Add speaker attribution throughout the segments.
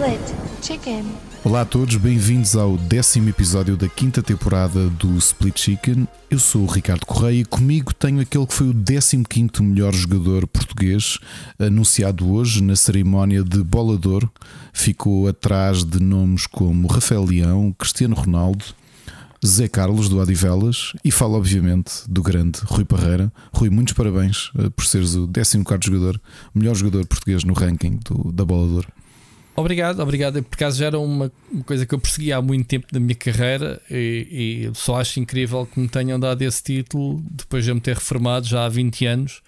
Speaker 1: Split Chicken.
Speaker 2: Olá a todos, bem-vindos ao décimo episódio da quinta temporada do Split Chicken. Eu sou o Ricardo Correia e comigo tenho aquele que foi o 15 melhor jogador português anunciado hoje na cerimónia de Bolador. Ficou atrás de nomes como Rafael Leão, Cristiano Ronaldo, Zé Carlos do Adivelas e fala obviamente do grande Rui Parreira. Rui, muitos parabéns eh, por seres o 14 jogador, melhor jogador português no ranking do, da Bolador.
Speaker 3: Obrigado, obrigado. Por acaso já era uma, coisa que eu persegui há muito tempo da minha carreira e, e, só acho incrível que me tenham dado esse título depois de eu me ter reformado já há 20 anos.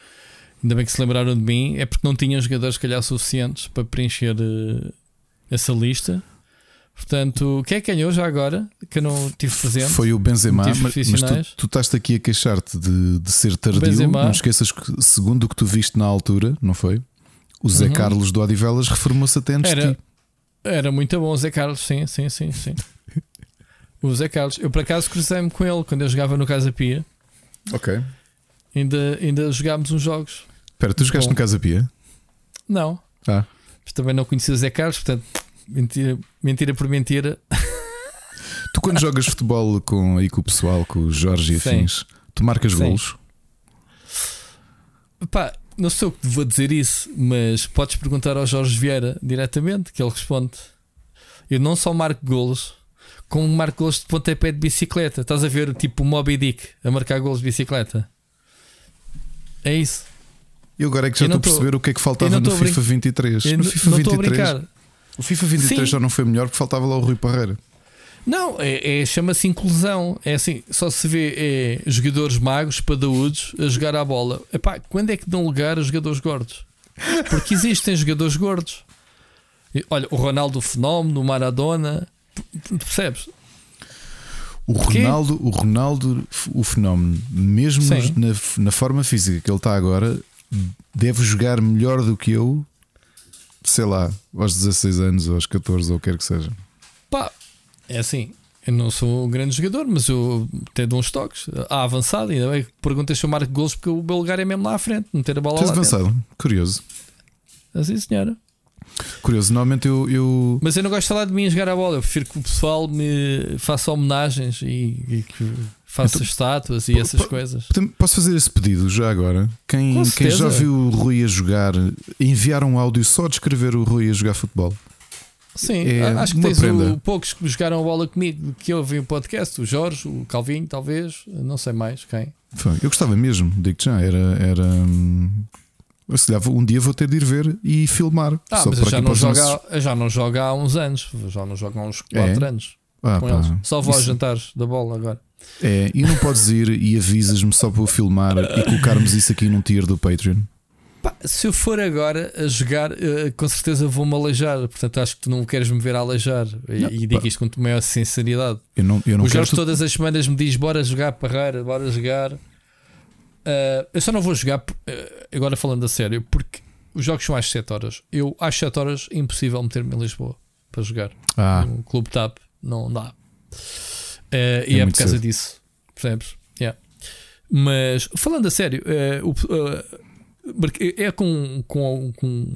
Speaker 3: Ainda bem que se lembraram de mim. É porque não tinham jogadores, se calhar, suficientes para preencher uh, essa lista. Portanto, quem é que ganhou já agora? Que eu não tive presente.
Speaker 2: Foi o Benzema, mas, mas tu, tu estás aqui a queixar-te de, de ser tardio. Benzema. Não esqueças que, segundo o que tu viste na altura, não foi? O Zé uhum. Carlos do Odivelas reformou-se até antes
Speaker 3: era,
Speaker 2: de ti.
Speaker 3: Era muito bom o Zé Carlos, sim, sim, sim, sim. o Zé Carlos. Eu por acaso cruzei-me com ele quando eu jogava no Casa Pia.
Speaker 2: Ok.
Speaker 3: Ainda, ainda jogámos uns jogos.
Speaker 2: Espera, tu jogaste bom. no Casa Pia?
Speaker 3: Não.
Speaker 2: Ah.
Speaker 3: Mas também não conhecia o Zé Carlos, portanto, mentira, mentira por mentira.
Speaker 2: Tu quando jogas futebol com, aí com o pessoal, com o Jorge e afins, tu marcas Sim. golos?
Speaker 3: Pá, não sou eu que vou dizer isso, mas podes perguntar ao Jorge Vieira diretamente, que ele responde. Eu não só marco golos, como marco golos de pontapé de bicicleta. Estás a ver tipo o Moby Dick a marcar golos de bicicleta. É isso.
Speaker 2: Eu agora é que já estou a perceber o que é que faltava no FIFA 23.
Speaker 3: Eu
Speaker 2: no FIFA
Speaker 3: não
Speaker 2: 23. O FIFA 23 Sim. já não foi melhor porque faltava lá o Rui Parreira.
Speaker 3: Não, é, é chama-se inclusão. É assim, só se vê é, jogadores magos, padaúdos, a jogar a bola. Epá, quando é que dão lugar a jogadores gordos? Porque existem jogadores gordos. Olha, o Ronaldo o Fenómeno, o Maradona, percebes?
Speaker 2: O Ronaldo, o Ronaldo, o fenómeno, mesmo na, na, forma física que ele está agora, deve jogar melhor do que eu, sei lá, aos 16 anos, ou aos 14, ou o que quer que seja.
Speaker 3: Pá, é assim, eu não sou um grande jogador, mas eu até dou uns toques. À avançada, ainda bem que perguntas se eu marco gols porque o meu lugar é mesmo lá à frente, meter a bola Tens lá. avançado, dentro.
Speaker 2: curioso.
Speaker 3: Assim, senhora.
Speaker 2: Curioso, normalmente eu, eu,
Speaker 3: Mas eu não gosto de falar de mim a jogar a bola, eu prefiro que o pessoal me faça homenagens e, e que faça então, estátuas e essas coisas.
Speaker 2: Posso fazer esse pedido já agora? Quem, quem já viu o Rui a jogar, enviar um áudio só de escrever o Rui a jogar futebol.
Speaker 3: Sim, é acho que tens o, poucos que jogaram a bola comigo que ouvem o podcast, o Jorge, o Calvinho, talvez, não sei mais quem.
Speaker 2: Eu gostava mesmo, digo já, era. era hum, um dia vou ter de ir ver e filmar.
Speaker 3: Ah, só mas eu já, não joga, nossos... já não joga há uns anos, já não joga há uns 4 é? anos. Ah, com eles. Só vou aos jantares da bola agora.
Speaker 2: É, e não podes ir e avisas-me só para filmar e colocarmos isso aqui num tier do Patreon.
Speaker 3: Pá, se eu for agora a jogar, uh, com certeza vou-me aleijar. Portanto, acho que tu não queres me ver a aleijar. Não, e, digo isto com maior sinceridade.
Speaker 2: Eu não, eu não
Speaker 3: o Jorge tu... todas as semanas me diz: bora jogar parreira, bora jogar. Uh, eu só não vou jogar, uh, agora falando a sério, porque os jogos são às 7 horas. Eu às 7 horas é impossível meter-me em Lisboa para jogar.
Speaker 2: Ah.
Speaker 3: No Clube TAP, não dá. É e é por causa cedo. disso, percebes? Yeah. Mas falando a sério, o é com, com, com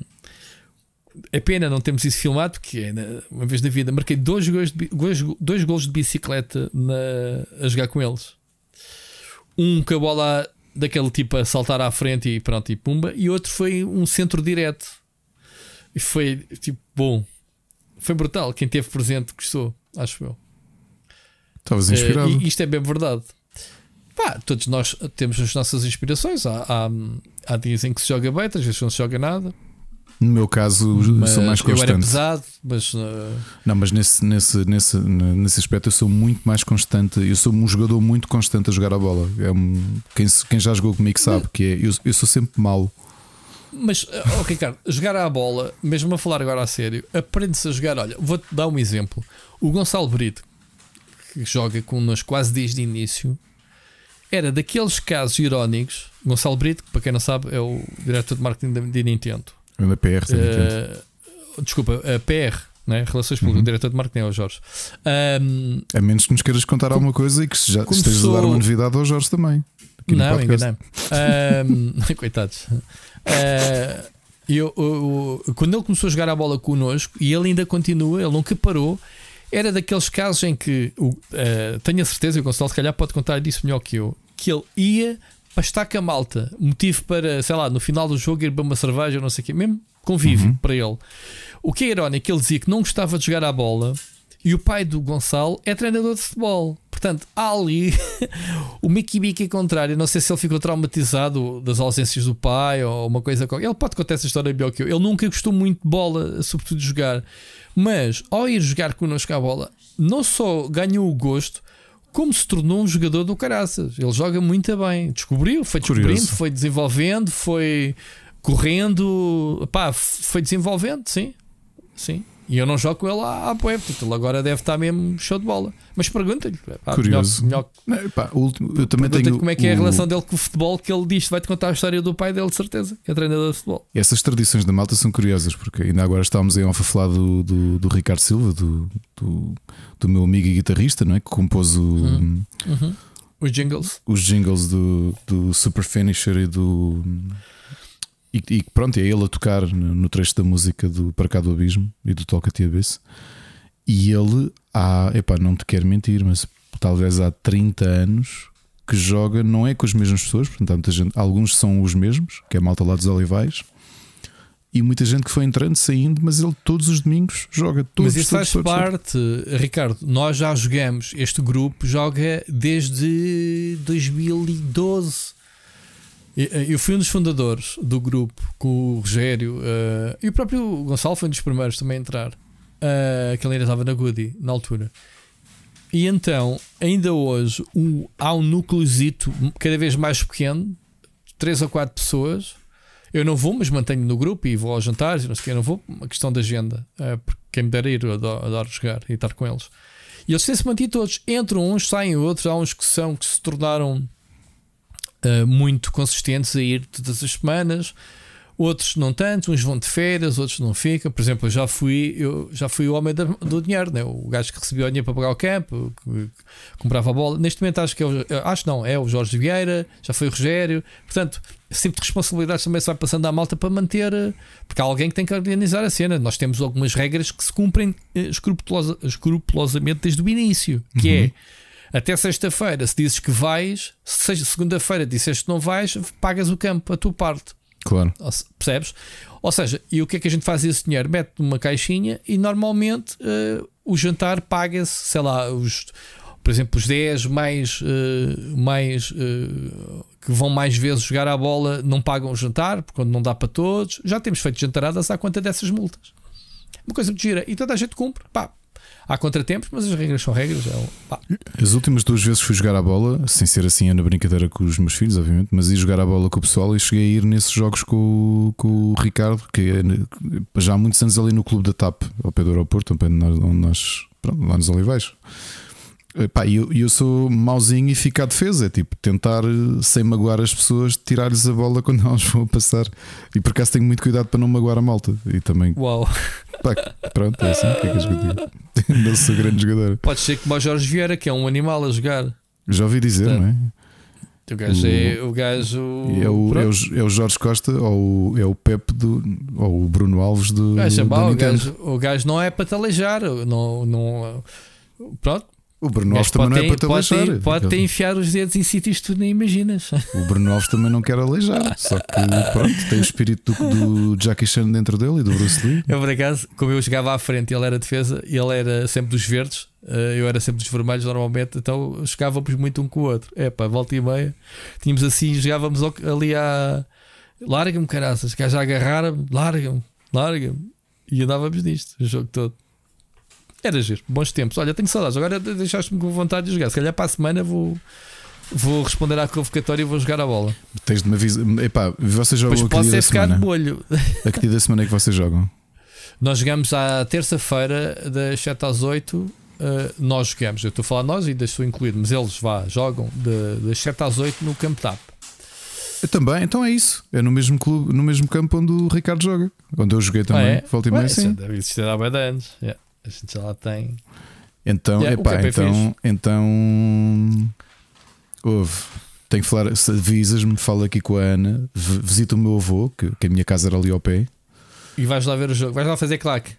Speaker 3: é pena não termos isso filmado, porque é uma vez na vida marquei dois gols de, dois, dois gols de bicicleta na, a jogar com eles. Um com a bola daquele tipo a saltar à frente e pronto, e pumba, e outro foi um centro direto. E foi tipo bom, foi brutal. Quem teve presente gostou, acho eu.
Speaker 2: Estavas inspirado.
Speaker 3: Uh, e isto é bem verdade. Pá, todos nós temos as nossas inspirações. Há, há, há dias em que se joga bem, às vezes não se joga nada.
Speaker 2: No meu caso, mas sou mais constante.
Speaker 3: Eu era pesado, mas. Uh...
Speaker 2: Não, mas nesse, nesse, nesse, nesse aspecto eu sou muito mais constante. Eu sou um jogador muito constante a jogar a bola. É um, quem, quem já jogou comigo sabe mas... que é. Eu, eu sou sempre mau.
Speaker 3: Mas, ok, Ricardo, jogar a bola, mesmo a falar agora a sério, aprende-se a jogar. Olha, vou-te dar um exemplo. O Gonçalo Brito, que joga connosco quase desde o início, era daqueles casos irónicos. Gonçalo Brito, para quem não sabe, é o diretor de marketing da, Nintendo.
Speaker 2: É da PR, uh, Nintendo.
Speaker 3: Desculpa, a PR, né? Relações Públicas, uhum. o diretor de marketing é o Jorge. Um,
Speaker 2: a menos que nos queiras contar alguma coisa e que já começou... estejas a dar uma novidade ao Jorge também.
Speaker 3: Não, enganei. Um, coitados. Uh, eu, eu, eu, quando ele começou a jogar a bola connosco, e ele ainda continua, ele nunca parou, era daqueles casos em que uh, tenho a certeza, e o Gonçalo se calhar pode contar disso melhor que eu, que ele ia para estar com a malta, motivo para, sei lá, no final do jogo ir para uma cerveja, não sei o quê, mesmo convívio uhum. para ele. O que é irónico, ele dizia que não gostava de jogar a bola e o pai do Gonçalo é treinador de futebol. Portanto, há ali o Mickey Mickey contrário. Não sei se ele ficou traumatizado das ausências do pai ou uma coisa qualquer. Ele pode contar essa história melhor que eu. Ele nunca gostou muito de bola, sobretudo de jogar. Mas ao ir jogar connosco à bola, não só ganhou o gosto, como se tornou um jogador do caraças. Ele joga muito bem. Descobriu, foi descobrindo, Curioso. foi desenvolvendo, foi correndo, pá, foi desenvolvendo, sim. Sim. E eu não jogo com ele à, à web, ele agora deve estar mesmo show de bola. Mas pergunta-lhe,
Speaker 2: curioso. Melhor, melhor, não, pá, último, eu também tenho
Speaker 3: como é que é a relação dele com o futebol, que ele diz, vai-te contar a história do pai dele, de certeza, que é treinador de futebol.
Speaker 2: E essas tradições da malta são curiosas, porque ainda agora estávamos aí a falar do, do, do, Ricardo Silva, do, do, do, meu amigo e guitarrista, não é? Que compôs o. Uhum.
Speaker 3: Uhum. Os jingles.
Speaker 2: Os jingles do, do Super Finisher e do. E, e, pronto, é ele a tocar no trecho da música do Para Cá do Abismo e do Toca-te Abyss. E ele há, epá, não te quero mentir, mas talvez há 30 anos que joga, não é com as mesmas pessoas, portanto, muita gente, alguns são os mesmos, que é a malta lá dos Olivais, e muita gente que foi entrando, saindo, mas ele todos os domingos joga. Todos,
Speaker 3: mas isso
Speaker 2: todos,
Speaker 3: faz todos, parte, todos. Ricardo. Nós já jogamos, este grupo joga desde 2012. Eh, eu fui um dos fundadores do grupo com o Rogério uh, e o próprio Gonçalo foi um dos primeiros também a entrar. Uh, que ele ainda estava na Goody na altura. E então, ainda hoje, um, há um núcleozito cada vez mais pequeno, três ou quatro pessoas. Eu não vou, mas mantenho no grupo e vou aos jantares e não sei o que. Não vou, uma questão de agenda. Uh, porque quem me der ir, eu adoro, adoro jogar e estar com eles. E eles têm-se mantido todos. Entram uns, saem outros. Há uns que são que se tornaram uh, muito consistentes a ir todas as semanas, outros não tanto, uns vão de férias, outros não ficam. Por exemplo, eu já fui, eu já fui o homem do, do dinheiro, né? o gajo que recebia o dinheiro para pagar o campo, que, comprava a bola. Neste momento acho que é o, acho não, é o Jorge Vieira, já foi o Rogério. Portanto, esse tipo de responsabilidades também se vai passando à malta para manter, porque há alguém que tem que organizar a cena. Nós temos algumas regras que se cumprem eh, escrupulosa, escrupulosamente desde o início, que é, uhum. é até sexta-feira, se dizes que vais, se segunda-feira disseste que não vais, pagas o campo, a tua parte.
Speaker 2: Claro.
Speaker 3: Percebes? Ou seja, e o que é que a gente faz esse dinheiro? Mete numa caixinha e normalmente uh, o jantar paga-se, sei lá, os, por exemplo, os 10 mais, uh, mais uh, que vão mais vezes jogar a bola não pagam o jantar, porque quando não dá para todos. Já temos feito jantaradas à conta dessas multas. Uma coisa muito gira. E toda a gente cumpre. Pá, Há contratempos, mas as regras são regras. É
Speaker 2: as últimas duas vezes fui jogar a bola, sem ser assim na brincadeira com os meus filhos, obviamente, mas ia jogar a bola com o pessoal e cheguei a ir nesses jogos com, com o Ricardo, que é já há muitos anos ali no clube da TAP, ao pé do aeroporto, onde nós, pronto, lá nos Olivais. E eu, eu sou mauzinho e fico à defesa, é tipo tentar, sem magoar as pessoas, tirar-lhes a bola quando elas vão passar. E por acaso tenho muito cuidado para não magoar a malta. E também.
Speaker 3: Uau!
Speaker 2: Pá, pronto, é assim. O que é que eu digo? Não sou grande jogador.
Speaker 3: Pode ser como o Jorge Vieira, que é um animal a jogar.
Speaker 2: Já ouvi dizer, não é?
Speaker 3: O gajo, o, é, o gajo
Speaker 2: é, o, é, o, é o Jorge Costa ou o, é o Pepe do, ou o Bruno Alves do.
Speaker 3: É, o, gajo, o gajo não é para te aleijar. Não, não, pronto,
Speaker 2: o Bruno Alves também não é para te
Speaker 3: pode
Speaker 2: aleijar.
Speaker 3: Ter, pode ter enfiar os dedos em sítios que tu nem imaginas.
Speaker 2: O Bruno Alves também não quer aleijar. Só que pronto, tem o espírito do, do Jackie Chan dentro dele e do Bruce Lee.
Speaker 3: Eu, por acaso, como eu jogava à frente, ele era defesa e ele era sempre dos verdes, eh, eu era sempre dos vermelhos normalmente, então jogávamos muito um com o outro. É pá, volta e meia. Tínhamos assim, jogávamos ali a. Larga-me, caraças, que já agarrar-me, larga-me, larga-me. E andávamos nisto, o jogo todo. Era giro, bons tempos. Olha, tenho saudades. Agora deixaste-me com vontade de jogar. Se calhar para a semana vou. Vou responder à convocatória e vou jogar a bola.
Speaker 2: Tens de me avisar. Epá, vocês jogam pois
Speaker 3: posso é ficar de bolho.
Speaker 2: A que dia da semana é que vocês jogam?
Speaker 3: Nós jogamos à terça-feira, das 7 às 8. Uh, eh, nós jogamos, eu estou a falar nós e estou incluído, mas eles vá, jogam de, das 7 às 8 no Campo TAP.
Speaker 2: Eu também, então é isso. É no mesmo clube, no mesmo campo onde o Ricardo joga. Onde eu joguei também. Ah, é? Volta e meia, sim.
Speaker 3: Deve existir há bem anos. Yeah. A gente já lá tem.
Speaker 2: Então, yeah, epá, é então, então houve. Tenho que falar, se avisas-me, fala aqui com a Ana, visita o meu avô, que, que a minha casa era ali ao pé,
Speaker 3: E vais lá ver o jogo, vais lá fazer claque.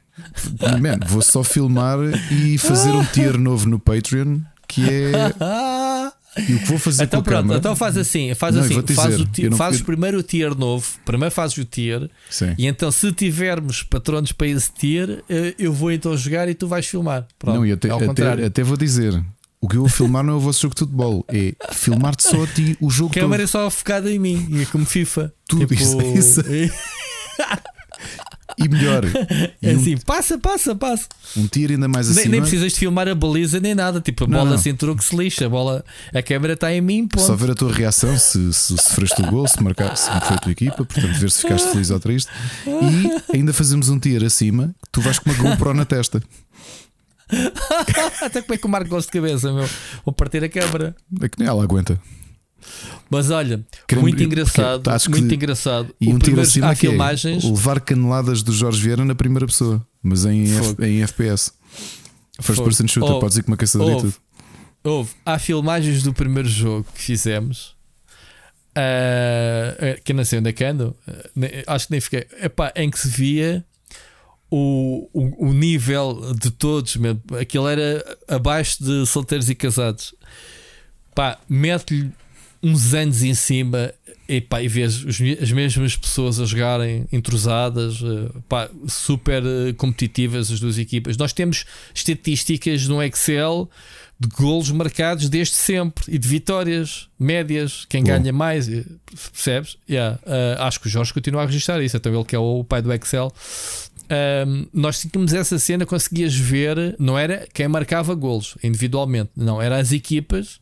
Speaker 2: Man, vou só filmar e fazer um tier novo no Patreon que é. E o que vou fazer
Speaker 3: então,
Speaker 2: com pronto,
Speaker 3: então faz assim, faz não, assim, faz o tier, não... fazes primeiro o tier novo, primeiro fazes o tier,
Speaker 2: Sim.
Speaker 3: e então se tivermos patronos para esse tier, eh, eu vou então jogar e tu vais filmar. Pronto,
Speaker 2: não, e até, até, até, vou dizer. O que eu vou filmar não é o vosso jogo de futebol, é filmar-te só a ti o jogo
Speaker 3: a câmera
Speaker 2: todo.
Speaker 3: é só focada em mim, e é como FIFA.
Speaker 2: Tudo tipo... isso. isso. E melhor.
Speaker 3: É assim, um, passa, passa, passa.
Speaker 2: Um tiro ainda mais
Speaker 3: assim. Nem, nem precisas de filmar a baliza nem nada. Tipo, a não, bola cinturou que se lixa. A, bola, a câmera está em mim. Ponto.
Speaker 2: Só ver a tua reação se, se sofreste o gol, se, marcar, se foi a tua equipa. Portanto, ver se ficaste feliz ou triste. E ainda fazemos um tiro acima. Tu vais com uma GoPro na testa.
Speaker 3: Até como é que o Marco gosta de cabeça, meu? Vou partir a câmera.
Speaker 2: É que nem ela aguenta.
Speaker 3: Mas olha, muito engraçado, muito engraçado.
Speaker 2: E o um tiro acima há filmagens. É levar caneladas do Jorge Vieira na primeira pessoa, mas em, F, em FPS. First person shooter, podes ir com uma caçadora houve, e tudo.
Speaker 3: Houve, há filmagens do primeiro jogo que fizemos. Uh, que eu não sei onde é que ando. Uh, acho que nem fiquei. Epá, em que se via o, o, o nível de todos mesmo. Aquilo era abaixo de solteiros e casados. Pá, mete-lhe uns anos em cima e, pá, e vês as mesmas pessoas a jogarem entrosadas, eh, super eh, competitivas as duas equipas. Nós temos estatísticas no Excel de golos marcados desde sempre e de vitórias médias, quem Bom. ganha mais, eh, percebes? Yeah. Uh, acho que o Jorge continua a registrar isso, então ele que é o pai do Excel. Um, nós tínhamos essa cena, conseguias ver, não era quem marcava golos individualmente, não, era as equipas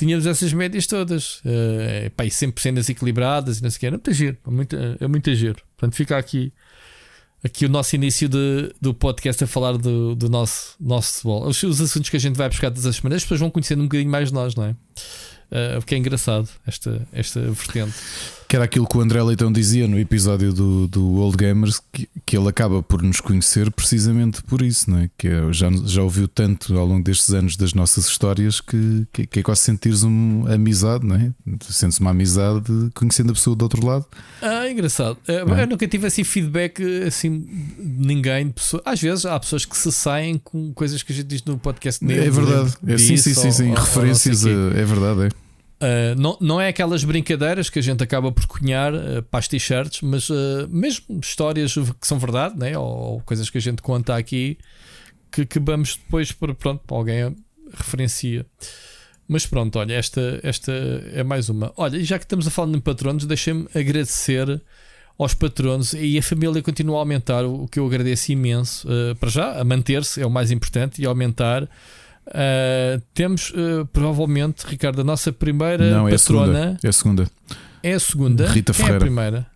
Speaker 3: tínhamos essas médias todas. Uh, pá, e sempre cenas equilibradas e não sei o que. É muito giro, é muito, é muito giro. Portanto, fica aqui, aqui o nosso início de, do podcast a falar do, do nosso, nosso futebol. Os, os assuntos que a gente vai buscar todas as semanas, as pessoas vão conhecendo um bocadinho mais de nós, não é? Uh, porque é engraçado esta, esta vertente.
Speaker 2: Que era aquilo que o André Leitão dizia no episódio do, do Old Gamers, que, que ele acaba por nos conhecer precisamente por isso, não é? Que é, já, já ouviu tanto ao longo destes anos das nossas histórias que, que, que é quase sentires uma amizade, não é? Sentes uma amizade conhecendo a pessoa do outro lado.
Speaker 3: Ah, engraçado. É? Eu nunca tive assim feedback assim de ninguém. De pessoa. Às vezes há pessoas que se saem com coisas que a gente diz no podcast.
Speaker 2: É verdade. É, sim, sim, sim, sim. Ou, Referências, ou é verdade. É.
Speaker 3: Uh, não, não é aquelas brincadeiras que a gente acaba por cunhar uh, para as t-shirts, mas uh, mesmo histórias que são verdade, né? ou, ou, coisas que a gente conta aqui que, que vamos depois para pronto, alguém referencia. Mas pronto, olha, esta, esta é mais uma. Olha, e já que estamos a falar de patronos, deixem-me agradecer aos patronos e a família continua a aumentar, o que eu agradeço imenso. para já, a manter-se é o mais importante e aumentar. Uh, temos uh, provavelmente, Ricardo, a nossa primeira Não, patrona.
Speaker 2: É a segunda.
Speaker 3: É a segunda.
Speaker 2: Rita
Speaker 3: Quem
Speaker 2: Ferreira.
Speaker 3: É a primeira.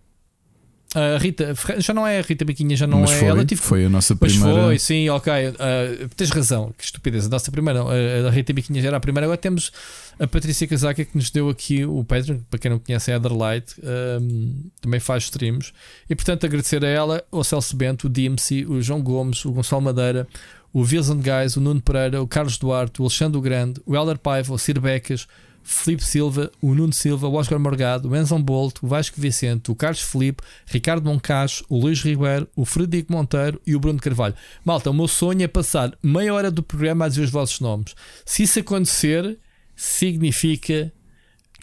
Speaker 3: A Rita já não é a Rita Biquinha, já não Mas é
Speaker 2: foi,
Speaker 3: ela.
Speaker 2: Tipo, foi a nossa primeira.
Speaker 3: Mas foi, sim, ok. Uh, tens razão, que estupidez. A nossa primeira, a Rita Biquinha já era a primeira. Agora temos a Patrícia Casaca que nos deu aqui o Patreon. Para quem não conhece, é a Light, um, também faz streams. E portanto, agradecer a ela, o Celso Bento, o DMC, o João Gomes, o Gonçalo Madeira, o Wilson Guys, o Nuno Pereira, o Carlos Duarte, o Alexandre Grande, o Helder Paiva, o Cir Becas, Felipe Silva, o Nuno Silva, o Oscar Morgado, o Enzon Bolt, o Vasco Vicente, o Carlos Felipe, Ricardo Moncacho, o Luís Ribeiro, o Frederico Monteiro e o Bruno Carvalho. Malta, o meu sonho é passar meia hora do programa a dizer os vossos nomes. Se isso acontecer, significa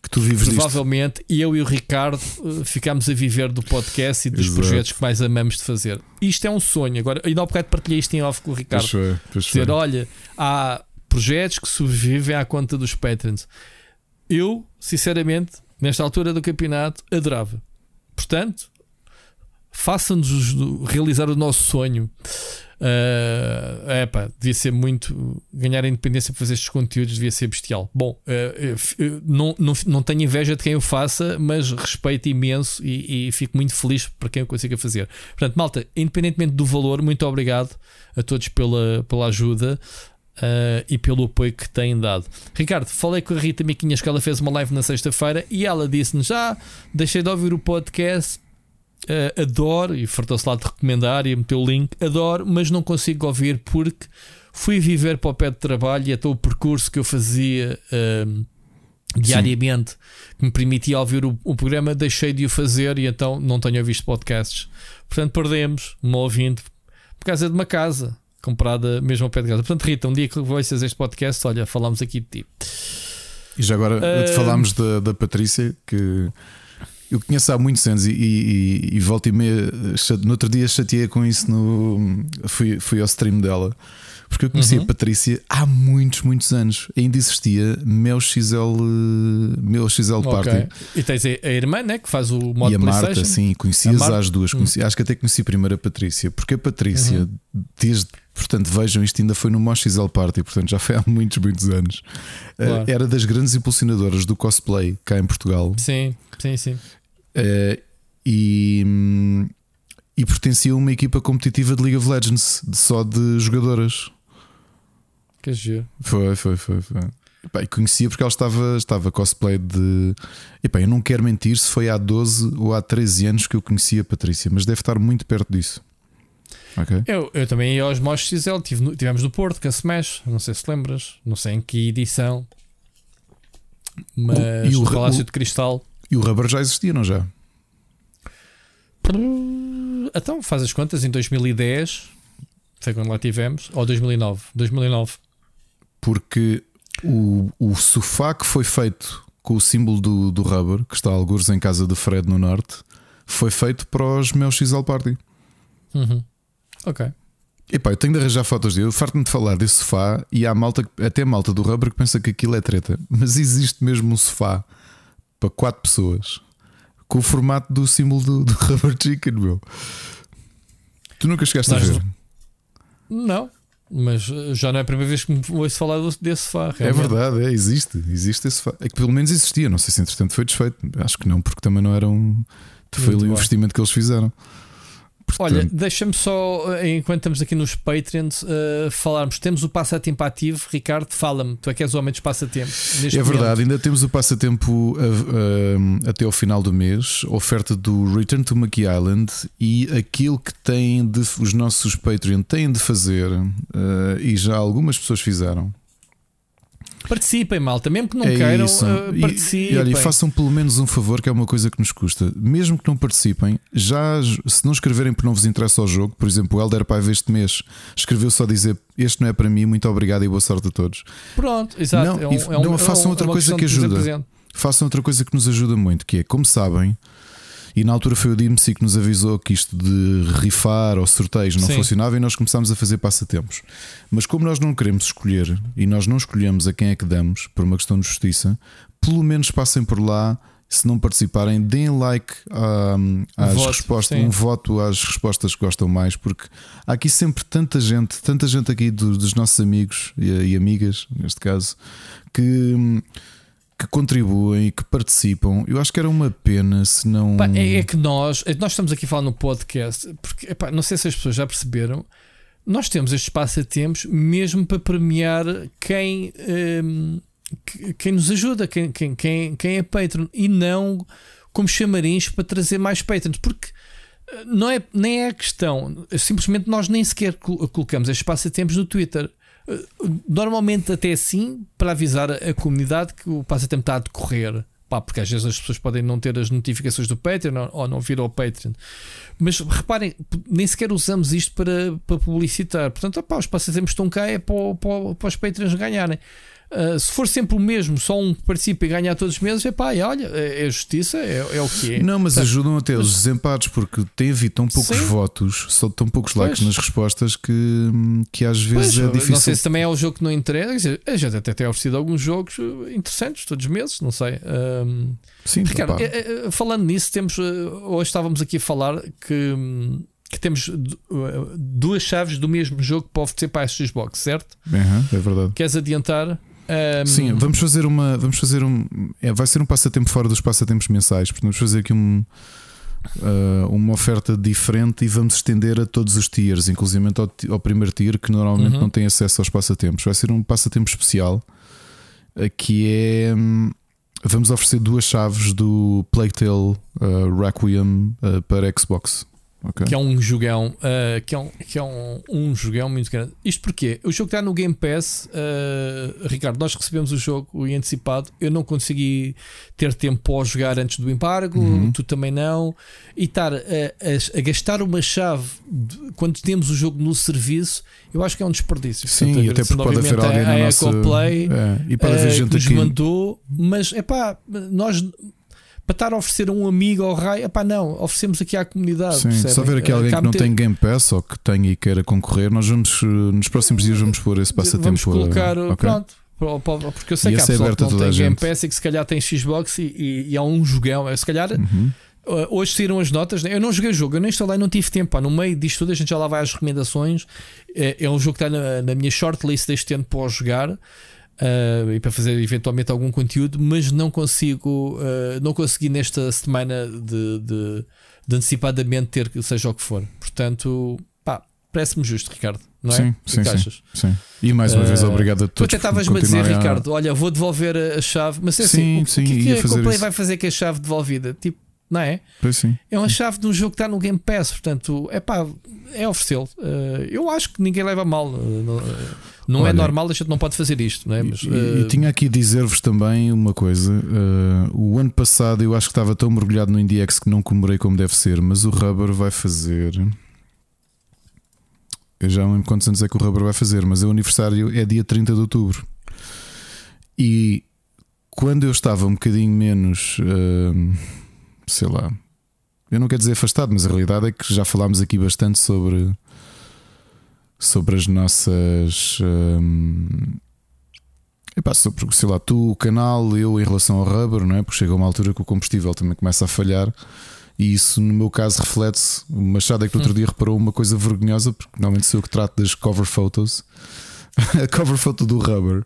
Speaker 2: que tu vives
Speaker 3: Provavelmente
Speaker 2: disto.
Speaker 3: eu e o Ricardo uh, ficamos a viver do podcast e dos Exato. projetos que mais amamos de fazer. Isto é um sonho. Agora, ainda há bocado partilhei isto em off com o Ricardo.
Speaker 2: Pois foi,
Speaker 3: Dizer, olha, há projetos que sobrevivem à conta dos patrons. Eu, sinceramente, nesta altura do campeonato, adorava. Portanto, faça-nos realizar o nosso sonho. Uh, é pá, devia ser muito. Ganhar a independência para fazer estes conteúdos devia ser bestial. Bom, uh, não, não, não tenho inveja de quem o faça, mas respeito imenso e, e, fico muito feliz para quem o consiga fazer. Portanto, malta, independentemente do valor, muito obrigado a todos pela, pela ajuda. Uh, e pelo apoio que têm dado. Ricardo, falei com a Rita Miquinhas que ela fez uma live na sexta-feira e ela disse-nos: ah, deixei de ouvir o podcast uh, adoro, e fartou-se lá de recomendar e meteu o link, adoro, mas não consigo ouvir porque fui viver para o pé de trabalho e até o percurso que eu fazia uh, diariamente Sim. que me permitia ouvir o, o, programa, deixei de o fazer e então não tenho ouvido podcasts. Portanto, perdemos uma ouvinte por causa de uma casa comprada mesmo ao pé de casa. Portanto, Rita, um dia que ouças este podcast, olha, falamos aqui de ti.
Speaker 2: E já agora uh, falámos da, da Patrícia, que eu conheço há muitos anos e, e, e volta e meia. No outro dia chateei com isso. No, fui, fui ao stream dela. Porque eu conheci uhum. a Patrícia há muitos, muitos anos. Ainda existia Meu XL, Meu XL Party. Okay.
Speaker 3: E tens a, irmã, né? Que faz o modo
Speaker 2: E a Marta, sim, conhecias as duas. Conheci, uhum. Acho que até conheci primeiro a Patrícia. Porque a Patrícia, uhum. desde. Portanto, vejam, isto ainda foi no Mo XL Party, portanto já foi há muitos, muitos anos. Eh, claro. Era das grandes impulsionadoras do cosplay cá em Portugal.
Speaker 3: Sim, sim, sim.
Speaker 2: Uh, e, e pertencia a uma equipa competitiva de League of Legends, de, só de jogadoras.
Speaker 3: Que giro.
Speaker 2: Foi, foi, foi. foi. Epá, conhecia porque ela estava, estava cosplay de. Epá, eu não quero mentir se foi há 12 ou há 13 anos que eu conhecia a Patrícia, mas deve estar muito perto disso. Okay.
Speaker 3: Eu, eu também ia aos Mosh XL, tive, tivemos no Porto, que a Smash, não sei se lembras, não sei em que edição, mas o, e o, o Palácio de Cristal.
Speaker 2: E o Rubber já existia, não já?
Speaker 3: Então, faz as contas, em 2010 foi quando lá tivemos, ou 2009? 2009
Speaker 2: porque o, o sofá que foi feito com o símbolo do, do rubber, que está alguns em casa de Fred no Norte, foi feito para os meus XL Party.
Speaker 3: Uhum. Ok.
Speaker 2: Epá, eu tenho de arranjar fotos dele. Farto-me de falar desse sofá e há malta, até malta do rubber que pensa que aquilo é treta. Mas existe mesmo um sofá para quatro pessoas com o formato do símbolo do, do rubber chicken, meu. Tu nunca chegaste Nós a ver?
Speaker 3: Não. Mas eh, já não é a primeira vez que me ouço falar desse sofá.
Speaker 2: É verdade, é, existe, existe esse sofá. É que pelo menos existia, não sei se entretanto foi desfeito. Acho que não, porque também não era um. Foi ali o investimento que eles fizeram.
Speaker 3: Portanto... Olha, deixa-me só, eh, enquanto estamos aqui nos Patreons, uh, falarmos. Temos o passatempo ativo. Ricardo, fala-me, tu é que és o homem dos passatempos.
Speaker 2: É verdade, momento. ainda temos o passatempo uh, uh, até ao final do mês. Oferta do Return to Monkey Island e aquilo que têm de, os nossos Patreon têm de fazer, e já algumas pessoas fizeram,
Speaker 3: Participem, malta, mesmo que não é queiram, uh, participem.
Speaker 2: E, olha, e façam pelo menos um favor, que é uma coisa que nos custa. Mesmo que não participem, já se não escreverem porque não vos interessa o jogo, por exemplo, o Elder Paiva este mês escreveu só dizer este não é para mim, muito obrigado e boa sorte a todos.
Speaker 3: Pronto, exato.
Speaker 2: Não, é um, é um, não façam é outra coisa que ajuda. Façam outra coisa que nos ajuda muito, que é, como sabem, e na altura foi o DMC que nos avisou que isto de rifar ou sorteios não Sim. funcionava e nós começámos a fazer passatempos. Mas como nós não queremos escolher e nós não escolhemos a quem é que damos, por uma questão de justiça, pelo menos passem por lá. Se não participarem, deem like um, às voto, respostas, sim. um voto às respostas que gostam mais, porque há aqui sempre tanta gente, tanta gente aqui dos, dos nossos amigos e, e amigas, neste caso, que hum, que contribuem e que participam. Eu acho que era uma pena se não.
Speaker 3: Pá, é, é, que nós, é, nós estamos aqui falando no podcast, porque epá, não sei se as pessoas já perceberam, nós temos estes passatempos mesmo para premiar quem, um, quem nos ajuda, quem, quem, quem, quem é Patreon, e não como chamarins para trazer mais Patrons, porque eh, não é, nem é a questão, simplesmente nós nem sequer colocamos estes passatempos no Twitter. Normalmente, até assim, para avisar a comunidade que o passatempo está a decorrer. Pá, porque às vezes as pessoas podem não ter as notificações do Patreon ou não vir ao Patreon. Mas reparem, nem sequer usamos isto para, para publicitar. Portanto, opá, os passatempos estão cá é para, para, para os Patreons ganharem. Uh, se for sempre o mesmo, só um participa e ganha todos os meses, é pá, olha, é, é justiça, é, é, o que é.
Speaker 2: Não, mas ajudam até os desempates, porque tem havido tão poucos Sim. votos, só tão poucos pois. likes nas respostas que, que às vezes pois, é difícil.
Speaker 3: Não sei se também é o jogo que não interessa. A gente até tem oferecido alguns jogos interessantes todos os meses, não sei. Um,
Speaker 2: Sim,
Speaker 3: Ricardo, é, é, falando nisso, temos hoje estávamos aqui a falar que que temos duas chaves do mesmo jogo para oferecer para a Xbox, certo?
Speaker 2: Uhum, é verdade.
Speaker 3: Queres adiantar?
Speaker 2: Um... Sim, vamos fazer uma. Vamos fazer um. É, vai ser um passatempo fora dos passatempos mensais. Portanto, vamos fazer aqui um, uh, uma oferta diferente e vamos estender a todos os tiers, inclusive ao, ao primeiro tier que normalmente uhum. não tem acesso aos passatempos. Vai ser um passatempo especial uh, que é. Um, vamos oferecer duas chaves do Plague Tale uh, Requiem para Xbox. Okay.
Speaker 3: Que é um jogão, uh, que é, um, que é um, um jogão muito grande. Isto porque o jogo está no Game Pass, uh, Ricardo. Nós recebemos o jogo em antecipado. Eu não consegui ter tempo para jogar antes do embargo, uhum. tu também não. E estar a, a, a gastar uma chave de, quando temos o jogo no serviço, eu acho que é um desperdício.
Speaker 2: Sim, Portanto, até porque pode haver alguém
Speaker 3: a,
Speaker 2: a nossa...
Speaker 3: Ecoplay,
Speaker 2: é, e haver uh, gente
Speaker 3: que nos
Speaker 2: aqui...
Speaker 3: mandou, mas é pá, nós para estar a oferecer a um amigo ao raio, epá, não, oferecemos aqui à comunidade.
Speaker 2: Sim, se houver aqui alguém que não ter... tem Game Pass ou que tenha e queira concorrer, nós vamos nos próximos dias vamos pôr esse passatempo.
Speaker 3: Vamos colocar, a... okay. pronto. Porque eu sei e que há é pessoal que não tem Game Pass e que se calhar tem Xbox e, e, e há um jogão. É, se calhar uhum. hoje saíram as notas. Né? Eu não joguei o jogo, eu nem instalei, não tive tempo. Pá. No meio disto tudo, a gente já lá vai às recomendações. É, é um jogo que está na, na minha shortlist deste ano para jogar uh, e para fazer eventualmente algum conteúdo, mas não consigo, uh, não consegui nesta semana de, de, de, antecipadamente ter seja o que for. Portanto, pá, parece-me justo, Ricardo. Não é?
Speaker 2: Sim, sim, sim, sim, E mais uma vez, obrigado a todos.
Speaker 3: Tu até estavas-me a dizer, a... Ricardo, olha, vou devolver a chave, mas é assim, sim, o, sim, o que, é que a Coldplay vai fazer com a chave devolvida? Tipo, não é?
Speaker 2: Pois sim.
Speaker 3: É uma chave de um jogo que está no Game Pass, portanto, é pá, é oferecê-lo. Uh, eu acho que ninguém leva mal. Uh, não é Olha, é normal, a gente não pode fazer isto, não é? Mas,
Speaker 2: e, uh... e tinha aqui dizer-vos também uma coisa: o ano passado eu acho que estava tão mergulhado no IndieX que não comemorei como deve ser, mas o Rubber vai fazer. Eu já não lembro quantos anos é que o Rubber vai fazer, mas o aniversário é dia 30 de outubro. E quando eu estava um bocadinho menos sei lá. Eu não quero dizer afastado, mas a realidade é que já falámos aqui bastante sobre sobre as nossas hum, epá, sobre, sei lá, tu, o canal, eu em relação ao rubber, não é? Porque chega uma altura que o combustível também começa a falhar e isso no meu caso reflete-se. O Machado é que outro hum. dia reparou uma coisa vergonhosa, porque normalmente sou eu que trato das cover photos. a cover photo do rubber.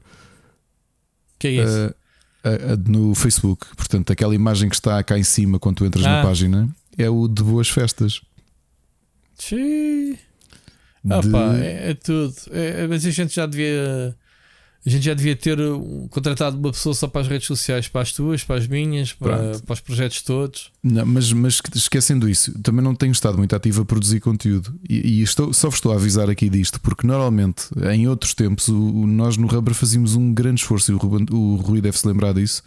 Speaker 3: Que é isso? Uh,
Speaker 2: no Facebook. Portanto, aquela imagem que está cá em cima quando tu entras ah. na página é o de boas festas.
Speaker 3: Sim. De... Opa, é, é tudo. É, mas a gente já devia a gente já devia ter contratado uma pessoa só para as redes sociais, para as tuas, para as minhas, para, para os projetos todos.
Speaker 2: Não, mas, mas esquecendo isso, também não tenho estado muito ativo a produzir conteúdo. E, e estou, só vos estou a avisar aqui disto, porque normalmente, em outros tempos, o, o nós no Rubber fazíamos um grande esforço, e o, Ruben, o Rui deve se lembrar disso,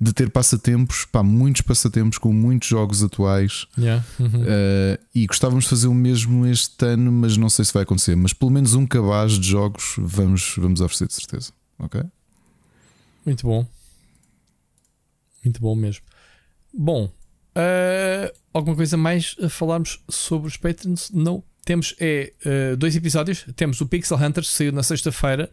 Speaker 2: de ter passatempos, pá, muitos passatempos com muitos jogos atuais.
Speaker 3: Yeah. Uhum. Uh,
Speaker 2: e gostávamos de fazer o mesmo este ano, mas não sei se vai acontecer. Mas pelo menos um cabaz de jogos vamos, vamos oferecer de certeza. Ok?
Speaker 3: Muito bom. Muito bom mesmo. Bom, uh, alguma coisa mais a falarmos sobre os Patrons? Não. Temos é, uh, dois episódios. Temos o Pixel Hunters, saiu na sexta-feira.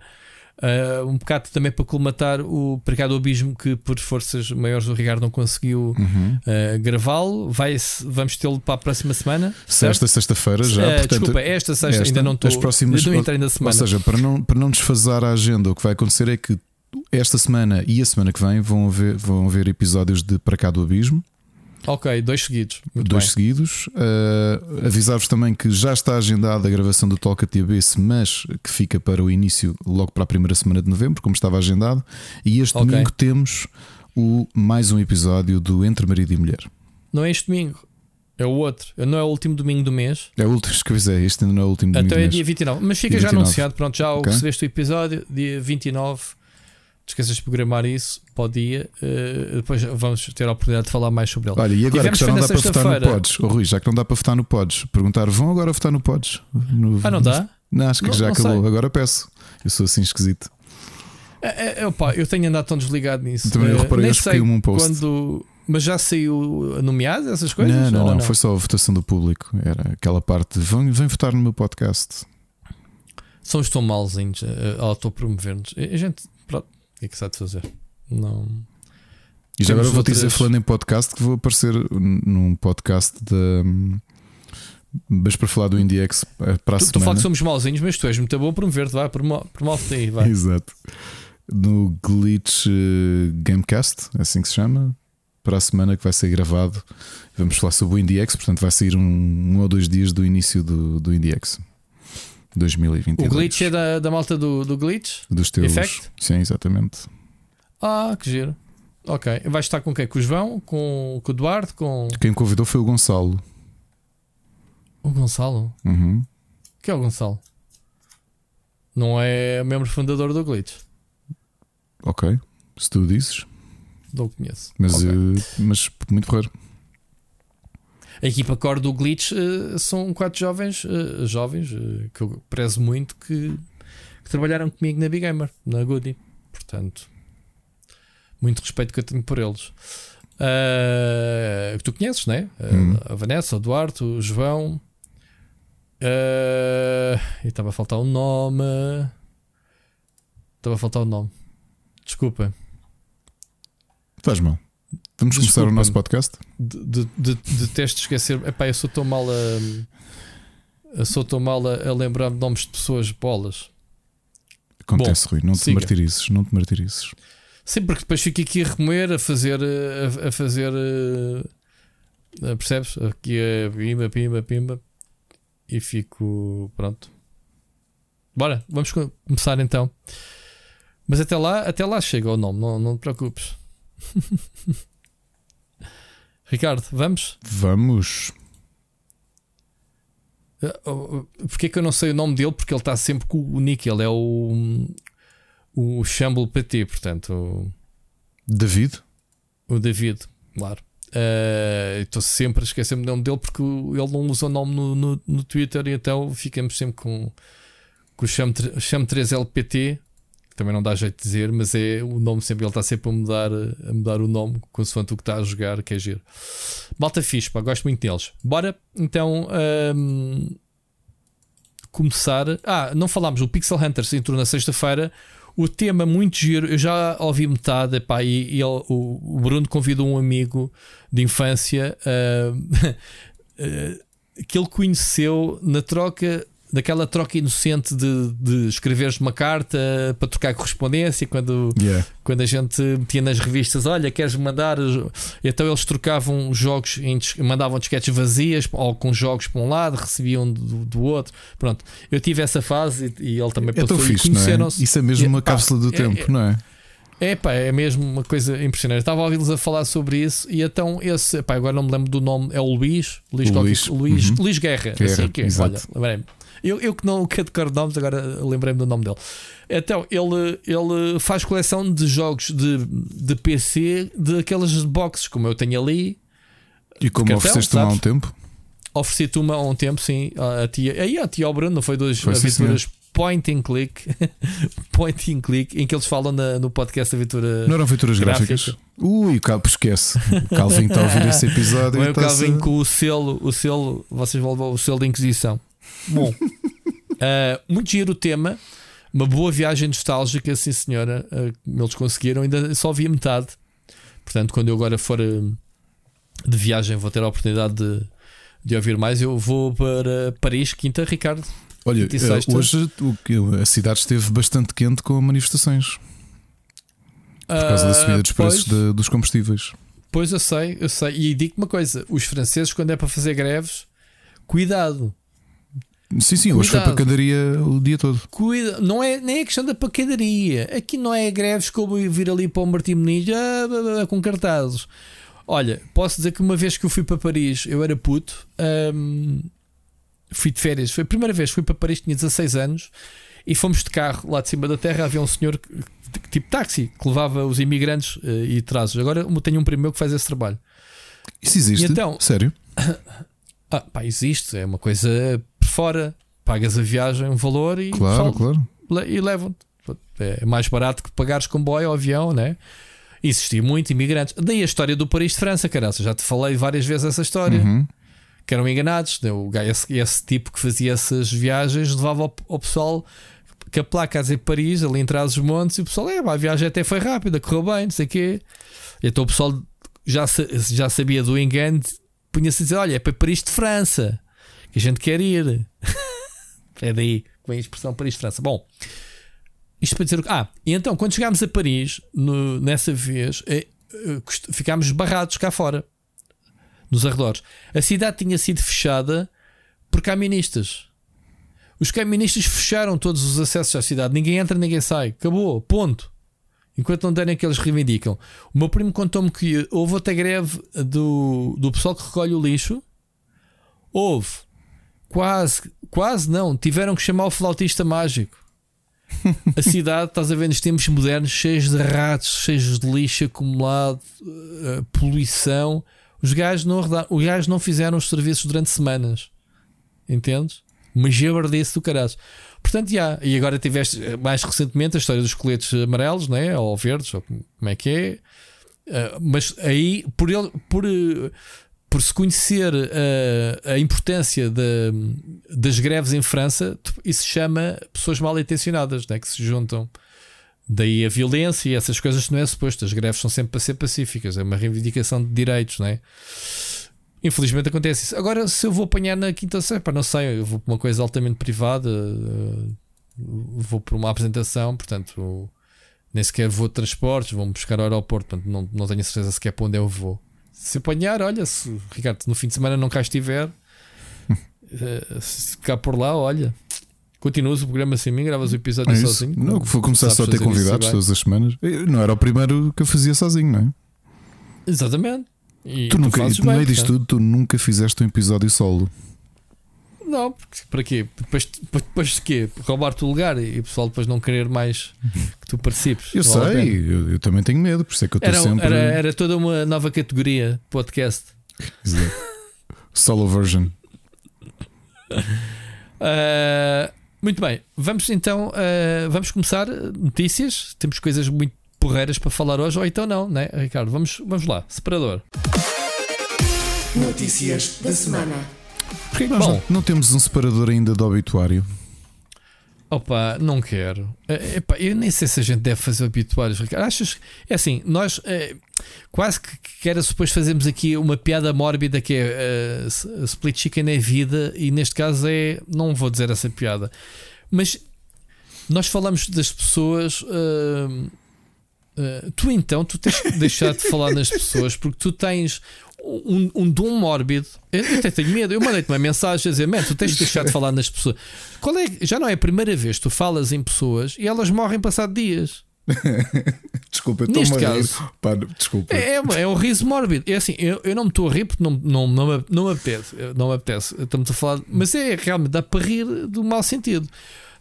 Speaker 3: Uh, um bocado também para colmatar o Precado Abismo que por forças maiores o Ricardo não conseguiu uhum. uh, gravá-lo. Vamos tê-lo para a próxima semana.
Speaker 2: Esta sexta-feira já. Uh,
Speaker 3: portanto, desculpa, esta sexta ainda não estou. As próximas, não entrei na semana.
Speaker 2: Ou seja, para não, para não desfasar a agenda, o que vai acontecer é que esta semana e a semana que vem vão haver, vão haver episódios de Para Cá do Abismo.
Speaker 3: Ok, dois seguidos.
Speaker 2: Muito dois bem. seguidos. Uh, Avisar-vos também que já está agendada a gravação do Talk TBS, mas que fica para o início, logo para a primeira semana de novembro, como estava agendado. E este okay. domingo temos o, mais um episódio do Entre Marido e Mulher.
Speaker 3: Não é este domingo, é o outro. Não é o último domingo do mês.
Speaker 2: É o último, que é, este ainda não é o último domingo.
Speaker 3: Então é
Speaker 2: dia
Speaker 3: 29. Mas fica já 29. anunciado, pronto, já okay. recebeste o episódio, dia 29 esqueças de programar isso para o dia, uh, depois vamos ter a oportunidade de falar mais sobre ele.
Speaker 2: Olha, e agora Tivemos que já não dá para votar no Pods, oh, Rui, já que não dá para votar no Pods, perguntar, vão agora votar no Pods? No,
Speaker 3: ah, não dá?
Speaker 2: Não, acho que não, já não acabou, sei. agora peço. Eu sou assim esquisito.
Speaker 3: É, é, opa, eu tenho andado tão desligado nisso.
Speaker 2: Também eu eh, reparei, Nem sei um post.
Speaker 3: Quando, mas já saiu nomeado essas coisas?
Speaker 2: Não, não, não, não, foi só a votação do público. Era aquela parte de vem, vem votar no meu podcast.
Speaker 3: São os tão malzinhos a autopromover-nos. A gente, que é que se há de fazer? Não.
Speaker 2: E já agora vou outras... dizer, falando em podcast, que vou aparecer num podcast de. Mas para falar do IndieX eh, para a tu, semana. Tu
Speaker 3: falas que somos malzinhos, mas tu és muito bom promover-te, vai, promove-te aí, vai.
Speaker 2: Exato. No Glitch eh, Gamecast, é assim que se chama, para a semana que vai ser gravado. Vamos falar sobre o IndieX, portanto vai sair um, um ou dois dias do início do, do IndieX. 2022.
Speaker 3: O glitch é da, da malta do, do glitch?
Speaker 2: Dos teus. Effect? Sim, exatamente.
Speaker 3: Ah, que giro. Ok. Vais estar com quem? Com o João? Com, com o Eduardo? Com...
Speaker 2: Quem convidou foi o Gonçalo.
Speaker 3: O Gonçalo?
Speaker 2: Uhum.
Speaker 3: Que é o Gonçalo? Não é membro fundador do Glitch.
Speaker 2: Ok, se tu dizes.
Speaker 3: Não conheço.
Speaker 2: Mas,
Speaker 3: okay.
Speaker 2: uh, mas muito raro.
Speaker 3: A equipa core do Glitch uh, são quatro jovens, uh, jovens que eu prezo muito que, que, trabalharam comigo na Big Gamer, na Goody. Portanto, muito respeito que eu tenho por eles. que tu conheces, né?
Speaker 2: Hum.
Speaker 3: A Vanessa, o Duarte, o João. e estava a faltar o um nome. Estava a faltar o um nome. Desculpa.
Speaker 2: Faz mal. Vamos começar o nosso podcast?
Speaker 3: De, de, de, detesto esquecer. Epá, eu sou tão mal a. Sou tão mal a, a lembrar-me de nomes de pessoas bolas.
Speaker 2: Acontece, Bom, Rui. Não te siga. martirizes. Não te martirizes.
Speaker 3: Sim, porque depois fico aqui a remoer, a fazer. A, a fazer. A, percebes? Aqui a pimba, pimba, pimba. E fico. Pronto. Bora, vamos começar então. Mas até lá, até lá chega o nome, não, não te preocupes. Ricardo, vamos?
Speaker 2: Vamos.
Speaker 3: Eh, oh, oh, Porquê que eu não sei o nome dele? Porque ele está sempre com o nick, ele é o, o Shamble PT, portanto.
Speaker 2: David?
Speaker 3: O David, claro. Uh, Estou sempre a esquecer-me do nome dele porque ele não usa o nome no, no, no Twitter e então ficamos sempre com, com o Chame, Chame 3LPT também não dá jeito de dizer, mas é o nome sempre, ele está sempre a mudar, a mudar o nome, consoante o que está a jogar, que é giro. Malta fixe, pá, gosto muito deles. Bora então um, começar. Ah, não falámos, o Pixel Hunters entrou na sexta-feira. O tema muito giro, eu já ouvi metade, pá, e, ele, o, Bruno convidou um amigo de infância uh, que ele conheceu na troca daquela troca inocente de, de escreveres uma carta para trocar correspondência quando,
Speaker 2: yeah.
Speaker 3: quando a gente metia nas revistas, olha, queres mandar então eles trocavam jogos em, mandavam disquetes vazias ou com jogos para um lado, recebiam do, do outro pronto, eu tive essa fase e, e ele também
Speaker 2: é passou tão fixe, não é? Isso é mesmo uma cápsula do é, tempo,
Speaker 3: é,
Speaker 2: não é?
Speaker 3: É pá, é mesmo uma coisa impressionante. estava a ouvi-los a falar sobre isso e então esse, pá, agora não me lembro do nome, é o Luís, Luís,
Speaker 2: o Luís,
Speaker 3: Luís, uhum. Luís Guerra,
Speaker 2: Guerra,
Speaker 3: assim que é, olha, lembrei-me. Eu, eu que não que decoro nomes, agora lembrei-me do nome dele. Então, ele, ele faz coleção de jogos de, de PC daquelas boxes, como eu tenho ali.
Speaker 2: E como ofereceste uma há um tempo?
Speaker 3: Ofereci-te uma há um tempo, sim. A tia, aí a tia ao Bruno, foi duas foi aventuras point and click. point and click, em que eles falam na, no podcast Aventura.
Speaker 2: Não eram aventuras gráficas? gráficas? Ui, o esquece. O Calvin está a ouvir esse episódio.
Speaker 3: Não é o Calvin com o selo, o selo, vocês vão levar o selo de Inquisição. Bom, uh, muito giro o tema. Uma boa viagem nostálgica, sim senhora. Uh, eles conseguiram, ainda só vi a metade. Portanto, quando eu agora for uh, de viagem, vou ter a oportunidade de, de ouvir mais. Eu vou para Paris, quinta, Ricardo.
Speaker 2: Olha, hoje a cidade esteve bastante quente com manifestações por causa da subida dos preços de, dos combustíveis.
Speaker 3: Pois eu sei, eu sei. E digo-te uma coisa: os franceses, quando é para fazer greves, cuidado,
Speaker 2: Sim, sim, hoje foi pancadaria o dia todo.
Speaker 3: Cuida, não é nem a questão da pancadaria. Aqui não é greves como vir ali para o Martim Muniz ah, ah, ah, com cartazes. Olha, posso dizer que uma vez que eu fui para Paris, eu era puto, hum, fui de férias. Foi a primeira vez que fui para Paris, tinha 16 anos, e fomos de carro lá de cima da terra. Havia um senhor, tipo táxi, que levava os imigrantes uh, e trazos. Agora tenho um primo meu que faz esse trabalho.
Speaker 2: Isso existe? E então, Sério?
Speaker 3: Ah, pá, existe, é uma coisa fora. Pagas a viagem, um valor e,
Speaker 2: claro, claro.
Speaker 3: e levam-te. É mais barato que pagares comboio ou avião, né? Existia muito imigrantes. Daí a história do Paris de França, caraça. Já te falei várias vezes essa história.
Speaker 2: Uhum.
Speaker 3: Que eram enganados. Né? O esse, esse, tipo que fazia essas viagens levava ao, ao pessoal que a placa a dizer Paris, ali em trás dos montes, e o pessoal, é, a viagem até foi rápida, correu bem, não sei o quê. Então o pessoal já, já sabia do engano punha-se a dizer: Olha, é para Paris de França que a gente quer ir. é daí que vem a expressão Paris de França. Bom, isto para dizer. Ah, e então, quando chegámos a Paris, no, nessa vez, é, ficámos barrados cá fora, nos arredores. A cidade tinha sido fechada por caministas. Os caministas fecharam todos os acessos à cidade. Ninguém entra, ninguém sai. Acabou. Ponto. Enquanto não derem que eles reivindicam. O meu primo contou-me que houve outra greve do, do pessoal que recolhe o lixo. Houve. Quase, quase não, tiveram que chamar o flautista mágico. a cidade, estás a ver, nos tempos modernos, cheios de ratos, cheios de lixo acumulado, uh, poluição. Os gajos não, os gajos não fizeram os serviços durante semanas. Entendes? Uma jabardice do caralho. Portanto, já. E agora tiveste eh, mais recentemente a história dos coletes amarelos, né? ou verdes, ou como é que é. Uh, mas aí, por, ele, por, uh, por se conhecer uh, a importância de, das greves em França, isso chama pessoas mal intencionadas, né? que se juntam. Daí a violência e essas coisas não é suposto. As greves são sempre para ser pacíficas, é uma reivindicação de direitos, não é? Infelizmente acontece isso. Agora, se eu vou apanhar na quinta-feira, não sei, eu vou para uma coisa altamente privada, uh, vou para uma apresentação, portanto, nem sequer vou de transportes, vou-me buscar ao aeroporto, portanto, não, não tenho certeza sequer para onde eu vou. Se apanhar, olha, se Ricardo no fim de semana não cá estiver, uh, se ficar por lá, olha, continuas o programa sem mim, gravas o episódio é sozinho.
Speaker 2: Não, vou começar só a ter convidados todas as semanas. Não era o primeiro que eu fazia sozinho, não é?
Speaker 3: Exatamente.
Speaker 2: E tu nunca, no meio disto tudo, tu nunca fizeste um episódio solo.
Speaker 3: Não, para quê? Depois, depois de quê? Roubar-te o lugar e o pessoal depois não querer mais que tu participes.
Speaker 2: Eu sei, eu, eu, também tenho medo, por isso é que eu estou sempre.
Speaker 3: Era, era toda uma nova categoria podcast.
Speaker 2: Exato. Solo version.
Speaker 3: Uh, muito bem, vamos então uh, vamos começar notícias. Temos coisas muito porreiras para falar hoje, ou então não, né, Ricardo? Vamos, vamos lá, separador.
Speaker 2: Notícias da semana. Porquê nós Bom, não, não temos um separador ainda do obituário?
Speaker 3: Opa, não quero. Epá, eu nem sei se a gente deve fazer obituários, Ricardo. Achas? É assim, nós é, quase que, que era suposto fazermos aqui uma piada mórbida que é uh, split chicken é vida, e neste caso é. Não vou dizer essa piada, mas nós falamos das pessoas. Uh, Uh, tu então, tu tens que deixar de falar nas pessoas porque tu tens um, um dom mórbido. Eu, até tenho medo. Eu mandei-te uma mensagem a dizer: Man, tu tens de deixar de falar nas pessoas. Qual é, já não é a primeira vez que tu falas em pessoas e elas morrem passado dias.
Speaker 2: desculpa, eu estou a rir. Pá, desculpa.
Speaker 3: É, é, é um riso mórbido. É assim, eu, eu não me estou a rir porque não, não, não, me, não me apetece. Não me apetece. Estamos a falar, mas é realmente dá para rir do mau sentido.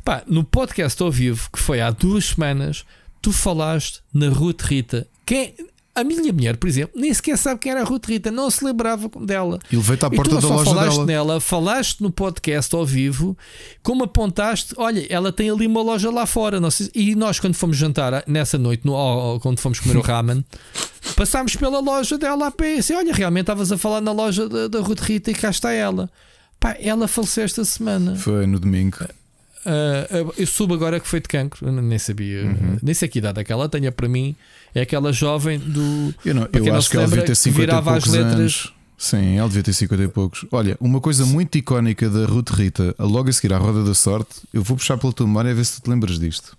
Speaker 3: Pá, no podcast ao vivo, que foi há duas semanas, tu falaste na Ruth Rita. Quem, a minha mulher, por exemplo, nem sequer sabe quem era a Ruth Rita, não se lembrava dela.
Speaker 2: Ele veio-te à porta
Speaker 3: da
Speaker 2: loja
Speaker 3: falaste
Speaker 2: dela.
Speaker 3: nela, falaste no podcast ao vivo, como apontaste, olha, ela tem ali uma loja lá fora. Sei, e nós, quando fomos jantar nessa noite, no, quando fomos comer o ramen, passámos pela loja dela a pé e disse, olha, realmente estavas a falar na loja da, da Ruth Rita e cá está ela. Pá, ela faleceu esta semana.
Speaker 2: Foi no domingo.
Speaker 3: Uh, eu soube agora que foi de cancro, nem sabia, uhum. nem sei que idade aquela tenha para mim. É aquela jovem do.
Speaker 2: Eu, não, eu acho que ela devia ter 50 e poucos anos. Sim, ela devia ter 50 e poucos. Olha, uma coisa muito icónica da Ruth Rita, logo a seguir à Roda da Sorte, eu vou puxar pela tua memória a ver se tu te lembras disto.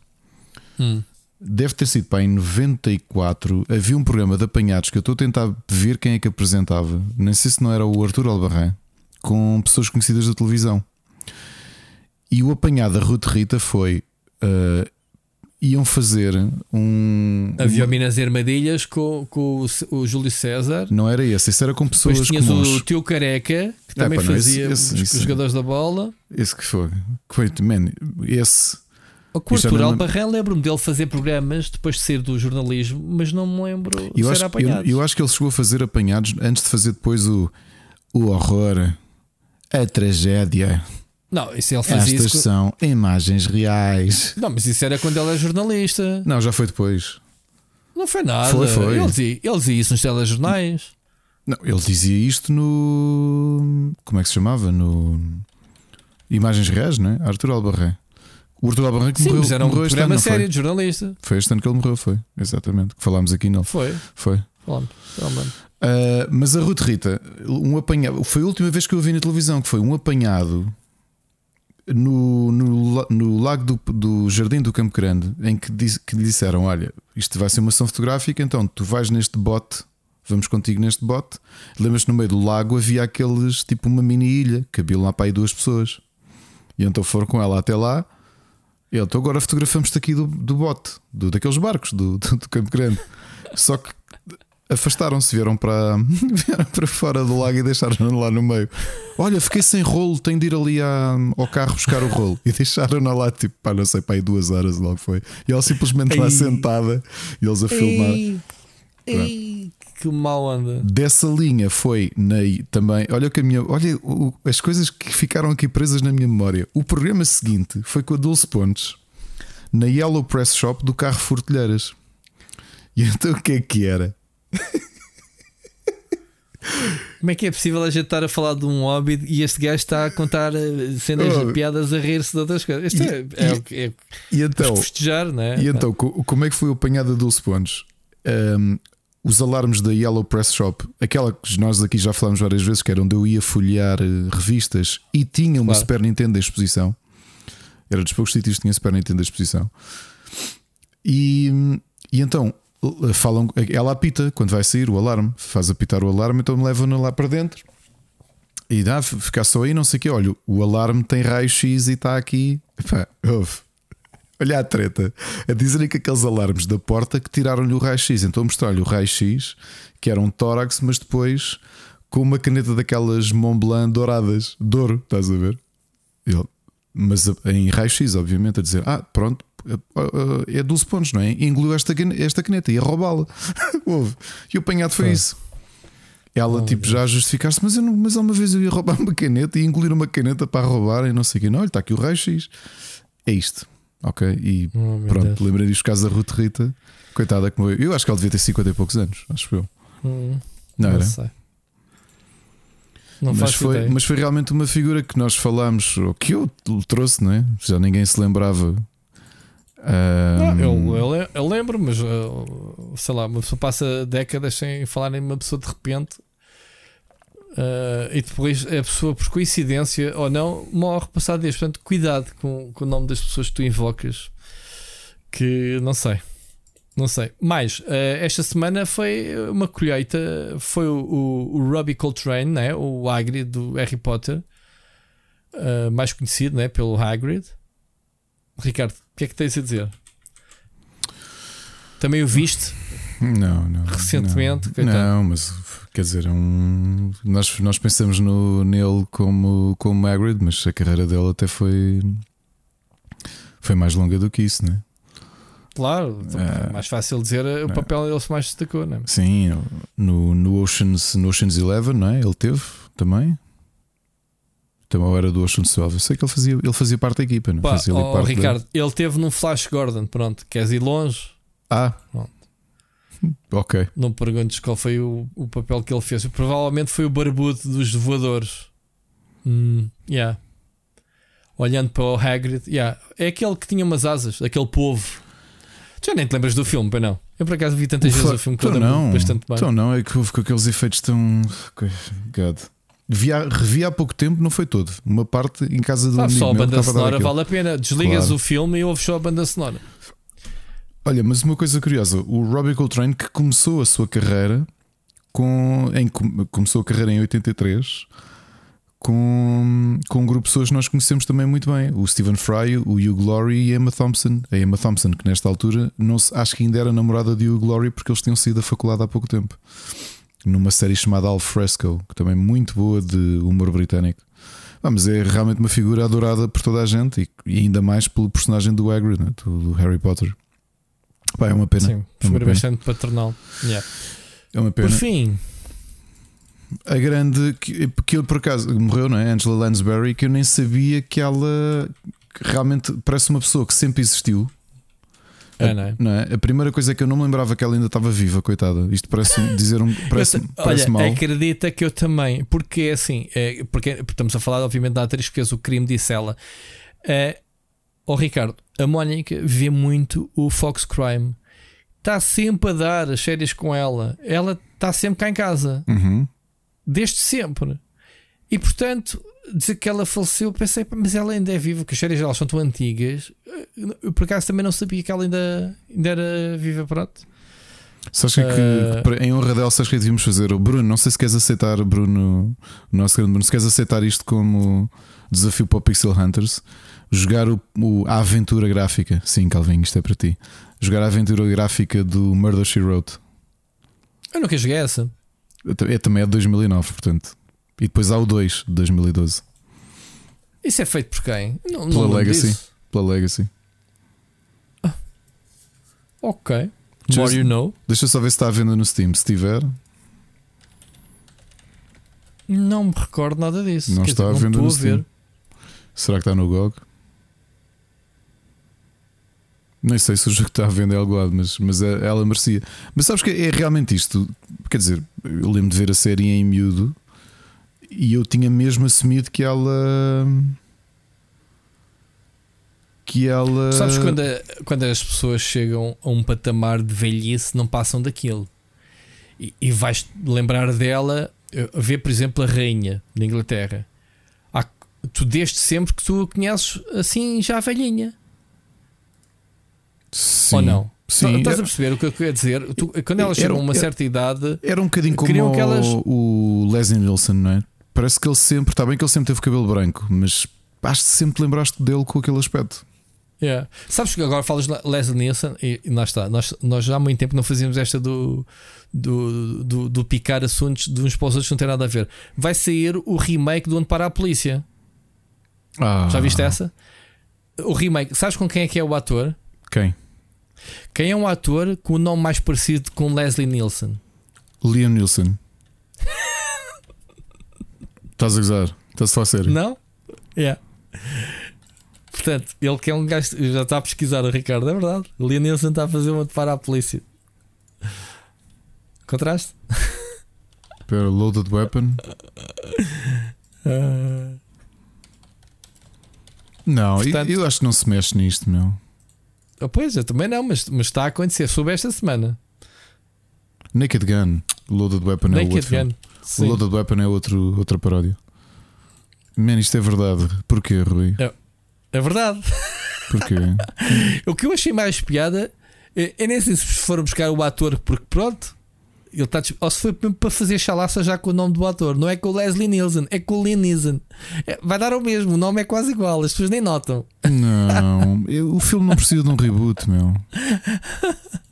Speaker 3: Hum.
Speaker 2: Deve ter sido para em 94. Havia um programa de apanhados que eu estou a tentar ver quem é que apresentava. Nem sei se não era o Arthur Albarrán, com pessoas conhecidas da televisão. E o apanhado da Ruth Rita foi. Uh, iam fazer um.
Speaker 3: Havia uma... Minas Armadilhas com, com o, o, Júlio César.
Speaker 2: Não era esse, esse era com pessoas.
Speaker 3: Depois tinhas comuns. o tio Careca, que também é, fazia esse, esse, os, esse, jogadores da bola.
Speaker 2: Esse que foi. Foi man, esse.
Speaker 3: O Cultural Barran, lembro-me dele fazer programas depois de sair do jornalismo, mas não me lembro
Speaker 2: eu acho. Eu, eu, acho que ele chegou a fazer apanhados antes de fazer depois o, o horror, a tragédia.
Speaker 3: Não, isso ele fazia
Speaker 2: Estas
Speaker 3: isso...
Speaker 2: são imagens reais.
Speaker 3: Não, mas isso era quando ele era jornalista.
Speaker 2: Não, já foi depois.
Speaker 3: Não foi nada.
Speaker 2: Foi, foi.
Speaker 3: Ele dizia, ele dizia isso nos telejornais.
Speaker 2: Não, ele dizia isto no. Como é que se chamava? No. Imagens Reais, não é? Arthur Albarré. O Arthur Albarré que
Speaker 3: Sim,
Speaker 2: morreu.
Speaker 3: Mas era um
Speaker 2: morreu
Speaker 3: programa
Speaker 2: ano,
Speaker 3: sério de jornalista.
Speaker 2: Foi este ano que ele morreu, foi. Exatamente. Que falámos aqui, não.
Speaker 3: Foi.
Speaker 2: Foi. Uh, mas a Ruth Rita, um apanhado. Foi a última vez que eu a vi na televisão, que foi um apanhado no, no, no lago do, do, Jardim do Campo Grande, em que, diz, que lhe disseram: Olha, isto vai ser uma ação fotográfica, então tu vais neste bote, vamos contigo neste bote. Lembras-te no meio do lago havia aqueles tipo uma mini ilha, cabiam lá para aí duas pessoas. E então foram com ela até lá. E então agora fotografamos-te aqui do, do bote, do, daqueles barcos do, do, do Campo Grande. Só que afastaram-se, vieram para, vieram para fora do lago e deixaram-no lá no meio. Olha, fiquei sem rolo, tenho de ir ali à, ao carro buscar o rolo. E deixaram-na lá, tipo, pá, não sei, pá, aí duas horas logo foi. E ela simplesmente lá sentada e eles a filmar. Ei,
Speaker 3: que mal anda.
Speaker 2: Dessa linha foi na, também. Olha que a minha. Olha o, as coisas que ficaram aqui presas na minha memória. O programa seguinte foi com a Dulce Pontes na Yellow Press Shop do carro Fortelheiras. E então o que é que era?
Speaker 3: Como é que é possível a gente estar a falar de um hobby e este gajo está a contar eh, cenas oh. de piadas a rir-se de outras coisas? Isto e, é, é, é,
Speaker 2: e então,
Speaker 3: festejar, não é?
Speaker 2: E então, como é que foi apanhada Dulce Pontes? Um, os alarmes da Yellow Press Shop, aquela que nós aqui já falamos várias vezes, que era onde eu ia folhear eh, revistas e tinha uma claro. Super Nintendo exposição. Era dos poucos sítios que tinha Super Nintendo exposição. E, e então falam, ela apita quando vai sair o alarme, faz apitar o alarme, então me levam-na lá para dentro. E dá, ficar só aí, não sei o que. Olha, o alarme tem raio-x e está aqui. Olha a treta. A dizerem que aqueles alarmes da porta que tiraram-lhe o raio-x. Então mostrar-lhe o raio-x, que era um tórax, mas depois com uma caneta daquelas Montblanc douradas, de ouro, estás a ver? Ele, mas em raio-x, obviamente, a dizer: Ah, pronto, é 12 pontos, não é? E engoliu esta, esta caneta, ia roubá-la. e o apanhado foi isso. Ela, oh, tipo, Deus. já justificar-se, mas, eu não, mas uma vez eu ia roubar uma caneta e engolir uma caneta para roubar e não sei o quê. Não, olha, está aqui o raio-x. É isto. Ok? E oh, pronto, lembrei disto caso da Ruth Rita. Coitada como eu. Eu acho que ela devia ter 50 e poucos anos, acho eu.
Speaker 3: Hum, não, não era? Sei.
Speaker 2: Não mas, foi, mas foi realmente uma figura que nós falámos, ou que eu trouxe, não é? Já ninguém se lembrava.
Speaker 3: Um... Não, eu, eu, lembro, mas uh, sei lá, uma pessoa passa décadas sem falar em uma pessoa de repente uh, e depois a pessoa, por coincidência ou não, morre passado dias. Portanto, cuidado com, com o nome das pessoas que tu invocas, que não sei. Não sei. Mais, uh, esta semana foi uma colheita. Foi o, o, o Robbie Coltrane, né? o Hagrid do Harry Potter, uh, mais conhecido né? pelo Hagrid. Ricardo, o que é que tens a dizer? Também o viste?
Speaker 2: Não, não.
Speaker 3: Recentemente?
Speaker 2: Não, não mas quer dizer, um, nós, nós pensamos no, nele como, como Hagrid, mas a carreira dele até foi, foi mais longa do que isso, né?
Speaker 3: Claro, é mais fácil dizer o é. papel ele se mais destacou, não é?
Speaker 2: Sim, no, no, Oceans, no Oceans Eleven, não é? Ele teve também. Também era do 12. Eu sei que ele fazia, ele fazia parte da equipa, não
Speaker 3: Pá,
Speaker 2: fazia
Speaker 3: oh, parte Ricardo, ele teve num Flash Gordon. Pronto, queres ir longe?
Speaker 2: Ah, pronto. ok.
Speaker 3: Não perguntes qual foi o, o papel que ele fez. Provavelmente foi o barbudo dos voadores. Hum, yeah. Olhando para o Hagrid, yeah. é aquele que tinha umas asas, aquele povo já nem te lembras do filme, pois não? Eu por acaso vi tantas vezes o filme que eu então não bastante bem.
Speaker 2: Então não, é que houve com aqueles efeitos tão. God. Via, revi há pouco tempo, não foi todo. Uma parte em casa do ah, amigo
Speaker 3: Só
Speaker 2: a
Speaker 3: banda sonora vale a pena. Desligas claro. o filme e ouves só a banda sonora.
Speaker 2: Olha, mas uma coisa curiosa: o Robbie Coltrane que começou a sua carreira com, em, começou a carreira em 83 com, com um grupo de pessoas que nós conhecemos também muito bem: o Stephen Fry, o Hugh Glory e a Emma Thompson. A Emma Thompson, que nesta altura não se, acho que ainda era namorada de Hugh Glory porque eles tinham saído da faculdade há pouco tempo. Numa série chamada Al Fresco, que também é muito boa de humor britânico. Vamos, é realmente uma figura adorada por toda a gente e, ainda mais pelo personagem do Hagrid, né? do, Harry Potter. Pá, é uma pena.
Speaker 3: Sim,
Speaker 2: é
Speaker 3: uma pena. bastante paternal. Yeah.
Speaker 2: É uma pena.
Speaker 3: Por fim,
Speaker 2: a grande que, que por acaso morreu, não é? Angela Lansbury, que eu nem sabia que ela realmente parece uma pessoa que sempre existiu.
Speaker 3: É, não é?
Speaker 2: Não é? A primeira coisa é que eu não me lembrava que ela ainda estava viva, coitada. Isto parece dizer um. Parece, eu, parece
Speaker 3: olha,
Speaker 2: mal.
Speaker 3: acredita que eu também, porque é assim, é, porque estamos a falar, obviamente, da atriz que fez o crime, disse ela. É, oh Ricardo, a Mónica vê muito o Fox Crime, está sempre a dar as séries com ela, ela está sempre cá em casa.
Speaker 2: Uhum
Speaker 3: desde sempre. E portanto, dizer que ela faleceu, pensei, mas ela ainda é viva, que as séries delas são tão antigas. Eu por acaso também não sabia que ela ainda, ainda era viva, pronto.
Speaker 2: Sabes que, uh... que em honra dela, sabes que devíamos fazer? O Bruno, não sei se queres aceitar, Bruno, o nosso grande Bruno, se queres aceitar isto como desafio para o Pixel Hunters, jogar o, o, a aventura gráfica. Sim, Calvin, isto é para ti. Jogar a aventura gráfica do Murder She Wrote.
Speaker 3: Eu nunca joguei essa.
Speaker 2: É, também é de 2009, portanto. E depois há o 2 de 2012.
Speaker 3: Isso é feito por quem?
Speaker 2: Não, Pela não Legacy. Pela Legacy.
Speaker 3: Ah. Ok. Just, More you know.
Speaker 2: Deixa só ver se está à venda no Steam. Se tiver.
Speaker 3: Não me recordo nada disso.
Speaker 2: Não Quer está dizer, à venda no Steam. Será que está no GOG? Nem sei se o jogo está à venda em algum lado, mas, mas é, ela merecia. Mas sabes que é realmente isto. Quer dizer, eu lembro de ver a série em miúdo e eu tinha mesmo assumido que ela. Que ela.
Speaker 3: Sabes quando, a, quando as pessoas chegam a um patamar de velhice, não passam daquilo. E, e vais lembrar dela, ver, por exemplo, a Rainha da Inglaterra. Há, tu desde sempre que tu a conheces assim, já velhinha.
Speaker 2: Sim.
Speaker 3: Ou não?
Speaker 2: Sim.
Speaker 3: Estás a perceber o que eu queria dizer? Tu, quando elas chegam a uma certa idade.
Speaker 2: Era um bocadinho como elas... o Leslie Nielsen, não é? Parece que ele sempre. Está bem que ele sempre teve cabelo branco, mas acho que sempre lembraste dele com aquele aspecto.
Speaker 3: Yeah. Sabes que agora falas Leslie Nielsen e, e lá está. Nós, nós já há muito tempo não fazíamos esta do, do, do, do picar assuntos de uns para os outros não tem nada a ver. Vai sair o remake do Onde Para a Polícia.
Speaker 2: Ah.
Speaker 3: Já viste essa? O remake, sabes com quem é que é o ator?
Speaker 2: Quem?
Speaker 3: Quem é um ator com o nome mais parecido com Leslie Nielsen?
Speaker 2: Liam Nielsen. Estás a gozar? Estás a falar sério?
Speaker 3: Não? É. Yeah. Portanto, ele que é um gajo. Já está a pesquisar o Ricardo, é verdade. O Liam Nielsen está a fazer uma de para a polícia. Contraste?
Speaker 2: Espera, loaded weapon. Uh... Não, Portanto, eu, eu, acho que não se mexe nisto, meu.
Speaker 3: Oh, pois, eu também não, mas, mas está a acontecer. Soube esta semana.
Speaker 2: Naked Gun. Loaded Weapon Naked é outro. Gun. O Loaded Weapon é outro, outra paródia. Man, isto é verdade. Porquê, Rui?
Speaker 3: É, é verdade.
Speaker 2: Porquê?
Speaker 3: o que eu achei mais piada é, é nem sei se foram buscar o ator, porque pronto. Ele está ou se foi para fazer chalaça já com o nome do ator, não é com o Leslie Nielsen, é com o Liam Neeson. É, vai dar o mesmo, o nome é quase igual, as pessoas nem notam.
Speaker 2: Não, eu, o filme não precisa de um reboot, meu.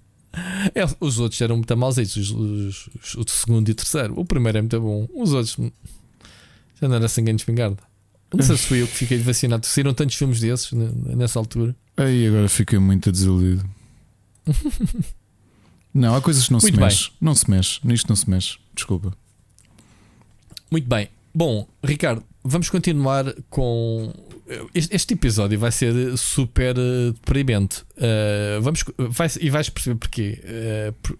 Speaker 3: É, os outros eram muito mauzitos, os, os, os, o segundo e o terceiro. O primeiro é muito bom, os outros já não era sem ganho de espingarda. Não sei se fui eu que fiquei vacinado. Saíram tantos filmes desses nessa altura.
Speaker 2: Aí agora fiquei muito desiludido. não, há coisas que não muito se mexe. Não se mexe. Nisto não se mexe. Desculpa.
Speaker 3: Muito bem. Bom, Ricardo, vamos continuar com. Este episódio vai ser super uh, deprimente. Uh, vamos, vai, e vais perceber porquê. Uh, por,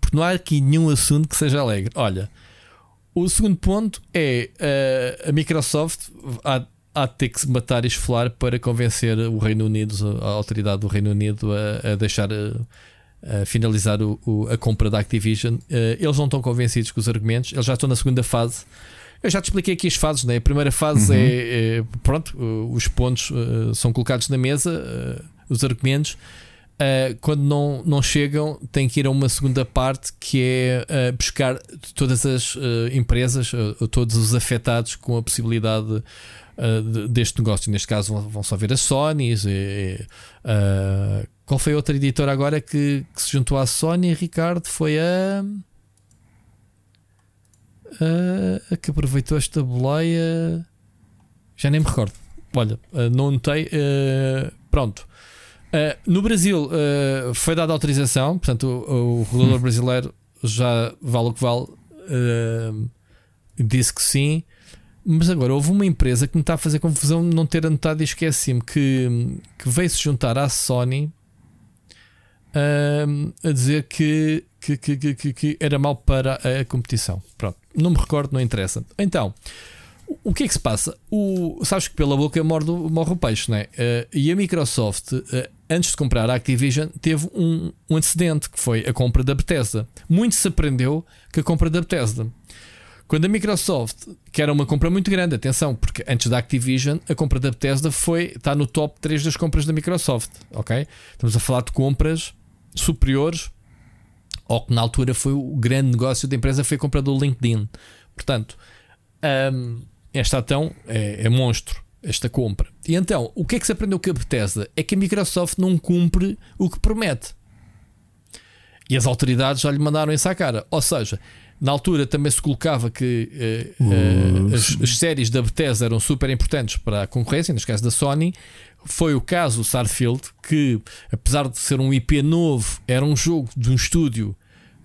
Speaker 3: porque não há aqui nenhum assunto que seja alegre. Olha, o segundo ponto é uh, a Microsoft há, há de ter que se matar e esfolar para convencer o Reino Unido, a autoridade do Reino Unido, a, a deixar a, finalizar o, o, a compra da Activision. Eles não estão convencidos com os argumentos, eles já estão na segunda fase. Eu já te expliquei aqui as fases, né? A primeira fase uhum. é, é, pronto, os pontos uh, são colocados na mesa, os argumentos. Uh, quando não, não chegam, tem que ir a uma segunda parte que é uh, buscar todas as uh, empresas, todos os afetados com a possibilidade de, deste negócio. Neste caso, vão, vão só ver as Sony. qual foi a outra editora agora que, que, se juntou à Sony, Ricardo? Foi a. a que aproveitou esta boleia. Já nem me recordo. Olha, não notei. pronto. Uh, no Brasil uh, foi dada autorização, portanto, o, o regulador hum. brasileiro já vale o que vale, uh, disse que sim. Mas agora houve uma empresa que me está a fazer confusão não ter anotado e esqueci-me que, que veio se juntar à Sony a dizer que, que, que, que, era mal para a competição. Pronto, não me recordo, não interessa. Então, o que é que se passa? O, sabes que pela boca morre, morre o peixe, não é? Uh, e a Microsoft, uh, antes de comprar a Activision, teve um, um antecedente que foi a compra da Bethesda. Muito se aprendeu com a compra da Bethesda. Quando a Microsoft, que era uma compra muito grande, atenção, porque antes da Activision, a compra da Bethesda foi, está no top 3 das compras da Microsoft, ok? Estamos a falar de compras superiores ao que na altura foi o grande negócio da empresa, foi a compra do LinkedIn. Portanto, um, esta então é, é monstro, esta compra. E então, o que é que se aprendeu com a Bethesda? É que a Microsoft não cumpre o que promete. E as autoridades já lhe mandaram isso à cara. Ou seja, na altura também se colocava que uh, uh, as, as, séries da Bethesda eram super importantes para a concorrência, neste caso da Sony. Foi o caso do Starfield, que apesar de ser um IP novo, era um jogo de um estúdio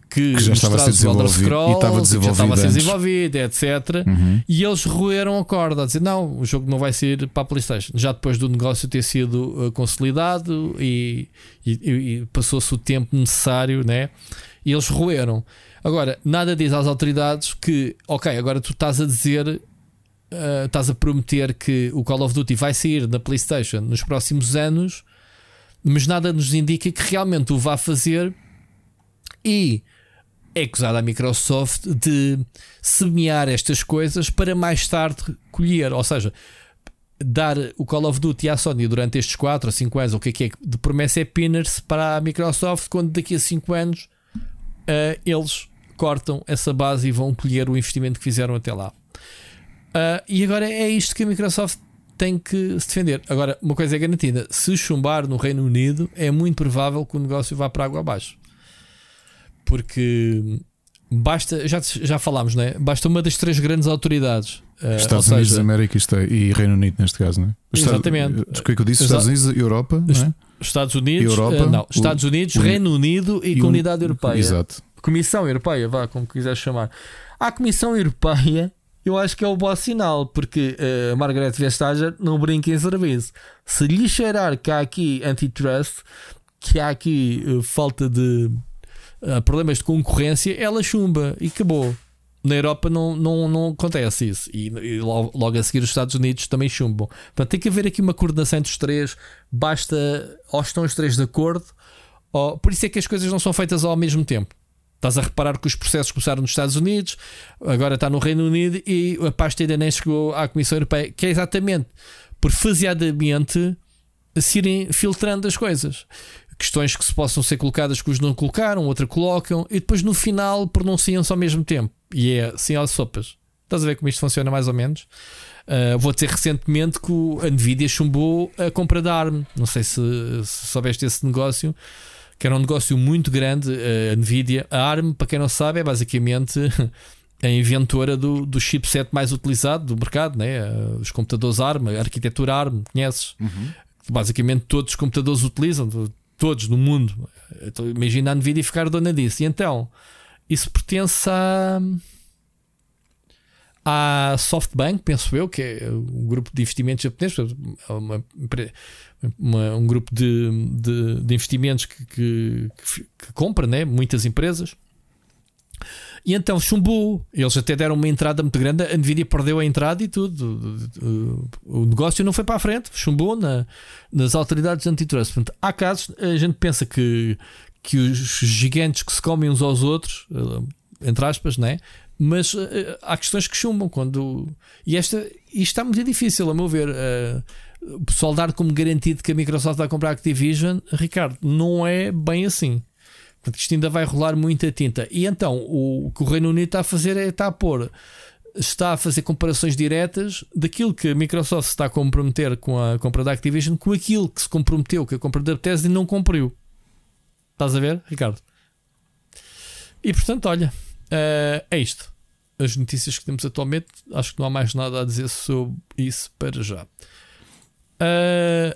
Speaker 3: que,
Speaker 2: que já estava a ser desenvolvido Scroll, e estava desenvolvido, já estava a ser
Speaker 3: desenvolvido, etc. Uhum. E eles roeram a corda a dizer: não, o jogo não vai ser para a PlayStation. Já depois do negócio ter sido uh, consolidado e, e, e passou-se o tempo necessário, né? E eles roeram. Agora, nada diz às autoridades que, ok, agora tu estás a dizer, uh, estás a prometer que o Call of Duty vai sair na PlayStation nos próximos anos, mas nada nos indica que realmente o vá fazer e é acusada a Microsoft de semear estas coisas para mais tarde colher. Ou seja, dar o Call of Duty à Sony durante estes 4 ou 5 anos, o que é que é de promessa é pinners para a Microsoft, quando daqui a 5 anos uh, eles cortam essa base e vão colher o investimento que fizeram até lá. Uh, e agora é isto que a Microsoft tem que se defender. Agora, uma coisa é garantida: se chumbar no Reino Unido, é muito provável que o negócio vá para água abaixo porque basta, já, já falámos, não é? Basta uma das três grandes autoridades.
Speaker 2: Uh, Estados seja, Unidos, América e Reino Unido, neste caso, não é?
Speaker 3: Exatamente.
Speaker 2: O que é que eu disse? Estados Unidos, Europa, não é?
Speaker 3: Estados Unidos, Europa, uh, não, Estados Unidos, o, Reino Unido e, e Comunidade Europeia.
Speaker 2: Exato.
Speaker 3: Comissão Europeia, vá, como quiseres chamar. A Comissão Europeia, eu acho que é o bom sinal, porque uh, Margaret Vestager não brinca em serviço. Se lhe cheirar que há aqui antitrust, que há aqui uh, falta de uh, problemas de concorrência, ela chumba e acabou. Na Europa não, não, não acontece isso. E, e logo, logo, a seguir os Estados Unidos também chumbam. Portanto, tem que haver aqui uma coordenação entre os três. Basta, ou estão os três de acordo, ou, por isso é que as coisas não são feitas ao mesmo tempo. Estás a reparar que os processos começaram nos Estados Unidos, agora está no Reino Unido e a pasta ainda nem chegou à Comissão Europeia, que é exatamente por faseadamente se irem filtrando as coisas questões que se possam ser colocadas que os não colocaram, outra colocam, e depois no final pronunciam-se ao mesmo tempo. E é assim às sopas. Estás a ver como isto funciona mais ou menos? Uh, vou dizer recentemente que a Nvidia chumbou a compra da ARM. Não sei se, se soubeste esse negócio, que era um negócio muito grande. A Nvidia, a ARM, para quem não sabe, é basicamente a inventora do, do chipset mais utilizado do mercado, né? os computadores ARM, a arquitetura ARM, conheces? Uhum. Basicamente todos os computadores utilizam, todos no mundo. Então, imagina a Nvidia ficar dona disso. E então, isso pertence a. À SoftBank, penso eu, que é um grupo de investimentos japonês, uma, uma, um grupo de, de, de investimentos que, que, que, compra né? muitas empresas. E então chumbou. Eles até deram uma entrada muito grande. A Nvidia perdeu a entrada e tudo. O negócio não foi para a frente. Chumbou na, nas autoridades antitrust. Portanto, há casos, a gente pensa que, que os gigantes que se comem uns aos outros, eh, entre aspas, né? Mas uh, há questões que chumbam quando. E esta, isto está muito difícil, a meu ver. Uh, o pessoal dar como garantido que a Microsoft vai comprar a Activision, Ricardo, não é bem assim. Portanto, isto ainda vai rolar muita tinta. E então, o, que o Reino Unido está a fazer é está a pôr, está a fazer comparações diretas daquilo que a Microsoft está a comprometer com a compra da Activision com aquilo que se comprometeu com a compra da Bethesda e não cumpriu. Estás a ver, Ricardo? E portanto, olha, uh, é isto. As notícias que temos atualmente, acho que não há mais nada a dizer sobre isso para já. Uh,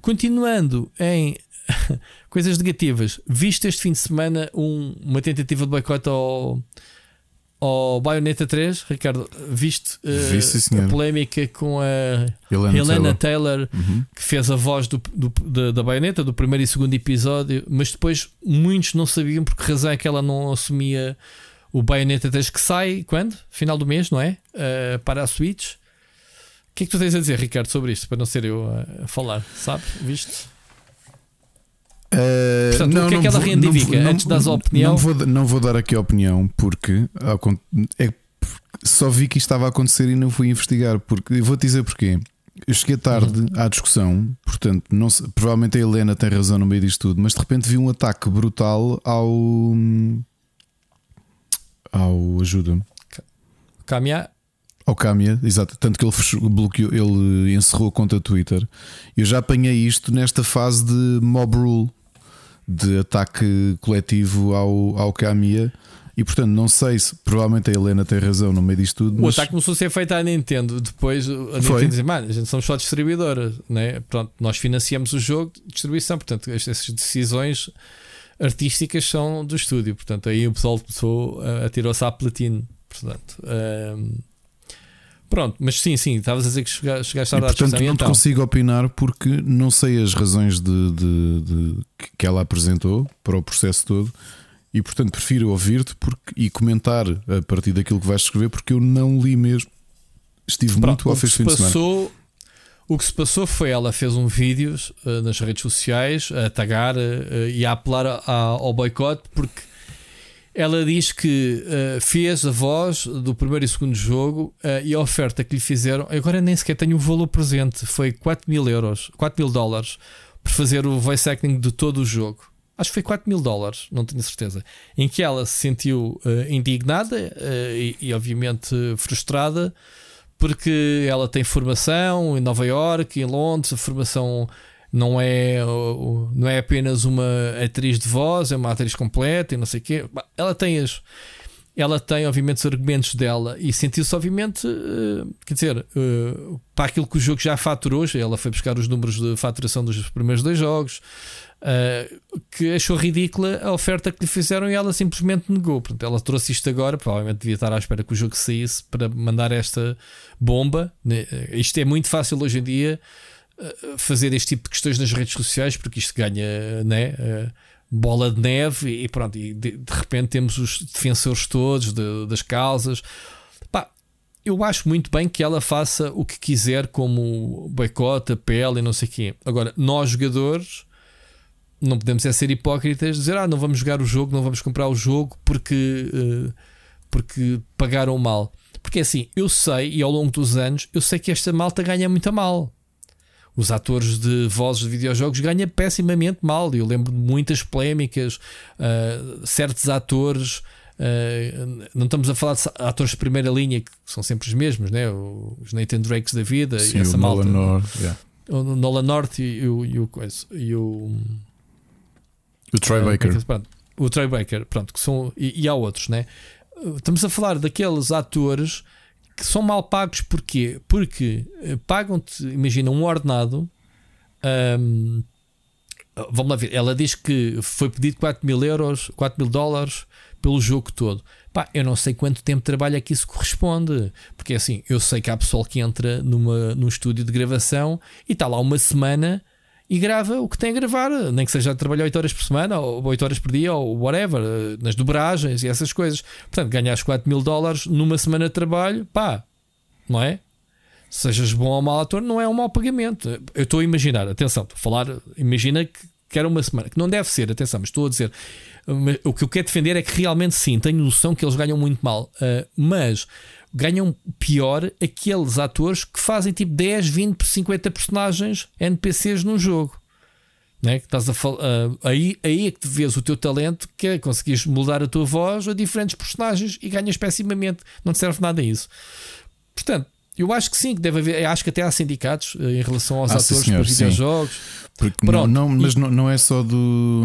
Speaker 3: continuando em Coisas negativas. Viste este fim de semana um, uma tentativa de boicote ao, ao Bayonetta 3, Ricardo? Viste
Speaker 2: uh,
Speaker 3: a polémica com a Helena, Helena Taylor, Taylor uhum. que fez a voz do, do, da, da Bayonetta, do primeiro e segundo episódio, mas depois muitos não sabiam por que razão é que ela não assumia o Bayonetta 3 que sai quando? Final do mês, não é? Uh, para a Switch. O que é que tu tens a dizer, Ricardo, sobre isto? Para não ser eu a falar, sabe? Viste? Uh, Portanto, não, o que é que ela reivindica antes das opinião?
Speaker 2: Não vou, não vou dar aqui a opinião porque é, só vi que isto estava a acontecer e não fui investigar. Porque vou-te dizer porquê. Eu cheguei tarde uhum. à discussão, portanto, não, provavelmente a Helena tem razão no meio disto tudo, mas de repente vi um ataque brutal ao. ao. ajuda-me.
Speaker 3: Camia
Speaker 2: ao Camia, exato. Tanto que ele fechou, bloqueou, ele encerrou a conta Twitter. Eu já apanhei isto nesta fase de mob rule de ataque coletivo ao, ao Kamiya. E portanto, não sei se provavelmente a Helena tem razão no meio disto tudo.
Speaker 3: O ataque começou a ser feito à Nintendo. Depois a Nintendo dizia: Mano, a gente somos só distribuidora, né? Pronto, nós financiamos o jogo de distribuição. Portanto, essas decisões artísticas são do estúdio. Portanto, aí o pessoal começou a, a tirar-se à platina. Portanto, um, pronto, mas sim, sim, estavas a dizer que chegaste a dar
Speaker 2: a Portanto, não então. consigo opinar porque não sei as razões de, de, de, que ela apresentou para o processo todo. E portanto prefiro ouvir-te e comentar a partir daquilo que vais escrever, porque eu não li mesmo. Estive Pronto, muito ao fim de
Speaker 3: semana. O que se passou foi ela fez um vídeo uh, nas redes sociais a tagar uh, e a apelar a, ao boicote porque ela diz que uh, fez a voz do primeiro e segundo jogo e a oferta que lhe fizeram, agora nem sequer tenho o valor presente, foi 4 mil euros, 4 mil dólares por fazer o voice acting de todo o jogo. Acho que foi 4 mil dólares, não tenho certeza. Em que ela se sentiu indignada e, e, obviamente, frustrada porque ela tem formação em Nova York, em Londres, a formação não é, não é apenas uma atriz de voz, é uma atriz completa e não sei o quê. Ela tem as. Ela tem, obviamente, os argumentos dela e sentiu-se, obviamente, uh, quer dizer, uh, para aquilo que o jogo já faturou. Ela foi buscar os números de faturação dos primeiros dois jogos, uh, que achou ridícula a oferta que lhe fizeram e ela simplesmente negou. Portanto, ela trouxe isto agora, provavelmente devia estar à espera que o jogo saísse para mandar esta bomba. Né? Isto é muito fácil hoje em dia fazer este tipo de questões nas redes sociais, porque isto ganha né, bola de neve e pronto, e de, de repente temos os defensores todos de, das causas. Pá, eu acho muito bem que ela faça o que quiser, como boicote, apelo e não sei o quê. Agora, nós jogadores não podemos é ser hipócritas, dizer ah, não vamos jogar o jogo, não vamos comprar o jogo porque, uh, porque pagaram mal. Porque assim, eu sei, e ao longo dos anos, eu sei que esta malta ganha muito mal. Os atores de vozes de videojogos ganham pessimamente mal. Eu lembro de muitas polémicas, uh, certos atores. Uh, não estamos a falar de atores de primeira linha que são sempre os mesmos, né? os Nathan Drakes da vida
Speaker 2: Sim,
Speaker 3: e essa
Speaker 2: o
Speaker 3: malta.
Speaker 2: Nolan North, yeah.
Speaker 3: O Nolan North e, o, e, o, e o
Speaker 2: o Troy uh, Baker.
Speaker 3: Pronto, o Troy Baker, pronto, que são, e, e há outros, né? Estamos a falar daqueles atores que são mal pagos porquê? Porque uh, pagam-te, imagina, um ordenado. Um, vamos lá ver, ela diz que foi pedido 4 mil euros, 4 mil dólares pelo jogo todo. Pá, eu não sei quanto tempo de trabalho é que isso corresponde. Porque assim, eu sei que há pessoal que entra numa, num estúdio de gravação e está lá uma semana e grava o que tem a gravar, nem que seja trabalhar 8 horas por semana ou 8 horas por dia ou whatever, nas dobragens e essas coisas. Portanto, ganhas 4 mil dólares numa semana de trabalho, pá, não é? Sejas bom ou mau ator, não é um mau pagamento. Eu estou a imaginar, atenção, estou a falar, imagina que, que era uma semana, que não deve ser, atenção, mas estou a dizer, o que eu quero defender é que realmente sim, tenho noção que eles ganham muito mal, uh, mas ganham pior aqueles atores que fazem tipo 10, 20, 50 personagens NPCs num jogo. Né? Estás a uh, aí, aí é que vês o teu talento, que é conseguires mudar a tua voz a diferentes personagens e ganhas pessimamente. Não te serve nada a isso. Portanto, eu acho que sim, que deve haver. Acho que até há sindicatos eh, em relação aos ah, atores sim, dos videojogos.
Speaker 2: Porque não, não, mas não, não é só do.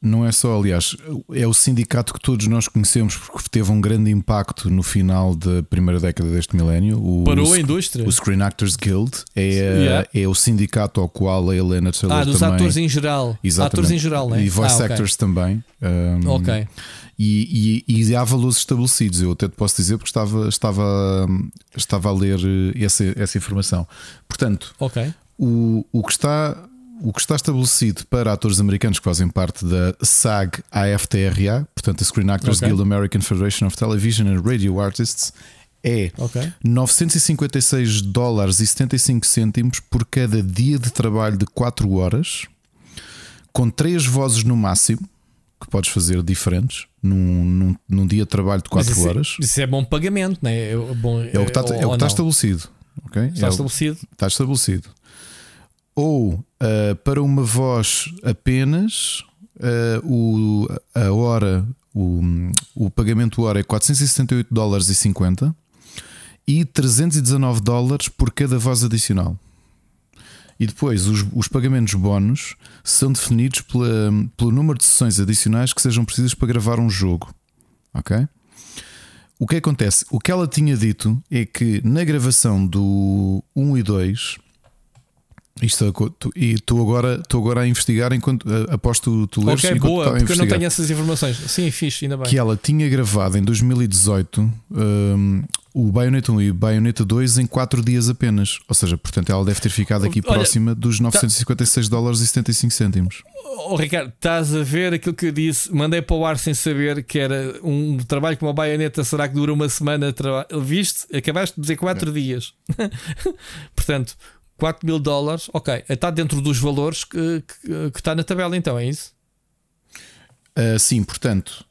Speaker 2: Não é só, aliás, é o sindicato que todos nós conhecemos porque teve um grande impacto no final da primeira década deste milénio. O,
Speaker 3: Parou a indústria.
Speaker 2: O Screen Actors Guild é, yeah. é o sindicato ao qual a Helena Taylor
Speaker 3: Ah, dos
Speaker 2: também,
Speaker 3: atores em geral.
Speaker 2: Exatamente.
Speaker 3: Atores em geral, né?
Speaker 2: E voice
Speaker 3: ah, okay.
Speaker 2: actors também. Um,
Speaker 3: ok.
Speaker 2: E, e, e, há valores estabelecidos. Eu até te posso dizer porque estava, estava, estava a ler essa, essa informação. Portanto,
Speaker 3: okay.
Speaker 2: o, o que está o que está estabelecido para atores americanos que fazem parte da SAG-AFTRA, portanto a Screen Actors okay. Guild American Federation of Television and Radio Artists, é okay. 956 dólares e 75 cêntimos por cada dia de trabalho de 4 horas, com 3 vozes no máximo, que podes fazer diferentes num, num, num dia de trabalho de 4
Speaker 3: isso,
Speaker 2: horas.
Speaker 3: Isso é bom pagamento, não é? É, bom,
Speaker 2: é o que está, é o que está estabelecido. Okay?
Speaker 3: Está
Speaker 2: é
Speaker 3: estabelecido.
Speaker 2: O, está estabelecido ou uh, para uma voz apenas uh, o, a hora, o, o pagamento hora é 478 dólares e 50 e 319 dólares por cada voz adicional. E depois os, os pagamentos bónus são definidos pela, pelo número de sessões adicionais que sejam precisas para gravar um jogo. Ok? O que acontece? O que ela tinha dito é que na gravação do 1 e 2 isto, é e estou agora, estou agora a investigar enquanto aposto tu lês.
Speaker 3: Ok, boa, porque eu não tenho essas informações. Sim, fixe, ainda bem.
Speaker 2: Que ela tinha gravado em 2018 um, o Bayonetta 1 e o Bayonetta 2 em 4 dias apenas. Ou seja, portanto, ela deve ter ficado aqui Olha, próxima dos 956 tá... dólares e 75 cêntimos.
Speaker 3: Oh, Ricardo, estás a ver aquilo que eu disse? Mandei para o ar sem saber que era um trabalho com uma baioneta. Será que dura uma semana? Viste? Acabaste de dizer 4 é. dias. portanto, 4 mil dólares, ok, está dentro dos valores que, que, que está na tabela, então, é isso?
Speaker 2: Uh, sim, portanto.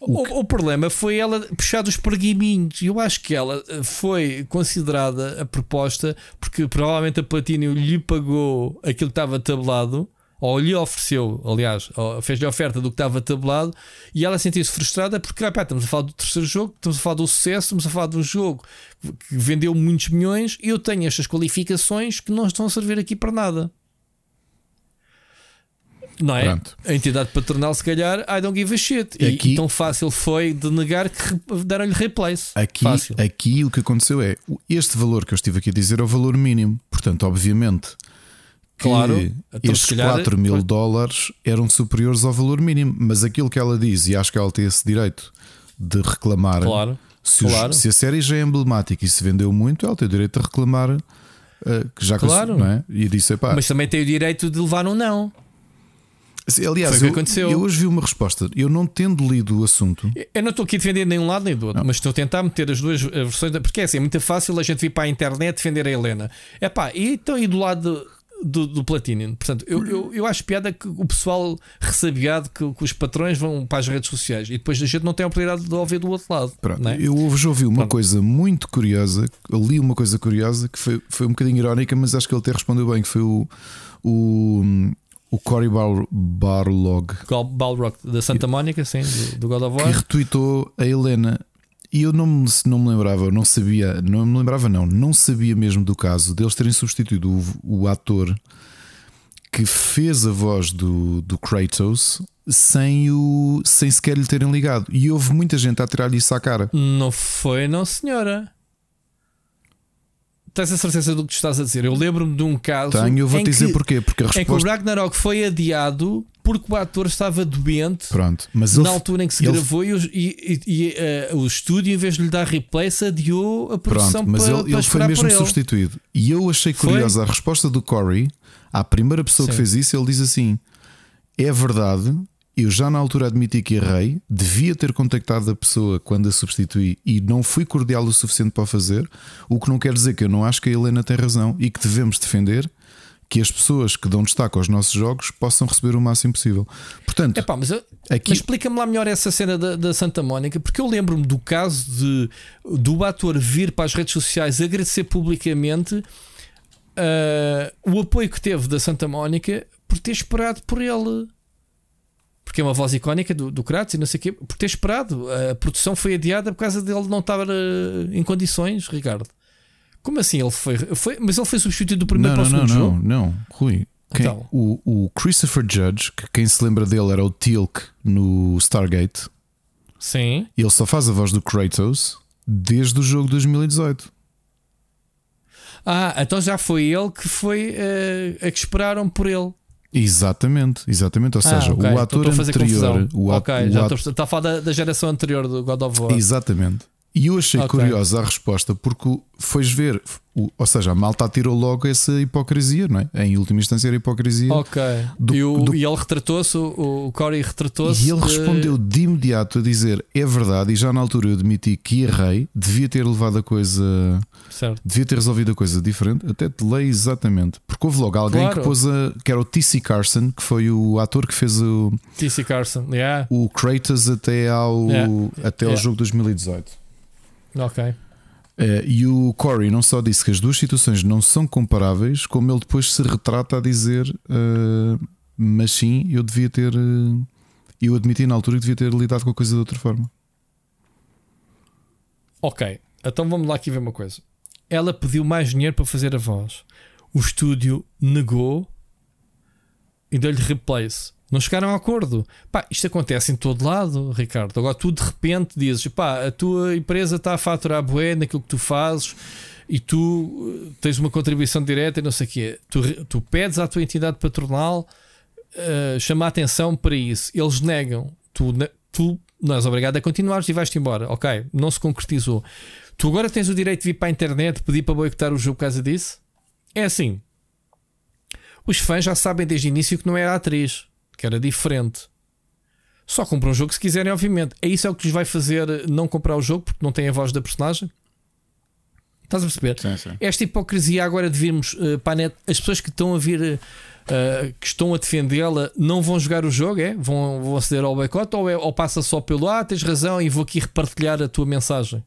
Speaker 3: O, o, o, problema foi ela puxar dos pergaminhos. Eu acho que ela eh, foi considerada a proposta porque provavelmente a Platinum lhe pagou aquilo que estava tabelado ou lhe ofereceu, aliás, fez-lhe oferta do que estava tabelado e ela sentiu-se frustrada porque rapaz, estamos a falar do terceiro jogo, estamos a falar do sucesso, estamos a falar de um jogo que vendeu muitos milhões e eu tenho estas qualificações que não estão a servir aqui para nada. Não é? Pronto. A entidade patronal, se calhar, I don't give a shit. E, aqui, tão fácil foi de negar que deram-lhe replace.
Speaker 2: Aqui, aqui o que aconteceu é este valor que eu estive aqui a dizer é o valor mínimo. Portanto, obviamente, Claro, então, estes calhar, 4 mil dólares eram superiores ao valor mínimo, mas aquilo que ela diz, e acho que ela tem esse direito de reclamar,
Speaker 3: claro,
Speaker 2: se,
Speaker 3: claro.
Speaker 2: se a série já é emblemática e se vendeu muito, ela tem o direito de reclamar, uh, já claro. que, não é? E disse, Epá,
Speaker 3: mas também tem o direito de levar um não.
Speaker 2: Aliás, eu, eu, hoje vi uma resposta. Eu não tendo lido o assunto.
Speaker 3: Eu não estou aqui a defender nem um lado nem do outro, não. mas estou a tentar meter as duas versões. Porque é assim, é muito fácil a gente vir para a internet defender a Helena. É pá, e então aí do lado do, do Platinum. Portanto, eu, eu, eu acho piada que o pessoal ressabiado que, que, os patrões vão para as redes sociais e depois a gente não tem a oportunidade de ouvir do outro lado. É?
Speaker 2: Eu hoje ouvi uma Pronto. coisa muito curiosa, li uma coisa curiosa que foi, foi um bocadinho irónica, mas acho que ele até respondeu bem, que foi o, o, o Cory Bar, Barlog.
Speaker 3: Balrog da Santa Mónica, sim, do, do God of War.
Speaker 2: Que retweetou a Helena e eu não me, não me lembrava, não sabia, não me lembrava, não, não sabia mesmo do caso deles terem substituído o, o ator que fez a voz do, do Kratos sem, o, sem sequer lhe terem ligado. E houve muita gente a tirar-lhe isso à cara.
Speaker 3: Não foi, não, senhora. Tens a certeza do que estás a dizer? Eu lembro-me de um caso.
Speaker 2: Tenho, eu vou te dizer que, porquê. Porque a resposta...
Speaker 3: Em que o Ragnarok foi adiado porque o ator estava doente
Speaker 2: Pronto, mas
Speaker 3: na
Speaker 2: ele,
Speaker 3: altura em que se ele, gravou e, e, e uh, o estúdio, em vez de lhe dar replace, adiou a produção
Speaker 2: Pronto, mas
Speaker 3: para,
Speaker 2: ele, ele foi mesmo substituído. E eu achei curiosa a resposta do Corey à primeira pessoa Sim. que fez isso. Ele diz assim: É verdade, eu já na altura admiti que errei, devia ter contactado a pessoa quando a substituí e não fui cordial o suficiente para fazer, o que não quer dizer que eu não acho que a Helena tem razão e que devemos defender que as pessoas que dão destaque aos nossos jogos possam receber o máximo possível. Portanto,
Speaker 3: Epá, mas, aqui... mas explica-me lá melhor essa cena da, da Santa Mónica, porque eu lembro-me do caso de do ator vir para as redes sociais agradecer publicamente uh, o apoio que teve da Santa Mónica por ter esperado por ele porque é uma voz icónica do, do Kratos e não sei o quê, por ter esperado. A produção foi adiada por causa dele não estar uh, em condições, Ricardo. Como assim ele foi, foi? Mas ele foi substituído do primeiro
Speaker 2: não,
Speaker 3: para o
Speaker 2: não,
Speaker 3: segundo
Speaker 2: não,
Speaker 3: jogo?
Speaker 2: Não, não, Rui. Quem, então. o, o Christopher Judge, que quem se lembra dele era o Tilk no Stargate.
Speaker 3: Sim.
Speaker 2: Ele só faz a voz do Kratos desde o jogo 2018.
Speaker 3: Ah, então já foi ele que foi uh, a que esperaram por ele.
Speaker 2: Exatamente, exatamente. Ou ah, seja, okay. o ator anterior. O
Speaker 3: ok, o já estou, está a falar da, da, geração anterior do God of War.
Speaker 2: Exatamente. E eu achei okay. curiosa a resposta porque foi ver, ou seja, a malta tirou logo essa hipocrisia, não é? Em última instância era hipocrisia.
Speaker 3: Ok. Do, e, o, do... e, ele retratou-se, o, o Corey retratou-se.
Speaker 2: E ele de... respondeu de imediato a dizer: é verdade, e já na altura eu admiti que errei, devia ter levado a coisa.
Speaker 3: Certo.
Speaker 2: Devia ter resolvido a coisa diferente. Até te leio exatamente. Porque houve logo alguém claro. que pôs a. que era o T.C. Carson, que foi o ator que fez o.
Speaker 3: T.C. Carson, yeah.
Speaker 2: O Kratos até ao, yeah. até ao yeah. jogo 2018.
Speaker 3: Ok.
Speaker 2: Uh, e o Corey não só disse que as duas situações não são comparáveis, como ele depois se retrata a dizer: uh, Mas sim, eu devia ter. Uh, eu admiti na altura que devia ter lidado com a coisa de outra forma.
Speaker 3: Ok, então vamos lá aqui ver uma coisa. Ela pediu mais dinheiro para fazer a voz. o estúdio negou e deu-lhe replace. Não chegaram a acordo. Pá, isto acontece em todo lado, Ricardo. Agora tu de repente dizes: pá, a tua empresa está a faturar bué naquilo que tu fazes e tu eh, tens uma contribuição direta e não sei o quê. Tu, tu pedes à tua entidade patronal uh, chamar atenção para isso. Eles negam. Tu, tu não és obrigado a continuar e vais-te embora. Ok, não se concretizou. Tu agora tens o direito de vir para a internet pedir para boicotar o jogo por causa disso? É assim. Os fãs já sabem desde o início que não era atriz, que era diferente. Só compram o jogo se quiserem, obviamente. É isso é o que lhes vai fazer não comprar o jogo porque não tem a voz da personagem? Estás a perceber?
Speaker 2: Sim, sim.
Speaker 3: Esta hipocrisia agora de virmos uh, para a net, as pessoas que estão a vir, uh, que estão a defendê-la, não vão jogar o jogo, é? Vão, vão aceder ao boicote ou, é, ou passa só pelo ah, tens razão e vou aqui repartilhar a tua mensagem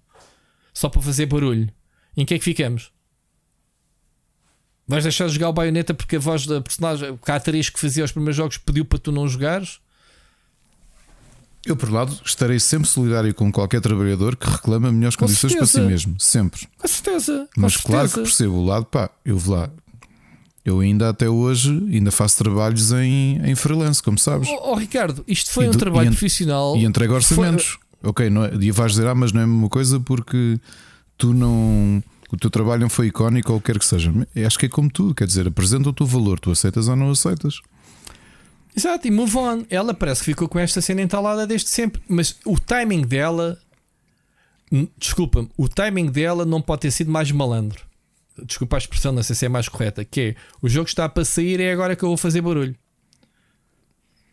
Speaker 3: só para fazer barulho. Em que é que ficamos? Vais deixar de jogar o baioneta porque a voz da personagem, o atriz que fazia os primeiros jogos, pediu para tu não jogares?
Speaker 2: Eu, por lado, estarei sempre solidário com qualquer trabalhador que reclama melhores com condições certeza. para si mesmo. Sempre.
Speaker 3: Com certeza.
Speaker 2: Com Mas
Speaker 3: certeza.
Speaker 2: claro que percebo o lado, pá, eu vou lá. Eu ainda até hoje ainda faço trabalhos em, em freelance, como sabes.
Speaker 3: Oh, oh Ricardo, isto foi e um do, trabalho e profissional.
Speaker 2: E entrego orçamentos. Foi... Ok, não é, e vais dizer, ah, mas não é a mesma coisa porque tu não. O teu trabalho não foi icónico ou o que quer que seja. Acho que é como tudo, quer dizer, apresenta o teu valor, tu aceitas ou não aceitas.
Speaker 3: Exato, e move on. Ela parece que ficou com esta cena entalada desde sempre, mas o timing dela, desculpa-me, o timing dela não pode ter sido mais malandro. Desculpa a expressão, não sei se é mais correta. Que é o jogo está para sair, é agora que eu vou fazer barulho.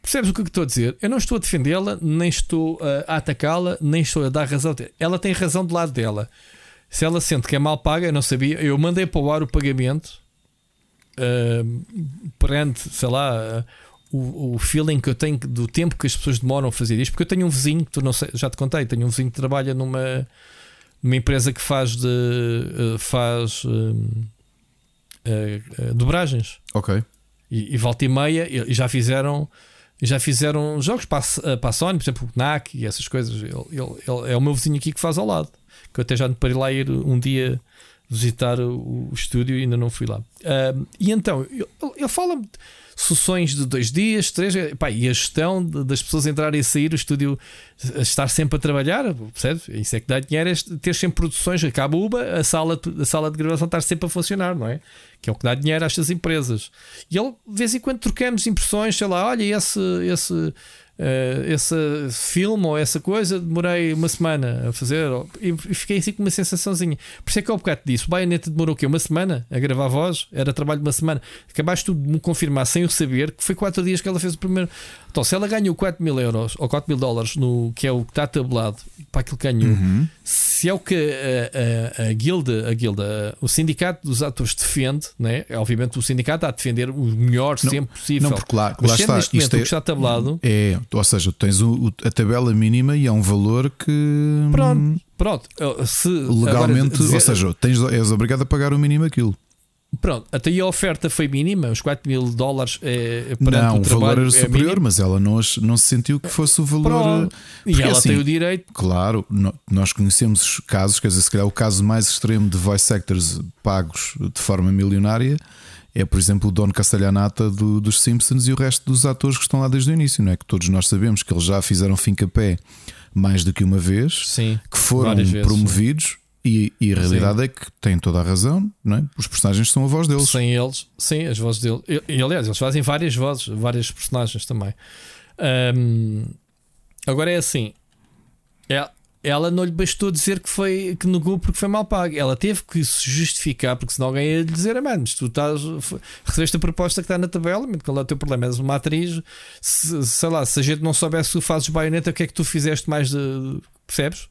Speaker 3: Percebes o que eu estou a dizer? Eu não estou a defendê-la, nem estou a atacá-la, nem estou a dar razão. Ela tem razão do lado dela. Se ela sente que é mal paga, eu não sabia. Eu mandei para o ar o pagamento uh, perante, sei lá, o, o, feeling que eu tenho do tempo que as pessoas demoram a fazer isto, porque eu tenho um vizinho, tu não sei, já te contei, tenho um vizinho que trabalha numa, numa empresa que faz de uh, faz uh, uh, dobragens.
Speaker 2: Ok.
Speaker 3: E, e volta e meia e já fizeram já fizeram jogos para a, para a Sony, por exemplo, o NAC e essas coisas. Ele, ele, ele, é o meu vizinho aqui que faz ao lado. Que eu até já parei lá ir um dia visitar o, o estúdio e ainda não fui lá. e então, ele, fala-me sessões de dois dias, três, pá, e a gestão das pessoas entrarem e sair, o estúdio estar sempre a trabalhar, percebe? Isso é que dá dinheiro, é ter sempre produções, acaba UBA, a sala, a sala de gravação estar sempre a funcionar, não é? Que é o que dá dinheiro a estas empresas. E ele, de vez em quando, trocamos impressões, sei lá, olha, esse, esse uh, esse filme ou essa coisa, demorei uma semana a fazer e fiquei assim com uma sensaçãozinha. Por isso é que eu bocado disse: o Bayonetta demorou o quê? Uma semana a gravar a voz? Era trabalho de uma semana. Acabaste tu de me confirmar sem eu saber que foi 4 dias que ela fez o primeiro. Então, se ela ganhou 4 mil euros ou 4 mil dólares, no, que é o que está tabelado para aquilo que ganhou, uhum. se é o que a, a, a guilda, a guilda, o sindicato dos atores defende, né? obviamente o sindicato está a defender o melhor não, sempre possível.
Speaker 2: Não, porque lá, Mas lá está,
Speaker 3: neste momento
Speaker 2: é,
Speaker 3: o que está tabelado.
Speaker 2: É, ou seja, tens o, a tabela mínima e é um valor que.
Speaker 3: Pronto, pronto. Se,
Speaker 2: legalmente, agora, ou seja, tens, és obrigado a pagar o mínimo aquilo.
Speaker 3: Pronto, até aí a oferta foi mínima, os 4 mil dólares é,
Speaker 2: não,
Speaker 3: o, o
Speaker 2: valor era
Speaker 3: é
Speaker 2: superior, mas ela não, não se sentiu que fosse o valor.
Speaker 3: e ela assim, tem o direito.
Speaker 2: Claro, nós conhecemos casos, quer dizer, se calhar o caso mais extremo de voice actors pagos de forma milionária é, por exemplo, o Don Castellanata do, dos Simpsons e o resto dos atores que estão lá desde o início, não é? Que todos nós sabemos que eles já fizeram fim pé mais do que uma vez,
Speaker 3: Sim,
Speaker 2: que foram promovidos. E, e, a realidade sim. é que têm toda a razão, não é? Os personagens são a voz deles.
Speaker 3: Sem eles, sim, as vozes deles. E, e aliás, eles fazem várias vozes, vários personagens também. Agora é assim: é, ela não lhe bastou dizer que foi que negou porque foi mal pago. Ela teve que se justificar, porque senão alguém ia lhe dizer: Mano, tu estás, recebeste a proposta que está na tabela, qual é o teu problema? És uma atriz, se, sei lá, se a gente não soubesse que tu fazes baioneta, o que é que tu fizeste mais de. Percebes?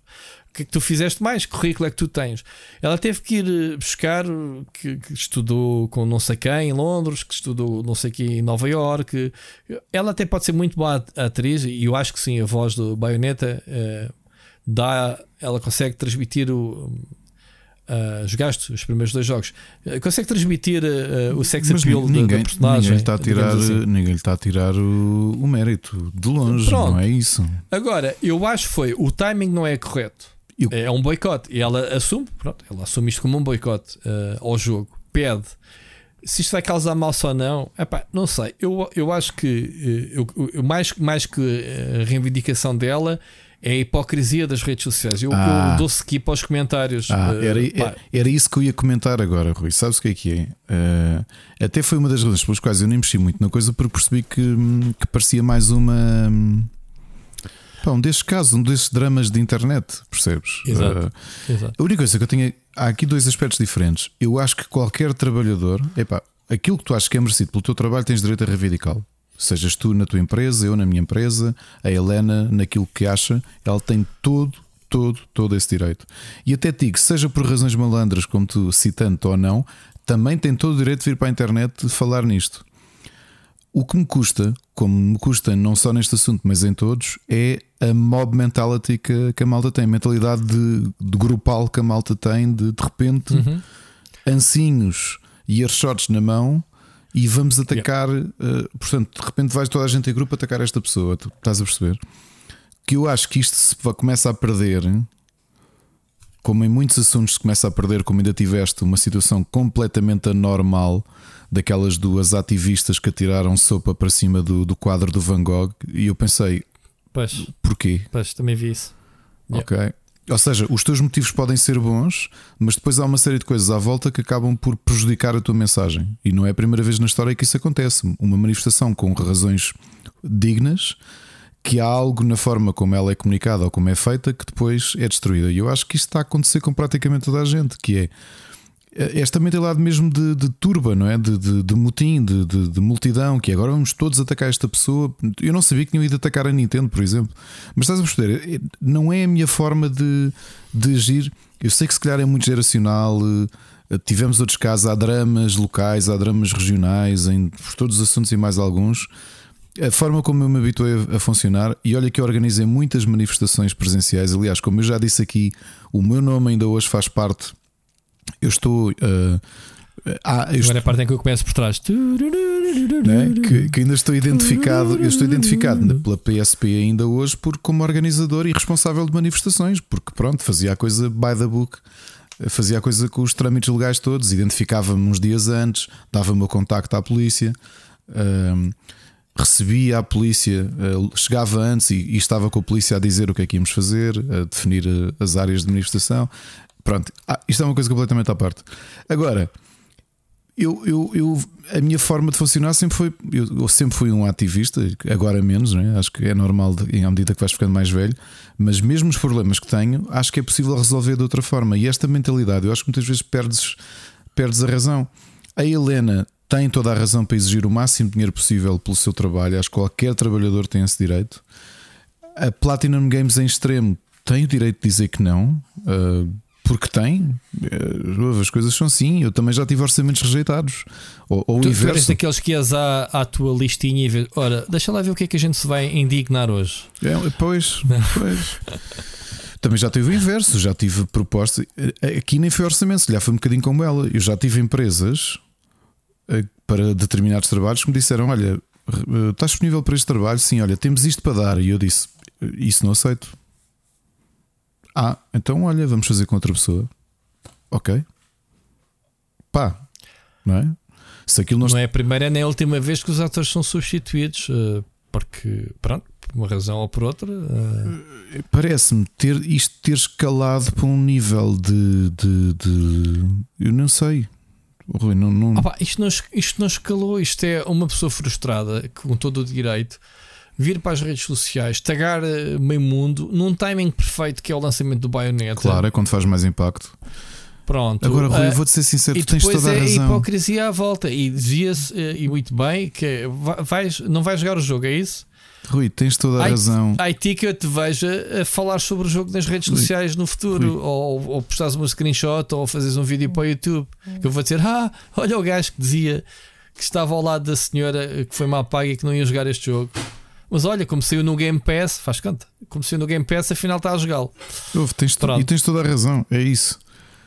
Speaker 3: Que é que tu fizeste mais? Que currículo é que tu tens? Ela teve que ir eh, buscar, que, que, estudou com não sei quem em Londres, que estudou não sei quem em Nova York. Ela até pode ser muito boa atriz, e eu acho que sim, a voz do Baioneta eh, dá, ela consegue transmitir o. Uh, os gastos, os primeiros dois jogos, uh, consegue transmitir uh, o sex appeal ninguém, da, personagem.
Speaker 2: Ninguém está a tirar, assim. ninguém está a tirar o, o mérito de longe, Pronto. não é isso.
Speaker 3: Agora, eu acho que foi o timing não é correto. Eu... É um boicote. E ela assume, pronto, ela assume isto como um boicote ao jogo. Pede se isto vai causar mal ou não, epá, não sei. Eu, eu acho que eu, eu, mais, mais que a reivindicação dela é a hipocrisia das redes sociais. Eu, ah. eu dou aqui para os comentários.
Speaker 2: Ah, uh, era, era, isso que eu ia comentar agora, Rui. Sabes o que é que é? Uh, até foi uma das razões pelas quais eu nem mexi muito na coisa, porque percebi que, hum, que parecia mais uma. Hum, pá, um destes casos, um destes dramas de internet, percebes?
Speaker 3: Exato. Uh, Exato.
Speaker 2: A única coisa que eu tenho. Há aqui dois aspectos diferentes. Eu acho que qualquer trabalhador, epá, aquilo que tu achas que é merecido pelo teu trabalho, tens direito a reivindicá-lo. Sejas tu na tua empresa, eu na minha empresa, a Helena naquilo que acha, ela tem todo, todo, todo esse direito. E até digo, seja por razões malandras, como tu citando ou não, também tem todo o direito de vir para a internet falar nisto. O que me custa, como me custa não só neste assunto, mas em todos, é a mob mentality que, que a malta tem, a mentalidade de, de grupal que a malta tem, de de repente, uhum. ancinhos e airshots na mão e vamos atacar. Yeah. Uh, portanto, de repente vais toda a gente em grupo atacar esta pessoa. Tu estás a perceber? Que eu acho que isto se começa a perder, como em muitos assuntos se começa a perder, como ainda tiveste uma situação completamente anormal daquelas duas ativistas que atiraram sopa para cima do, do quadro do Van Gogh, e eu pensei,
Speaker 3: pois,
Speaker 2: porquê?
Speaker 3: Pois, também vi isso.
Speaker 2: Ok. Yeah. Ou seja, os teus motivos podem ser bons, mas depois há uma série de coisas à volta que acabam por prejudicar a tua mensagem. E não é a primeira vez na história que isso acontece. Uma manifestação com razões dignas, que há algo na forma como ela é comunicada ou como é feita que depois é destruída. E eu acho que isto está a acontecer com praticamente toda a gente, que é esta mentalidade mesmo de, de turba, não é? De, de, de motim, de, de, multidão, que agora vamos todos atacar esta pessoa. Eu não sabia que tinham ido atacar a Nintendo, por exemplo. Mas estás a perceber? Não é a minha forma de, de agir. Eu sei que se calhar é muito geracional. Eh, tivemos outros casos, há dramas locais, há dramas regionais, em por todos os assuntos e mais alguns. A forma como eu me habituei a funcionar, e olha que eu organizei muitas manifestações presenciais. Aliás, como eu já disse aqui, o meu nome ainda hoje faz parte eu estou. Uh,
Speaker 3: ah, eu Agora a parte em que eu começo por trás.
Speaker 2: Né? Que, que, ainda estou identificado, eu estou identificado pela PSP ainda hoje por, como organizador e responsável de manifestações, porque pronto, fazia a coisa by the book, fazia a coisa com os trâmites legais todos, identificava-me uns dias antes, dava o meu contacto à polícia. Um, recebia a polícia, chegava antes e, e, estava com a polícia a dizer o que é que íamos fazer, a definir as áreas de manifestação. Pronto, ah, isto é uma coisa completamente à parte. Agora, eu, eu, eu, a minha forma de funcionar sempre foi. Eu, eu sempre fui um ativista, agora menos, é? acho que é normal de, à medida que vais ficando mais velho, mas mesmo os problemas que tenho, acho que é possível resolver de outra forma. E esta mentalidade, eu acho que muitas vezes perdes, perdes a razão. A Helena tem toda a razão para exigir o máximo dinheiro possível pelo seu trabalho, acho que qualquer trabalhador tem esse direito. A Platinum Games em extremo tem o direito de dizer que não. Uh, porque tem, eh, as coisas são assim. Eu também já tive orçamentos rejeitados. Ou, ou
Speaker 3: tu,
Speaker 2: inverso. Tu
Speaker 3: daqueles que ias à, à tua listinha e vês, ora, deixa lá ver o que é que a gente se vai indignar hoje.
Speaker 2: É, pois, pois. também já tive o inverso, já tive proposta. Eh, aqui nem foi orçamento, se calhar foi um bocadinho como ela. Eu já tive empresas eh, para determinados trabalhos que me disseram: Olha, estás disponível para este trabalho? Sim, olha, temos isto para dar. E eu disse: Isso não aceito. Ah, então olha, vamos fazer com outra pessoa. Ok. Pá, não é?
Speaker 3: Se aquilo nós... Não é a primeira nem a última vez que os atores são substituídos, uh, porque, pronto, por uma razão ou por outra. Uh...
Speaker 2: Parece-me ter isto ter escalado para um nível de. de, de... Eu não sei. Rui, não, não...
Speaker 3: Opa, isto, não, isto não escalou, isto é uma pessoa frustrada com todo o direito vir para as redes sociais, tagar eh, meio mundo num timing perfeito que é o lançamento do Bayonetta.
Speaker 2: Claro, é quando faz mais impacto.
Speaker 3: Pronto.
Speaker 2: Agora, Rui, uh, vou-te ser sincero, tu tens toda a
Speaker 3: é
Speaker 2: razão.
Speaker 3: a hipocrisia à volta. E dizia-se, uh, e muito bem, que vais, não vais jogar o jogo, é isso?
Speaker 2: Rui, tens toda a I, razão.
Speaker 3: IT que eu te veja a falar sobre o jogo nas redes Rui, sociais no futuro, ou, ou postares uma screenshot, ou fazes um vídeo para o YouTube. Que eu vou dizer: Ah, olha o gajo que dizia que estava ao lado da senhora que foi mal paga e que não ia jogar este jogo. Mas olha, como saiu no Game Pass, faz conta. Como saiu no Game Pass, afinal está a jogá-lo.
Speaker 2: E tens toda a razão, é isso.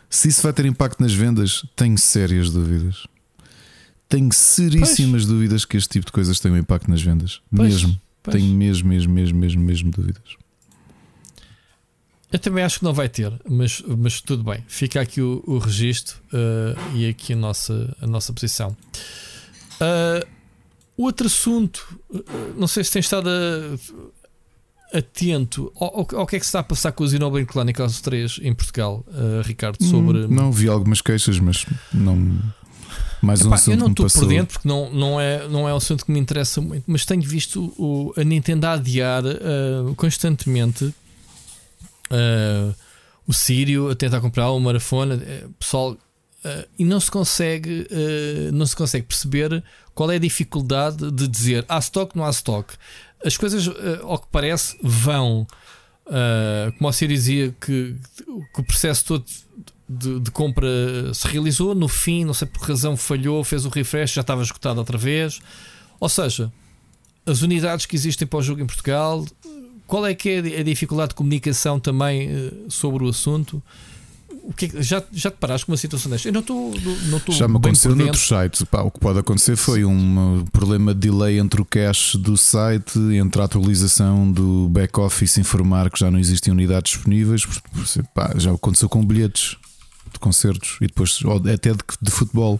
Speaker 2: Se isso vai ter impacto nas vendas, tenho sérias dúvidas. Tenho seríssimas pois. dúvidas que este tipo de coisas tenham impacto nas vendas. Pois, mesmo. Pois. Tenho mesmo, mesmo, mesmo, mesmo, mesmo dúvidas.
Speaker 3: Eu também acho que não vai ter, mas, mas tudo bem. Fica aqui o, o registro uh, e aqui a nossa, a nossa posição. Uh, outro assunto, uh, não sei se tem estado a, atento ao, ao, que é que se está a passar com o Xenoblade Chronicles 3 em Portugal, Ricardo, sobre.
Speaker 2: Hum, não vi algumas queixas, mas não. Mais um Epá, assunto
Speaker 3: eu não
Speaker 2: estou
Speaker 3: por dentro porque não, não, é, não é um assunto que me interessa muito, mas tenho visto o, a Nintendo a adiar constantemente uh, o Sírio a tentar comprar o Marafona, uh, pessoal, uh, e não se consegue, não se consegue perceber qual é a dificuldade de dizer há stock, não há stock. As coisas, ao que parece, vão. como Sírio dizia, que, que o processo todo de, de, compra se realizou, no fim, não sei por que razão falhou, fez o refresh, já estava esgotado outra vez. Ou seja, as unidades que existem para o jogo em Portugal qual é que é a dificuldade de comunicação também uh, sobre o assunto? O que é, já, já te paraste com uma situação desta? Eu não estou. Não
Speaker 2: já me aconteceu noutros sites. Pá, o que pode acontecer foi um problema de delay entre o cache do site, entre a atualização do back-office informar que já não existem unidades disponíveis. Pá, já aconteceu com bilhetes de concertos e depois até de, de futebol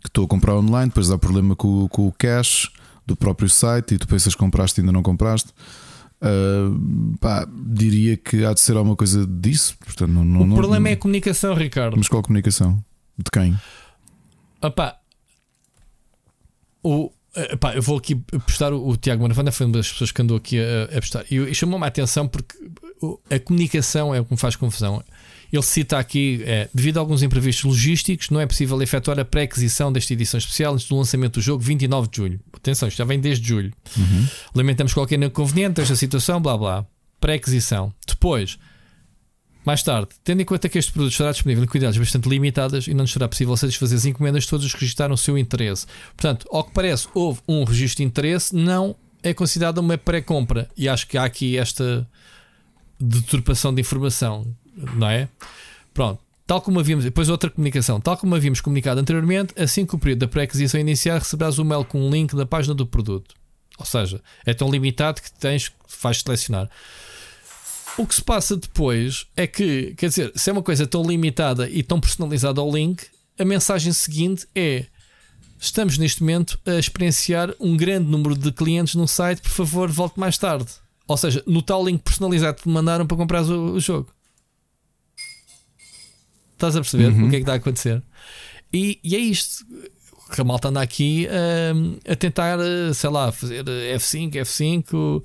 Speaker 2: que estou a comprar online. Depois há problema com, com o cache do próprio site e tu pensas que compraste e ainda não compraste. Uh, pá, diria que há de ser alguma coisa disso. Portanto, não, não,
Speaker 3: o problema
Speaker 2: não,
Speaker 3: é a comunicação, Ricardo.
Speaker 2: Mas qual comunicação? De quem?
Speaker 3: Opa, o, epá, eu vou aqui postar o, o Tiago Manafanda, foi uma das pessoas que andou aqui a, a postar. E, e chamou-me a atenção porque a comunicação é o que me faz confusão. Ele cita aqui: é, devido a alguns imprevistos logísticos, não é possível efetuar a pré-aquisição desta edição especial antes do lançamento do jogo, 29 de julho. Atenção, isto já vem desde julho. Uhum. Lamentamos qualquer inconveniente esta situação, blá blá. Pré-aquisição. Depois, mais tarde, tendo em conta que este produto estará disponível em quantidades bastante limitadas e não será possível satisfazer as encomendas todos os que registraram o seu interesse. Portanto, ao que parece, houve um registro de interesse, não é considerada uma pré-compra. E acho que há aqui esta deturpação de informação não é? Pronto. Tal como havíamos, depois outra comunicação, tal como havíamos comunicado anteriormente, assim que o período da pré-aquisição iniciar, receberás o um mail com um link da página do produto. Ou seja, é tão limitado que tens faz selecionar. O que se passa depois é que, quer dizer, se é uma coisa tão limitada e tão personalizada ao link, a mensagem seguinte é: estamos neste momento a experienciar um grande número de clientes no site, por favor, volte mais tarde. Ou seja, no tal link personalizado que te mandaram para comprar o, o jogo. Estás a perceber uhum. o que é que está a acontecer? E, e é isto. Que a malta anda aqui uh, a tentar, uh, sei lá, fazer F5, F5, uh,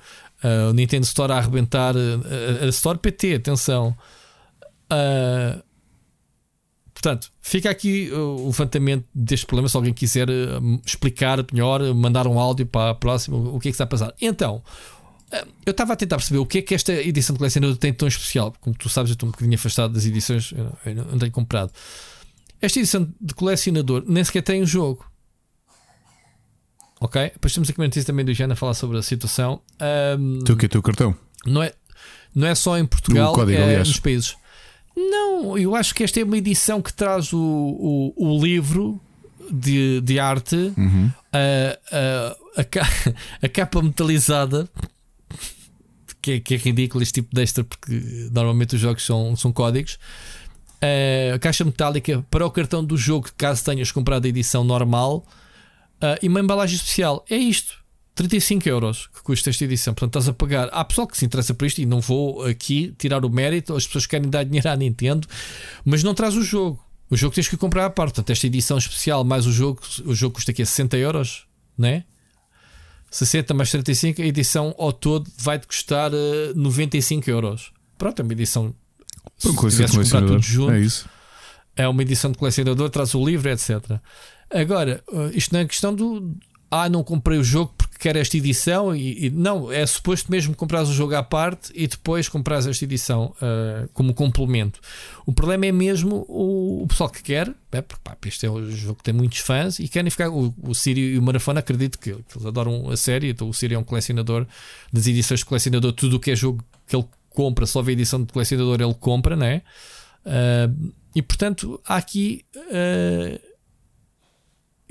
Speaker 3: o Nintendo Store a arrebentar, a Store PT, atenção. portanto, fica aqui o levantamento deste problema. Se alguém quiser explicar melhor, mandar um áudio para a próxima, o que é que está a passar. Então, eu estava a tentar perceber o que é que esta edição de colecionador tem tão especial. Como tu sabes, eu estou um bocadinho afastado das edições, eu não tenho comprado. Esta edição de colecionador nem sequer tem o um jogo. Ok? Depois temos aqui uma notícia também do Jana a falar sobre a situação. Um,
Speaker 2: teu que é teu cartão?
Speaker 3: Não é, não é só em Portugal, código, é aliás. nos países. Não, eu acho que esta é uma edição que traz o, o, o livro de, de arte, uhum. a, a, a, a capa metalizada que é, que é ridículo este tipo de extra, porque normalmente os jogos são, são códigos. Uh, a caixa metálica para o cartão do jogo, caso tenhas comprado a edição normal, uh, e uma embalagem especial. É isto. 35 euros que custa esta edição. Portanto, estás a pagar. Há pessoal que se interessa por isto e não vou aqui tirar o mérito. As pessoas querem dar dinheiro à Nintendo, mas não traz o jogo. O jogo tens que comprar à parte. Portanto, esta edição especial mais o jogo, o jogo custa aqui 60 euros, né? 60 mais 35, a edição ao todo vai-te custar uh, eh, 95 euros. Pronto, é uma edição.
Speaker 2: Se tivesse comprar tudo junto, é isso.
Speaker 3: É uma edição de colecionador, traz o livro, etc. Agora, uh, isto não é questão do. Ah, não comprei o jogo porque quero esta edição. E, e não, é suposto mesmo comprar o jogo à parte e depois comprar esta edição uh, como complemento. O problema é mesmo o, o pessoal que quer, é, porque pá, este é um jogo que tem muitos fãs e querem ficar. O, o e o Marafona acredito que, que, eles adoram a série. Então o Sírio é um colecionador das edições de colecionador, tudo o que é jogo que ele compra, só vê a edição de colecionador, ele compra, né? Uh, e portanto, há aqui. Uh,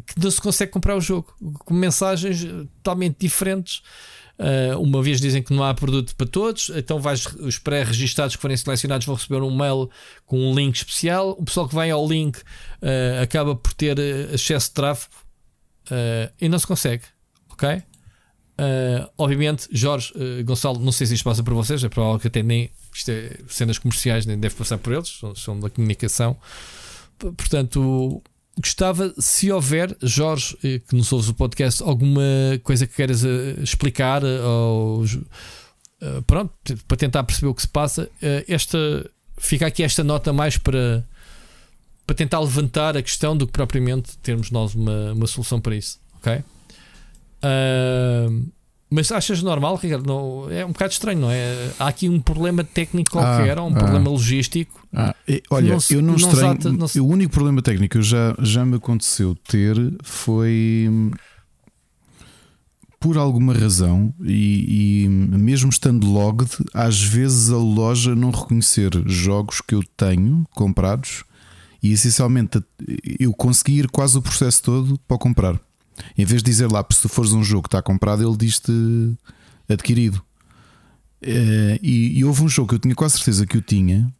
Speaker 3: que não se consegue comprar o jogo com mensagens totalmente diferentes. Uh, uma vez dizem que não há produto para todos, então vais, os pré-registados que forem selecionados vão receber um mail com um link especial. O pessoal que vai ao link uh, acaba por ter acesso de tráfego uh, e não se consegue. Ok? obviamente, Jorge, Gonçalo, não sei se isto passa por vocês, é provável que até nem isto é, cenas comerciais nem deve passar por eles, são, são da comunicação. Portanto, gostava, se houver, Jorge, eh, que nos ouves o podcast, alguma coisa que queiras eh, explicar eh, ou pronto, para tentar perceber o que se passa, esta fica aqui esta nota mais para, para tentar levantar a questão do que propriamente termos nós uma, uma solução para isso, ok? Uh, mas achas normal, Ricardo? Não, é um bocado estranho, não é? Há aqui um problema técnico qualquer, ah, um ah, problema logístico.
Speaker 2: Ah, olha, não eu não, estranho. Não o único problema técnico que já, já me aconteceu ter foi por alguma razão, e, e, mesmo estando logged, às vezes a loja não reconhecer jogos que eu tenho comprados e essencialmente eu consegui ir quase o processo todo para comprar. Em vez de dizer lá, se fores um jogo que está comprado, ele diz-te adquirido. Uh, e, e, houve um jogo que eu tinha quase certeza que eu tinha.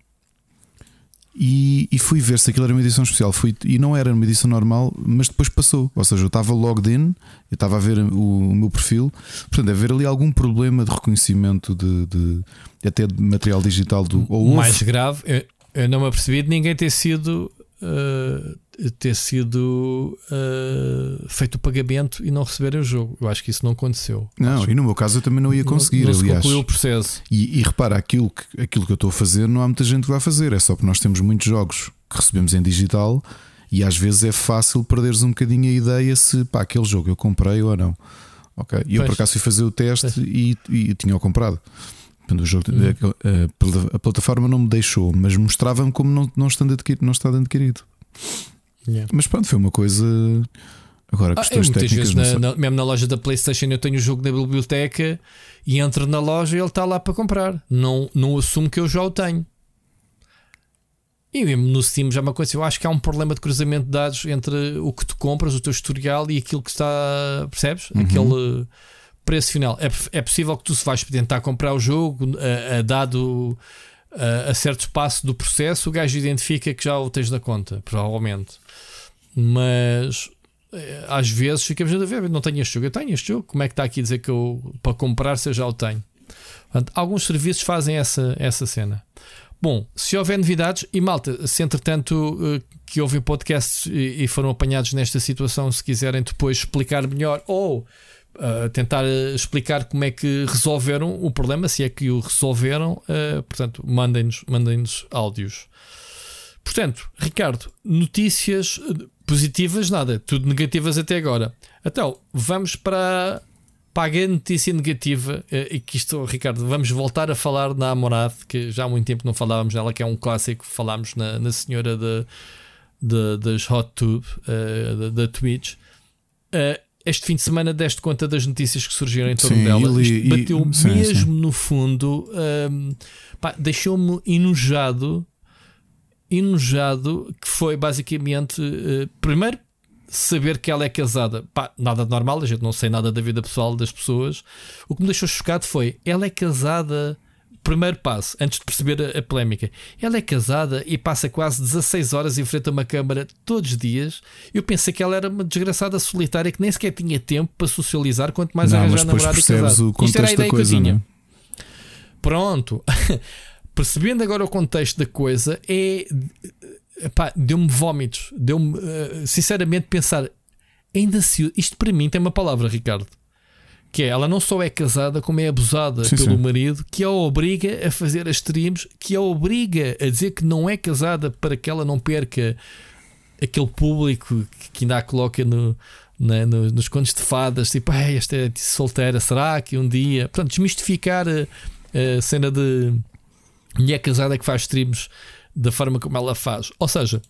Speaker 2: E, e, fui ver se aquilo era uma edição especial. Fui, e não era uma edição normal, mas depois passou. Ou seja, eu estava logged in, eu estava a ver o, o meu perfil. Portanto, deve haver ali algum problema de reconhecimento de, de até de material digital do.
Speaker 3: Ou Mais grave, eu, eu não me apercebi de ninguém ter sido uh, ter sido uh, feito o pagamento e não receber o jogo. Eu acho que isso não aconteceu.
Speaker 2: Não,
Speaker 3: acho
Speaker 2: e no meu caso eu também não ia conseguir,
Speaker 3: não, não
Speaker 2: aliás.
Speaker 3: concluiu o processo.
Speaker 2: E, e, repara, aquilo que, aquilo que eu estou a fazer não há muita gente que vai fazer, é só porque nós temos muitos jogos que recebemos em digital e às vezes é fácil perderes um bocadinho a ideia se pá, aquele jogo eu comprei ou não. Ok. E eu por acaso fui fazer o teste e, e tinha-o comprado. O jogo, hum. a, a, plataforma não me deixou, mas mostrava-me como não, não, estando adquirido, não estando adquirido. Yeah. Mas pronto, foi uma coisa. Agora, questões ah, é, técnicas.
Speaker 3: Vezes na, na, mesmo na loja da PlayStation, eu tenho o jogo da biblioteca e entro na loja e ele está lá para comprar. Não, não assumo que eu já o tenho. E mesmo no Steam já é uma coisa, eu acho que há um problema de cruzamento de dados entre o que tu compras, o teu historial e aquilo que está, percebes? Uhum. Aquele preço final. É, é possível que tu se vais tentar comprar o jogo, a, a dado a, a certo espaço do processo, o gajo identifica que já o tens na conta, provavelmente. Mas eh, às vezes ficamos a ver, não tenho este jogo, eu tenho este jogo, como é que está aqui a dizer que eu para comprar se eu já o tenho? Portanto, alguns serviços fazem essa, essa cena. Bom, se houver novidades, e malta, se entretanto eh, que ouvem podcasts e foram apanhados nesta situação, se quiserem depois explicar melhor ou tentar explicar como é que resolveram o problema, se é que o resolveram, uh, portanto, mandem-nos mandem áudios. Portanto, Ricardo, notícias positivas, nada, tudo negativas até agora. Então, vamos para, para a notícia negativa uh, e que isto, Ricardo, vamos voltar a falar na Amorad, que já há muito tempo não falávamos nela, que é um clássico, falámos na, na senhora de, de, das Hot Tube, uh, da, da Twitch. Uh, este fim de semana deste conta das notícias que surgiram em torno sim, dela. Isto bateu sim, mesmo sim. no fundo, um, deixou-me enojado. Enojado, que foi basicamente, uh, primeiro, saber que ela é casada. Pá, nada de normal, a gente não sei nada da vida pessoal das pessoas. O que me deixou chocado foi: ela é casada primeiro passo, antes de perceber a, a, polémica, ela é casada e passa quase 16 horas em frente a uma câmara todos os dias. Eu pensei que ela era uma desgraçada solitária que nem sequer tinha tempo para socializar, quanto mais não, arranjar namorado e casado.
Speaker 2: Isto era a ideia coisa, que eu tinha. É?
Speaker 3: Pronto. Percebendo agora o contexto da coisa, é. Deu-me vómitos. Deu-me, uh, sinceramente, pensar. Ainda se. Isto para mim tem uma palavra, Ricardo que é, ela não só é casada, como é abusada sim, pelo sim. marido, que a obriga a fazer as streams, que a obriga a dizer que não é casada para que ela não perca aquele público que ainda a coloca no, né, no, nos contos de fadas, tipo, ah, esta é solteira, será que um dia. Portanto, desmistificar a, a cena de mulher casada que faz streams da forma como ela faz. Ou seja,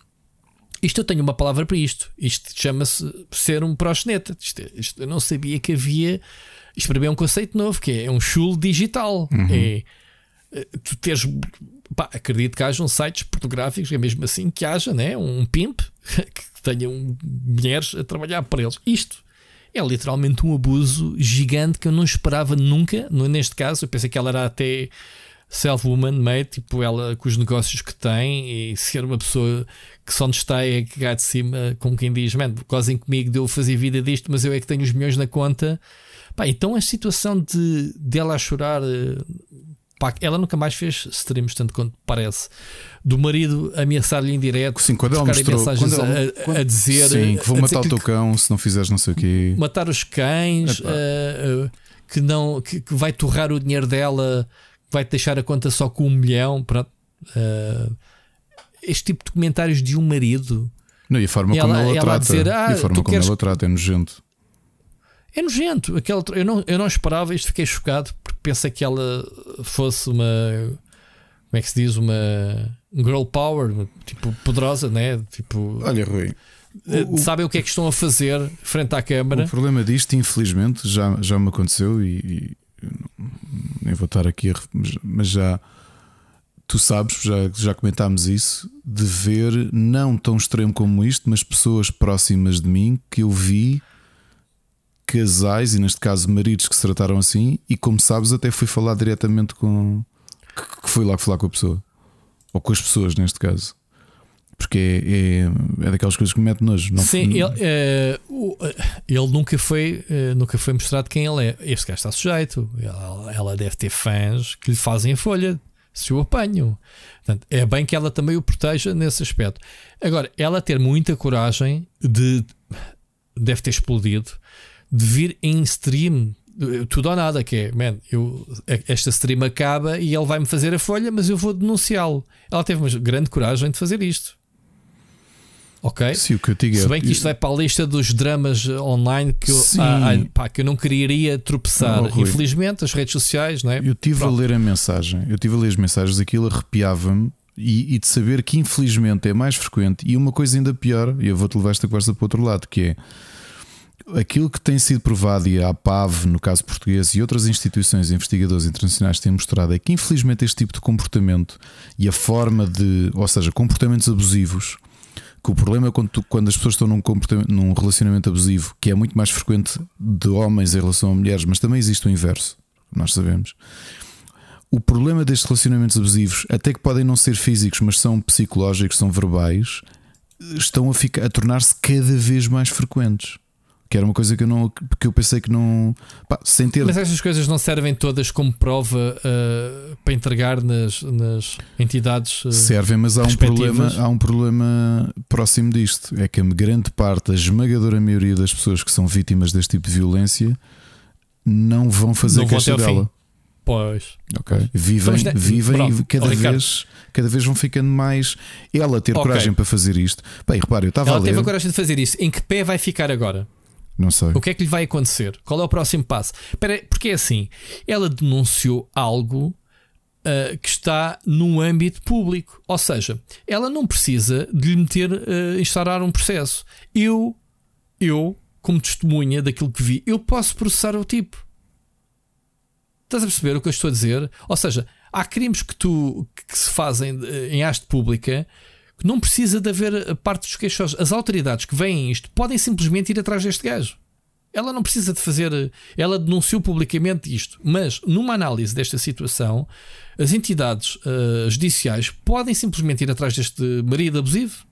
Speaker 3: isto eu tenho uma palavra para isto. Isto chama-se ser um proxeneta. Isto, isto, eu não sabia que havia isto para mim é um conceito novo, que é um chulo digital. Uhum. É eh, tu teres. Pá, acredito que hajam sites pornográficos, é mesmo assim que haja né? um pimp que tenha um, mulheres a trabalhar para eles. Isto é literalmente um abuso gigante que eu não esperava nunca. Neste caso, eu pensei que ela era até self-woman made, tipo ela com os negócios que tem e ser uma pessoa que só nos está a cagar de cima, como quem diz, man, gozem comigo de eu fazer vida disto, mas eu é que tenho os milhões na conta. Pá, então a situação de dela a chorar, eh, pá, ela nunca mais fez streams, tanto quanto parece. Do marido ameaçar-lhe em direto,
Speaker 2: sim, quando ela mostrou,
Speaker 3: mensagens
Speaker 2: quando
Speaker 3: ela, a, a, dizer
Speaker 2: sim, que vou matar o teu cão se não fizeres não sei o quê.
Speaker 3: Matar os cães, uh, uh, que, não, que, que vai torrar o dinheiro dela vai-te deixar a conta só com um milhão. Pronto. Uh, este tipo de comentários de um marido.
Speaker 2: Não, e a forma como ela, ela, ela trata. Dizer, ah, e a forma como queres... ela trata é nojento.
Speaker 3: É nojento. Aquela, eu, não, eu não esperava isto, fiquei chocado porque pensei que ela fosse uma. Como é que se diz? Uma girl power, tipo poderosa, né? Tipo,
Speaker 2: Olha, Rui.
Speaker 3: O, sabem o que é que estão a fazer frente à câmara.
Speaker 2: O problema disto, infelizmente, já, já me aconteceu e, nem vou estar aqui, mas já tu sabes, já, já comentámos isso, de ver não tão extremo como isto, mas pessoas próximas de mim que eu vi casais, e neste caso maridos que se trataram assim, e como sabes, até fui falar diretamente com que fui lá falar com a pessoa, ou com as pessoas neste caso. Porque é, é, é daquelas coisas que me mete nojo.
Speaker 3: Não, Sim, ele, é, ele nunca foi, eh, nunca foi mostrado quem ele é. Este gajo está sujeito. Ela, ela deve ter fãs que lhe fazem a folha se o apanham. Portanto, é bem que ela também o proteja nesse aspecto. Agora, ela ter muita coragem de. Deve ter explodido. De vir em stream tudo ou nada, que é, man, eu, esta stream acaba e ele vai-me fazer a folha, mas eu vou denunciá-lo. Ela teve uma grande coragem de fazer isto. Ok?
Speaker 2: Sim, digo é
Speaker 3: Se bem que isto vai para a lista dos dramas online que eu, ah, ah, pá, que eu não queria tropeçar. Oh, Infelizmente, as redes sociais, não é?
Speaker 2: Eu tive Pronto. a ler a mensagem, eu tive a ler as mensagens, aquilo arrepiava-me e, e, de saber que infelizmente é mais frequente e uma coisa ainda pior, e eu vou-te levar esta conversa para o outro lado, que é aquilo que tem sido provado, e a APAV, no caso português, e outras instituições investigadores internacionais têm mostrado, é que infelizmente este tipo de comportamento e a forma de, ou seja, comportamentos abusivos que o problema é quando, tu, quando as pessoas estão num, num relacionamento abusivo, que é muito mais frequente de homens em relação a mulheres, mas também existe o inverso, nós sabemos. O problema destes relacionamentos abusivos, até que podem não ser físicos, mas são psicológicos, são verbais, estão a, ficar, a tornar-se cada vez mais frequentes. Que era uma coisa que eu, não, que eu pensei que não. Pá, sem ter.
Speaker 3: Mas estas coisas não servem todas como prova uh, para entregar nas, nas entidades. Uh,
Speaker 2: servem, mas há um, problema, há um problema próximo disto. É que a grande parte, a esmagadora maioria das pessoas que são vítimas deste tipo de violência não vão fazer não dela. Fim.
Speaker 3: Pois.
Speaker 2: Ok. Vivem, vivem e cada oh, vez, cada vez vão ficando mais. Ela ter okay. coragem para fazer isto. Bem, repare, eu estava
Speaker 3: Ela
Speaker 2: a ler.
Speaker 3: teve a coragem de fazer isso. Em que pé vai ficar agora?
Speaker 2: Não sei.
Speaker 3: O que é que lhe vai acontecer? Qual é o próximo passo? porque é assim, ela denunciou algo uh, que está no âmbito público. Ou seja, ela não precisa de lhe meter, uh, instaurar um processo. Eu, eu, como testemunha daquilo que vi, eu posso processar o tipo. Estás a perceber o que eu estou a dizer? Ou seja, há crimes que, tu, que se fazem eh, em haste pública que não precisa de haver a parte dos queixosos. As autoridades que veem isto podem simplesmente ir atrás deste gajo. Ela não precisa de fazer. Ela denunciou publicamente isto, mas numa análise desta situação, as entidades uh, judiciais podem simplesmente ir atrás deste marido abusivo.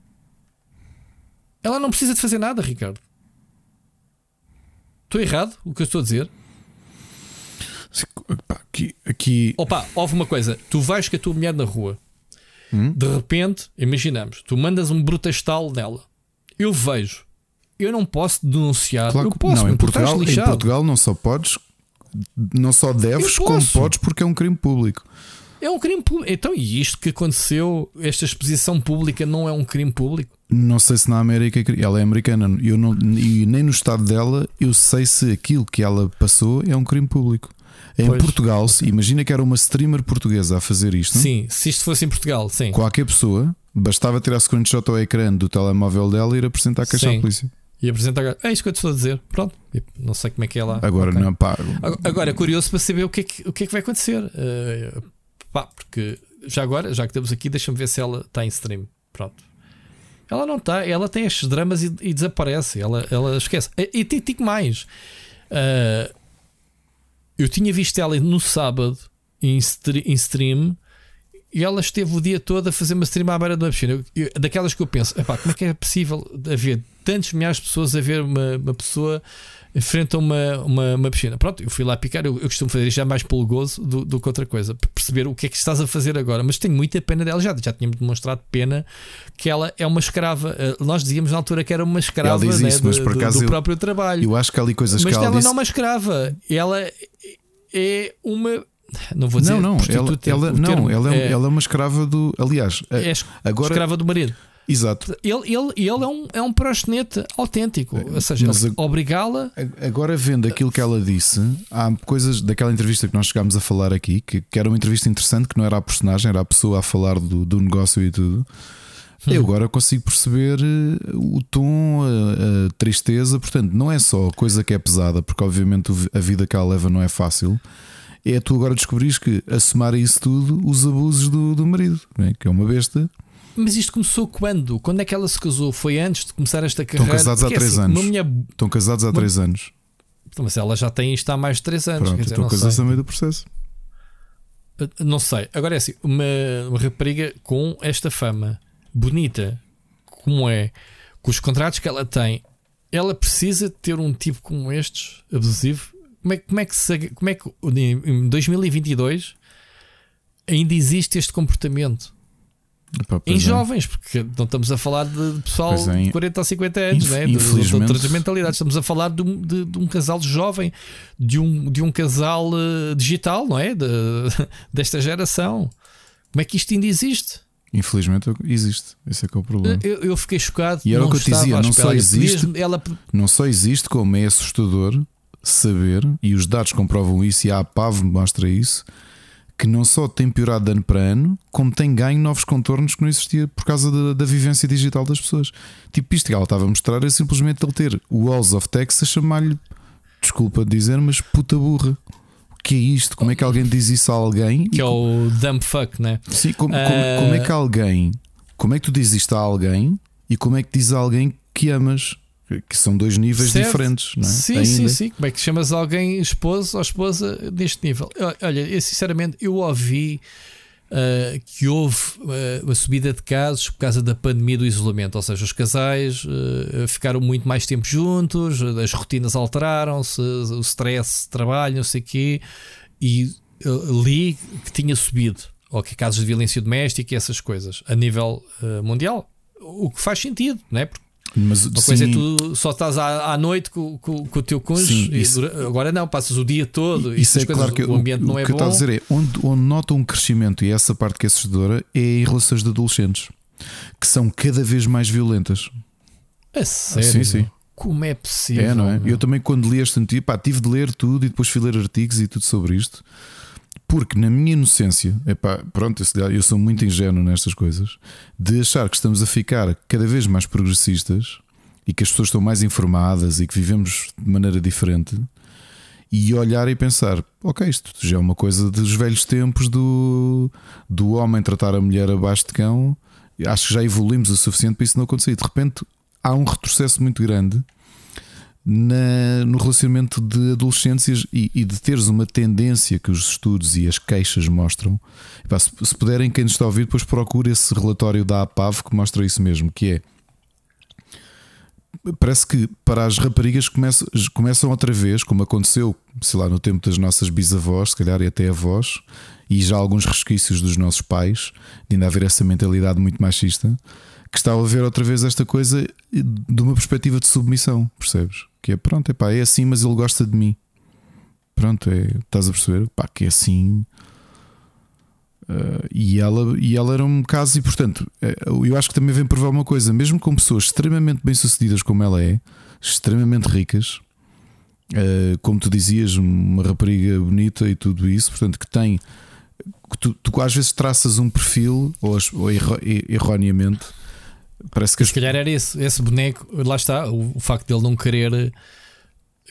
Speaker 3: Ela não precisa de fazer nada, Ricardo. Estou errado o que eu estou a dizer?
Speaker 2: Aqui, aqui.
Speaker 3: Opa, houve uma coisa. Tu vais com a tua mulher na rua Hum? De repente, imaginamos, tu mandas um brutastal nela. Eu vejo. Eu não posso denunciar.
Speaker 2: Claro,
Speaker 3: eu posso,
Speaker 2: não, em Portugal, em Portugal não só podes, não só deves, como podes, porque é um crime público.
Speaker 3: É um crime público. Então, e isto que aconteceu, esta exposição pública, não é um crime público?
Speaker 2: Não sei se na América ela é americana eu não, e nem no estado dela eu sei se aquilo que ela passou é um crime público. Em pois. Portugal, imagina que era uma streamer portuguesa a fazer isto.
Speaker 3: Sim, se isto fosse em Portugal, sim.
Speaker 2: Qualquer pessoa bastava tirar screenshot ao ecrã do telemóvel dela e ir apresentar a queixa sim. à polícia.
Speaker 3: E apresentar. É isso que eu te estou a dizer. Pronto. Não sei como é que é lá.
Speaker 2: Agora okay. não pago.
Speaker 3: Agora é curioso para saber o que é que, o que, é que vai acontecer. Uh, pá, porque já agora, já que estamos aqui, deixa-me ver se ela está em stream. Pronto. Ela não está, ela tem estes dramas e, e, desaparece, ela, ela esquece. E, e tico mais. Uh, eu tinha visto ela no sábado em, stream e ela esteve o dia todo a fazer uma stream à beira de uma piscina. Eu, daquelas que eu penso, epá, como é que é possível haver tantos milhares de pessoas a ver uma, uma pessoa frente a uma, uma, uma, piscina? Pronto, eu fui lá picar. Eu, eu costumo fazer isto já mais pelo gozo do, do, que outra coisa, para perceber o que é que estás a fazer agora. Mas tenho muita pena dela. Já, já tínhamos demonstrado pena que ela é uma escrava. Eh, nós dizíamos na altura que era uma escrava né, isso, do, do, do, próprio trabalho.
Speaker 2: Eu acho que há ali coisas
Speaker 3: mas
Speaker 2: que ela,
Speaker 3: ela
Speaker 2: disse...
Speaker 3: não é uma escrava. Ela é uma não vou dizer.
Speaker 2: Não, não, ela, ela, não ela, é, ela é uma escrava do. Aliás,
Speaker 3: é agora, escrava do marido.
Speaker 2: Exato.
Speaker 3: Ele, ele, ele é um, é um proxenete autêntico. Ou seja, obrigá-la.
Speaker 2: Agora, vendo aquilo que ela disse, há coisas daquela entrevista que nós chegámos a falar aqui, que, que era uma entrevista interessante, que não era a personagem, era a pessoa a falar do, do negócio e tudo. Eu agora consigo perceber eh, o tom, a, a, tristeza. Portanto, não é só coisa que é pesada, porque obviamente a vida que ela leva não é fácil é tu agora descobrires que a somar isso tudo os abusos do, do marido, é? que é uma besta.
Speaker 3: Mas isto começou quando? Quando é que ela se casou? Foi antes de começar esta carreira?
Speaker 2: Estão casados há 3 assim, anos. Mulher... Estão casados há 3 uma... anos.
Speaker 3: Então, mas ela já tem isto há mais de 3 anos.
Speaker 2: Pronto, dizer, estão casados a meio do processo.
Speaker 3: Não sei. Agora é assim: uma, uma rapariga com esta fama bonita, como é, com os contratos que ela tem, ela precisa ter um tipo como estes, abusivo, como é, como é que se, como é que em 2022 ainda existe este comportamento? Em é. jovens, porque não estamos a falar de pessoal é, de 40 ou 50 anos, Inf né? de, de outras mentalidades. Estamos a falar de um, de, de um casal jovem, de um, de um casal uh, digital, não é? De, desta geração. Como é que isto ainda existe?
Speaker 2: Infelizmente existe, esse é que é o problema.
Speaker 3: Eu, eu fiquei chocado.
Speaker 2: E era o que eu te dizia, não só, existe, ela... não só existe, como é assustador saber, e os dados comprovam isso, e a APAV mostra isso, que não só tem piorado de ano para ano, como tem ganho novos contornos que não existia por causa da, da vivência digital das pessoas. Tipo, isto que ela estava a mostrar é simplesmente ele ter o Walls of Texas a chamar-lhe, desculpa dizer, mas puta burra. O que é isto? Como é que alguém diz isso a alguém?
Speaker 3: Que é o dumb fuck, né?
Speaker 2: Sim, como, como, como é que alguém, como é que tu dizes isto a alguém e como é que dizes a alguém que amas? Que são dois níveis certo. diferentes, não é?
Speaker 3: Sim, Ainda. sim, sim. Como é que chamas alguém esposo ou esposa deste nível? Olha, eu, sinceramente, eu ouvi uh, que houve uh, uma subida de casos por causa da pandemia do isolamento, ou seja, os casais uh, ficaram muito mais tempo juntos, as rotinas alteraram-se, o stress, trabalho, não sei o quê, e li que tinha subido, ou que casos de violência doméstica e essas coisas, a nível mundial. O que faz sentido, não é? Porque mas, Uma coisa é tu só estás à, à noite com, com, com, o teu cônjuge, agora não, passas o dia todo.
Speaker 2: Isso é coisas, claro que o ambiente o, não é o que bom. eu estou a dizer é onde, onde nota um crescimento, e essa parte que é assustadora, é em relações de adolescentes que são cada vez mais violentas.
Speaker 3: É sério? Sim, sim. Como é possível?
Speaker 2: É, não é? Eu também, quando li este antigo, pá, tive de ler tudo e depois fui ler artigos e tudo sobre isto. Porque na minha inocência, epá, pronto, eu sou muito ingênuo nestas coisas, de achar que estamos a ficar cada vez mais progressistas e que as pessoas estão mais informadas e que vivemos de maneira diferente, e olhar e pensar: ok, isto já é uma coisa dos velhos tempos do, do homem tratar a mulher abaixo de cão. Acho que já evoluímos o suficiente para isso não acontecer. De repente há um retrocesso muito grande na, no relacionamento de adolescentes e, e, de teres uma tendência que os estudos e as queixas mostram. Se, se, puderem, quem nos está a ouvir, depois procure esse relatório da APAV que mostra isso mesmo, que é parece que para as raparigas começam, começam outra vez, como aconteceu, sei lá, no tempo das nossas bisavós, se calhar e até avós, e já alguns resquícios dos nossos pais, de ainda haver essa mentalidade muito machista, que está a ver outra vez esta coisa de uma perspectiva de submissão, percebes? Que é pronto, epá, é assim, mas ele gosta de mim. Pronto, é, estás a perceber? Pá, que é assim. Uh, e, ela, e ela era um caso, e portanto, eh, eu acho que também vem provar uma coisa: mesmo com pessoas extremamente bem-sucedidas como ela é, extremamente ricas, uh, como tu dizias, uma rapariga bonita e tudo isso, portanto, que tem. Tu, tu às vezes traças um perfil, ou, ou erro, erroneamente,
Speaker 3: Parece que. Se calhar era esse, esse boneco, lá está, o, o facto dele não querer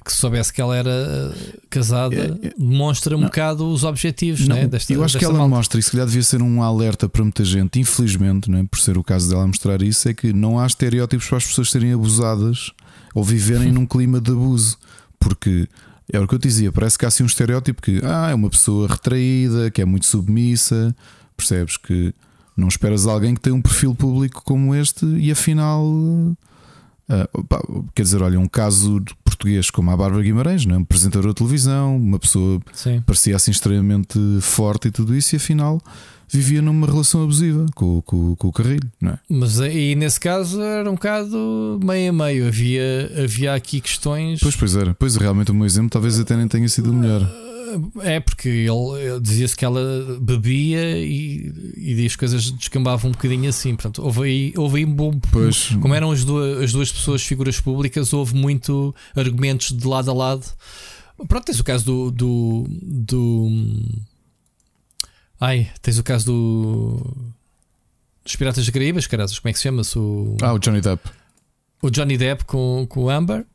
Speaker 3: que soubesse que ela era eh, casada, é, é, demonstra um não, bocado os objetivos não, né, desta
Speaker 2: Eu acho
Speaker 3: que
Speaker 2: ela
Speaker 3: malta.
Speaker 2: mostra, e se calhar devia ser um alerta para muita gente, infelizmente, né, por ser o caso dela mostrar isso, é que não há estereótipos para as pessoas serem abusadas ou viverem num clima de abuso. Porque é o que eu te dizia, parece que há assim um estereótipo que ah, é uma pessoa retraída, que é muito submissa, percebes que não esperas alguém que tem um perfil público como este e afinal Uh, pá, quer dizer, olha, um caso português como a Bárbara Guimarães, não é? um apresentador de televisão, uma pessoa Sim. parecia assim extremamente forte e tudo isso, e afinal vivia numa relação abusiva com, com, com o Carrilho, não é?
Speaker 3: Mas e nesse caso era um bocado meio a meio, havia, havia aqui questões.
Speaker 2: Pois, pois era, pois realmente o meu exemplo talvez até nem tenha sido o melhor.
Speaker 3: É porque ele, ele dizia-se que ela bebia e, e as coisas descambavam um bocadinho assim. Portanto, houve aí, houve aí um bom. Pois. Como eram as duas, as duas pessoas figuras públicas, houve muito argumentos de lado a lado. Pronto, tens o caso do. do, do ai, tens o caso do. Dos Piratas das Caraíbas, caras, como é que se chama-se? O...
Speaker 2: Ah, o Johnny Depp.
Speaker 3: O Johnny Depp com, com o Amber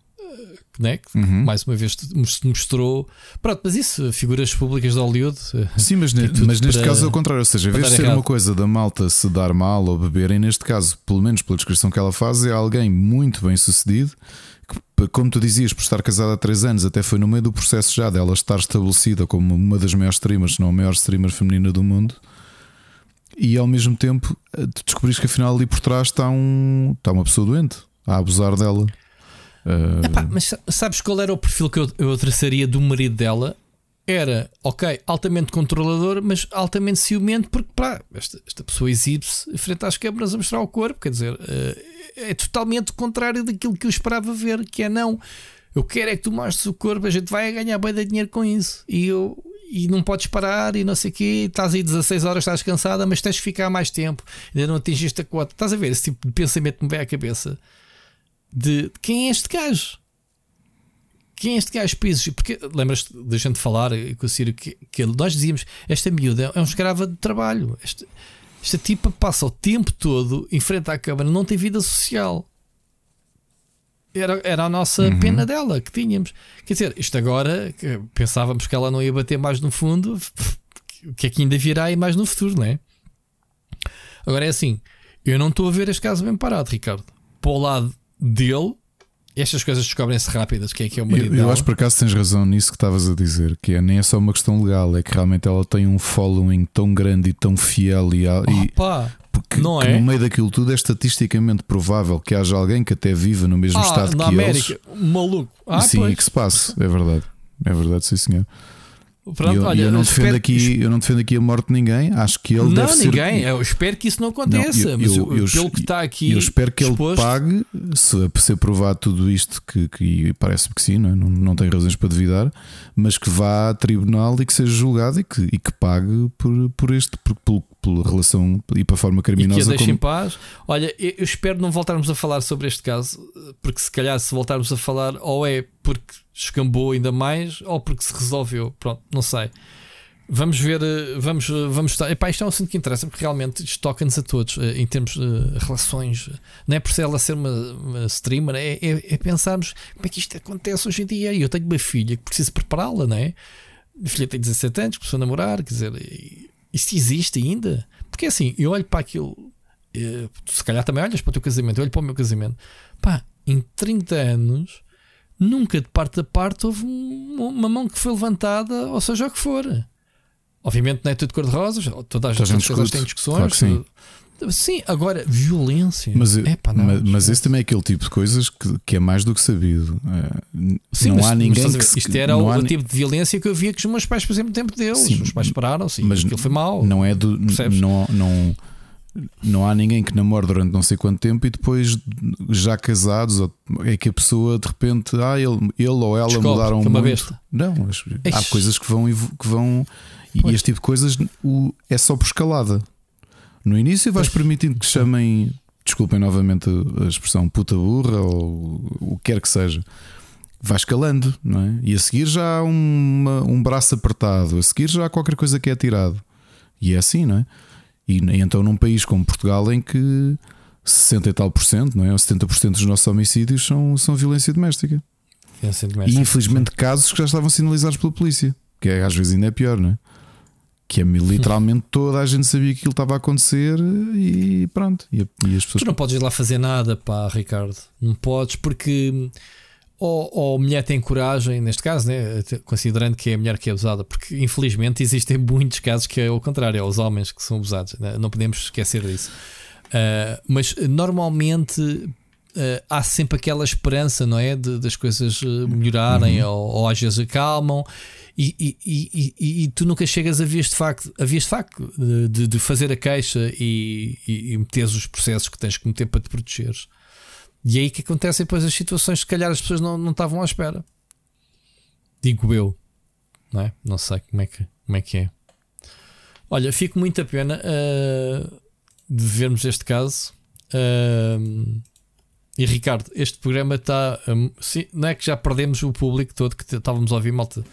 Speaker 3: né? que uhum. mais uma vez mostrou. Pronto, mas isso, figuras públicas de Hollywood.
Speaker 2: Eh, Sim, mas, ne, mas neste caso é o contrário. Ou seja, em vez de ser errado. uma coisa da malta se dar mal ou beberem, neste caso, pelo menos pela descrição que ela faz, é alguém muito bem sucedido. Que, como tu dizias, por estar casada há 3 anos, até foi no meio do processo já dela estar estabelecida como uma das maiores streamers, se não a maior streamer feminina do mundo e ao mesmo tempo eh, tu descobriste que afinal ali por trás está, um, está uma pessoa doente a abusar dela.
Speaker 3: Uh... Epá, mas sabes qual era o perfil que eu, eu traçaria do marido dela? Era, ok, altamente controlador, mas altamente ciumento, porque pá, esta, esta pessoa exibe-se frente às câmaras a mostrar o corpo, quer dizer, uh, é totalmente o contrário daquilo que eu esperava ver, que é não. Eu quero é que tu mostres o corpo, a gente vai ganhar bem de dinheiro com isso. E eu, e não podes parar e não sei o quê, estás aí 16 horas, estás cansada, mas tens que ficar mais tempo, ainda não atingiste a quota. Estás a ver esse tipo de pensamento me vem à cabeça de quem é este gajo? Quem é este gajo pisos? Porque lembras-te da gente falar com o Ciro que, que nós dizíamos: esta miúda é um escrava de trabalho. Esta, esta tipa passa o tempo todo em frente à câmara, não tem vida social. Era, era a nossa uhum. pena dela que tínhamos. Quer dizer, isto agora, que pensávamos que ela não ia bater mais no fundo, o que é que ainda virá aí mais no futuro, não é? Agora é assim, eu não estou a ver este caso bem parado, Ricardo. Para o lado dele. Estas coisas descobrem-se rápidas, que é que é o marido
Speaker 2: eu,
Speaker 3: dela.
Speaker 2: Eu acho por acaso tens razão nisso que estavas a dizer, que é, nem é só uma questão legal, é que realmente ela tem um following tão grande e tão fiel e,
Speaker 3: Opa,
Speaker 2: porque não é? no meio daquilo tudo é estatisticamente provável que haja alguém que até viva no mesmo
Speaker 3: ah,
Speaker 2: estado
Speaker 3: na
Speaker 2: que
Speaker 3: América,
Speaker 2: eles.
Speaker 3: maluco. Ah,
Speaker 2: sim,
Speaker 3: pois.
Speaker 2: que se passe, é verdade. É verdade, sim senhor. Pronto, eu, olha, eu, não defendo aqui, eu não defendo aqui a morte de ninguém. Acho que ele
Speaker 3: não,
Speaker 2: deve
Speaker 3: ninguém.
Speaker 2: Ser...
Speaker 3: Eu espero que isso não aconteça. Não, eu, mas eu, pelo que está aqui.
Speaker 2: Eu espero que
Speaker 3: exposto...
Speaker 2: ele pague, se, se aprovar tudo isto, que, que parece-me que sim, não, é? não, não tem razões para duvidar, mas que vá a tribunal e que seja julgado e que, e que pague por, por este, por, por, pela relação e para a forma criminosa.
Speaker 3: E que a deixe
Speaker 2: como...
Speaker 3: em paz. Olha, eu espero não voltarmos a falar sobre este caso, porque se calhar se voltarmos a falar, ou é porque escambou ainda mais, ou porque se resolveu. Pronto, não sei. Vamos ver, eh, vamos, eh, vamos estar. Epá, isto é um assunto que interessa porque realmente isto toca-nos a todos eh, em termos de relações. Não é por ser ela ser uma, uma streamer, é, é, é, pensarmos como é que isto acontece hoje em dia. E eu tenho uma filha que preciso prepará-la, não é? Minha filha tem 17 anos, começou a namorar, quer dizer, isto existe ainda? Porque assim, eu olho para aquilo, se calhar também olhas para o teu casamento, eu olho para o meu casamento, pá, em 30 anos. Nunca de parte a parte houve uma mão que foi levantada, ou seja, o que for. Obviamente não é tudo cor-de-rosas, todas as pessoas têm discussões. Claro sim. sim. agora, violência.
Speaker 2: Mas, Epa, não, mas, mas esse também é aquele tipo de coisas que, que é mais do que sabido. É, sim, não mas, há ninguém mas, que
Speaker 3: se, Isto era o, há... tipo de violência que eu via que os meus pais faziam no tempo deles. Sim, os pais separaram-se, mas aquilo foi mal.
Speaker 2: Não é do. Não, não, não há ninguém que namore durante não sei quanto tempo e depois, já casados, é que a pessoa de repente, ah, ele, ele ou ela Descobre, mudaram muito. Besta. Não, há coisas que vão, que vão e este tipo de coisas o, é só por escalada. No início vais permitindo que chamem, desculpem novamente a expressão puta burra ou o que quer que seja. Vai escalando, não é? E a seguir já há uma, um braço apertado, a seguir já há qualquer coisa que é tirado. E é assim, não é? E, e então num país como Portugal em que 60 e tal por cento, não é? Ou 70% dos nossos homicídios são, são violência doméstica. E infelizmente casos que já estavam sinalizados pela polícia, que é, às vezes ainda é pior, não é? Que é literalmente toda a gente sabia que aquilo estava a acontecer e pronto. E, e as pessoas...
Speaker 3: Tu não podes ir lá fazer nada, pá, Ricardo. Não podes, porque ou, ou a mulher tem coragem, neste caso, né, considerando que é a mulher que é abusada, porque infelizmente existem muitos casos que é o contrário, é os homens que são abusados, né? não podemos esquecer disso. Uh, mas normalmente uh, há sempre aquela esperança, não é? De, das coisas ah, melhorarem uhum. ou, ou às vezes acalmam. E, e, e, e, tu nunca chegas a vias de facto, a vias de facto de, de fazer a queixa e, e, e meteres os processos que tens que meter para te protegeres. E é aí que acontecem depois as situações se calhar, as pessoas não, não estavam à espera. Digo eu, não é? Não sei como é que, como é, que é. Olha, fico muito a pena uh, de vermos este caso. Uh, e Ricardo, este programa está. Um, sim, não é que já perdemos o público todo que estávamos a ouvir, malta.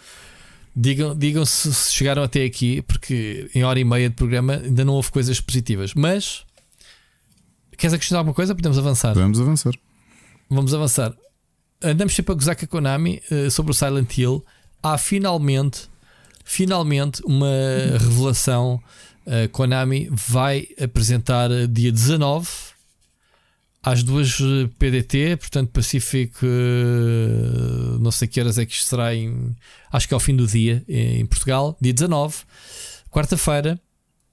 Speaker 3: Digam, digam se, se chegaram até aqui, porque em hora e meia de programa ainda não houve coisas positivas. Mas Queres acrescentar alguma coisa? Podemos avançar.
Speaker 2: Vamos avançar.
Speaker 3: Vamos avançar. Andamos sempre a gozar com a Konami uh, sobre o Silent Hill. Há finalmente, finalmente uma revelação. A Konami vai apresentar dia 19 às duas eh, PDT, portanto, Pacífico, uh, não sei que horas é que isto será em. Acho que é ao fim do dia em Portugal, dia 19, quarta-feira,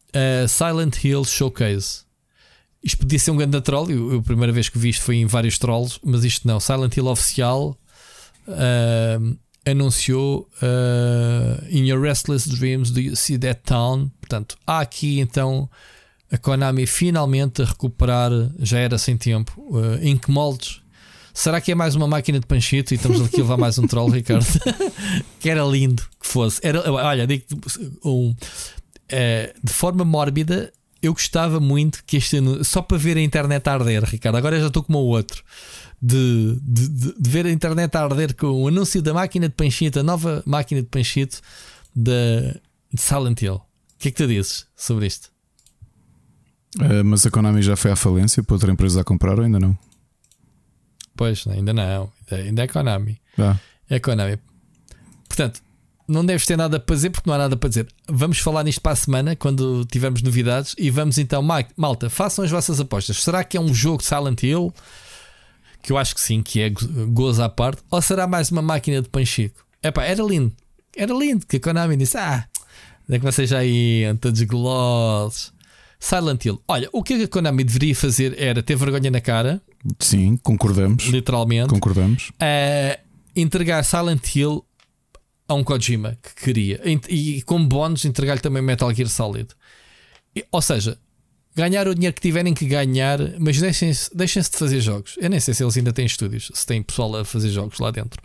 Speaker 3: uh, Silent Hill Showcase. Isto podia ser um grande troll. Eu, a primeira vez que vi isto foi em vários trolls, mas isto não. Silent Hill Oficial uh, anunciou uh, In Your Restless Dreams Do You See That Town. Portanto, há aqui então a Konami finalmente a recuperar, já era sem tempo, uh, em que moldes. Será que é mais uma máquina de panchito e estamos aqui a levar mais um troll, Ricardo? que era lindo que fosse. Era, olha, digo um, uh, de forma mórbida eu gostava muito que este ano, só para ver a internet a arder, Ricardo, agora já estou como o outro, de, de, de, ver a internet a arder com o anúncio da máquina de panchito, a nova máquina de panchito da, de Silent Hill. O que é que tu dizes sobre isto?
Speaker 2: Uh, mas a Konami já foi à falência para outra empresa a comprar ou ainda não?
Speaker 3: Pois, ainda não. Ainda é Konami.
Speaker 2: Ah.
Speaker 3: É Konami. Portanto, não deves ter nada para dizer porque não há nada para dizer. Vamos falar nisto para a semana quando tivermos novidades e vamos então, malta, façam as vossas apostas. Será que é um jogo Silent Hill? Que eu acho que sim, que é gozo à parte, ou será mais uma máquina de panchico? Epá, era lindo, era lindo que a Konami disse: Ah, onde é que vocês já iam, todos glossos. Silent Hill. Olha, o que a Konami deveria fazer era ter vergonha na cara.
Speaker 2: Sim, concordamos.
Speaker 3: Literalmente.
Speaker 2: Concordamos.
Speaker 3: Uh, entregar Silent Hill a um Kojima que queria. E, e como bónus entregar-lhe também Metal Gear Solid. E, ou seja, ganhar o dinheiro que tiverem que ganhar, mas deixem-se deixem de fazer jogos. Eu nem sei se eles ainda têm estúdios, se tem pessoal a fazer jogos lá dentro.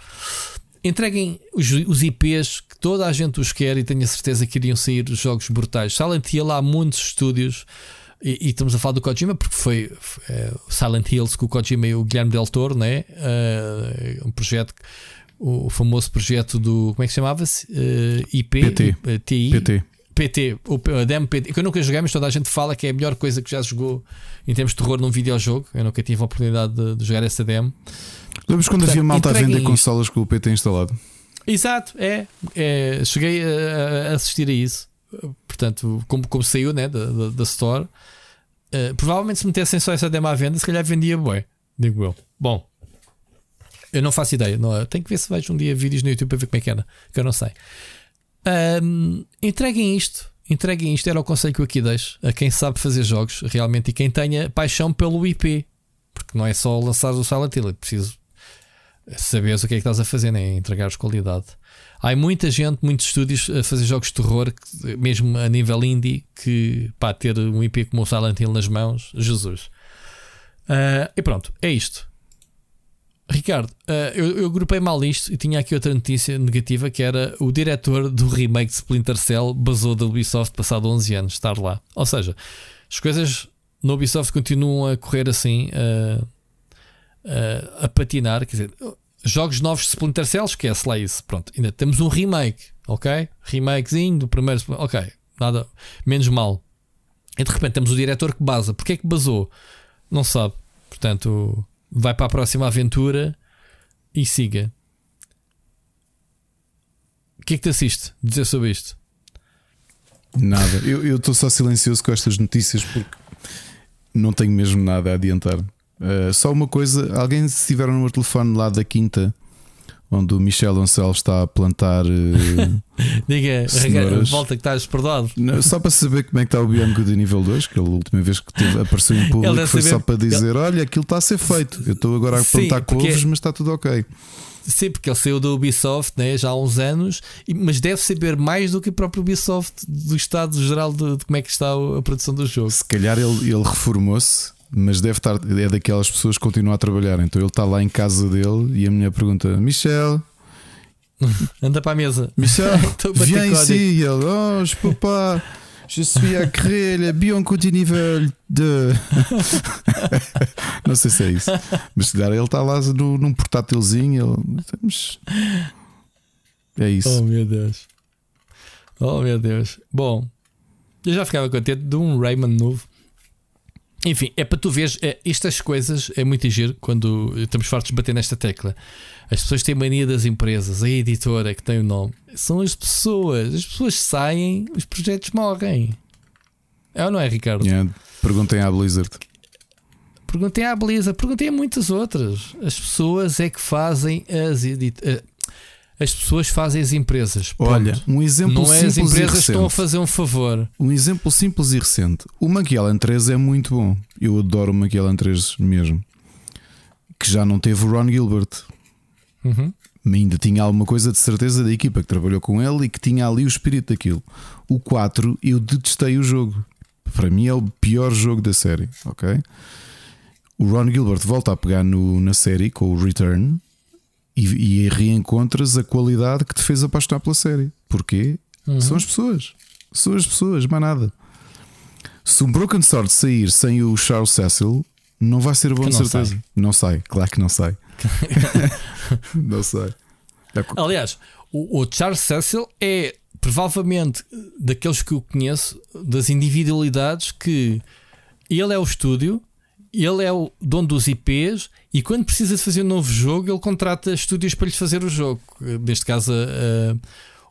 Speaker 3: Entreguem os, os IPs que toda a gente os quer e tenho a certeza que iriam sair jogos brutais. Silent Hill há muitos estúdios. E, e, estamos a falar do Kojima porque foi, foi é, Silent Hills com o Kojima e o Guilherme Del Toro, né? Uh, um projeto que o famoso projeto do. Como é que se chamava-se? Uh, IP?
Speaker 2: PT.
Speaker 3: Uh, TI?
Speaker 2: PT.
Speaker 3: PT, o DMPT, que eu nunca joguei, mas toda a gente fala que é a melhor coisa que já jogou em termos de terror num videojogo. Eu nunca tive a oportunidade de, de jogar essa demo.
Speaker 2: Lembras quando Portanto, havia malta a vender consolas com o PT instalado?
Speaker 3: Exato, é. é cheguei a, a, assistir a isso. Portanto, como, como saiu né, da, da, da Store, uh, provavelmente se metessem só essa demo à venda, se calhar vendia bué, digo eu. Bom, eu não faço ideia. Não, tenho que ver se vejo um dia vídeos no YouTube para ver como é que era. Que eu não sei. Um, entreguem isto. Entreguem isto. Era o conselho que eu aqui deixo a quem sabe fazer jogos realmente e quem tenha paixão pelo IP. Porque não é só lançar o Silent Hill. É preciso saber o que é que estás a fazer, né? entregar qualidade. Há muita gente, muitos estúdios a fazer jogos de terror, mesmo a nível indie, que pá, ter um IP como o Silent Hill nas mãos, Jesus. Uh, e pronto, é isto. Ricardo, uh, eu, eu grupei mal isto e tinha aqui outra notícia negativa que era o diretor do remake de Splinter Cell basou da Ubisoft passado 11 anos estar lá. Ou seja, as coisas no Ubisoft continuam a correr assim, uh, uh, a patinar. Quer dizer, jogos novos de Splinter Cell, esquece lá isso. Pronto, ainda temos um remake, ok? Remakezinho do primeiro, ok, nada menos mal. E de repente temos o diretor que basa. Porquê é que basou? Não sabe. Portanto vai para a próxima aventura e siga. O que é que te assiste dizer sobre isto?
Speaker 2: Nada, eu estou só silencioso com estas notícias porque não tenho mesmo nada a adiantar. Uh, só uma coisa: alguém, se tiver no meu telefone lá da Quinta onde o Michel Ancel está a plantar. Uh,
Speaker 3: Diga, volta que estás perdoado.
Speaker 2: Não, só para saber como é que está o Bianco de nível 2, que a última vez que teve, apareceu em público foi saber... só para dizer: ele... olha, aquilo está a ser feito. Eu estou agora a plantar Sim, couves, mas está tudo ok.
Speaker 3: Sim, porque ele saiu da Ubisoft né, já há uns anos, mas deve saber mais do que o próprio Ubisoft do estado geral de, de como é que está a produção do jogo.
Speaker 2: Se calhar ele, ele reformou-se, mas deve estar, é daquelas pessoas que continuam a trabalhar. Então ele está lá em casa dele e a mulher pergunta: Michel.
Speaker 3: Anda para a mesa.
Speaker 2: Michel, viens ici. E ele, oh, papá. Je suis à créer le de nível de. não sei se é isso. Mas se calhar ele está lá no, num portátilzinho. Ele... É isso.
Speaker 3: Oh meu Deus. Oh meu Deus. Bom, eu já ficava contente de um Rayman novo. Enfim, é para tu veres, é, estas coisas é muito giro quando estamos fartos de bater nesta tecla. As pessoas têm mania das empresas, a editora que tem o nome. São as pessoas. As pessoas saem, os projetos morrem. É ou não é, Ricardo?
Speaker 2: Yeah. Perguntem à Blizzard.
Speaker 3: Perguntem à Blizzard, perguntem a muitas outras. As pessoas é que fazem as editoras. As pessoas fazem as empresas.
Speaker 2: Ponto. Olha, um exemplo
Speaker 3: não
Speaker 2: é
Speaker 3: as empresas estão a fazer um favor.
Speaker 2: Um exemplo simples e recente. O Magellan 3 é muito bom. Eu adoro o Magellan 3 mesmo. Que já não teve o Ron Gilbert.
Speaker 3: Uhum.
Speaker 2: Ainda tinha alguma coisa de certeza da equipa que trabalhou com ele e que tinha ali o espírito daquilo. O 4, eu detestei o jogo. Para mim é o pior jogo da série, ok? O Ron Gilbert volta a pegar no, na série com o Return e, e reencontras a qualidade que te fez apaixonar pela série. Porquê? Uhum. São as pessoas. São as pessoas, mais nada. Se um Broken Sword sair sem o Charles Cecil, não vai ser bom de certeza. Sai. Não sai, claro que não sai. não sei.
Speaker 3: É... Aliás, o, o, Charles Cecil é provavelmente daqueles que eu conheço, das individualidades que ele é o estúdio, ele é o dono dos IPs e quando precisa de fazer um novo jogo, ele contrata estúdios para lhes fazer o jogo. Neste caso, uh,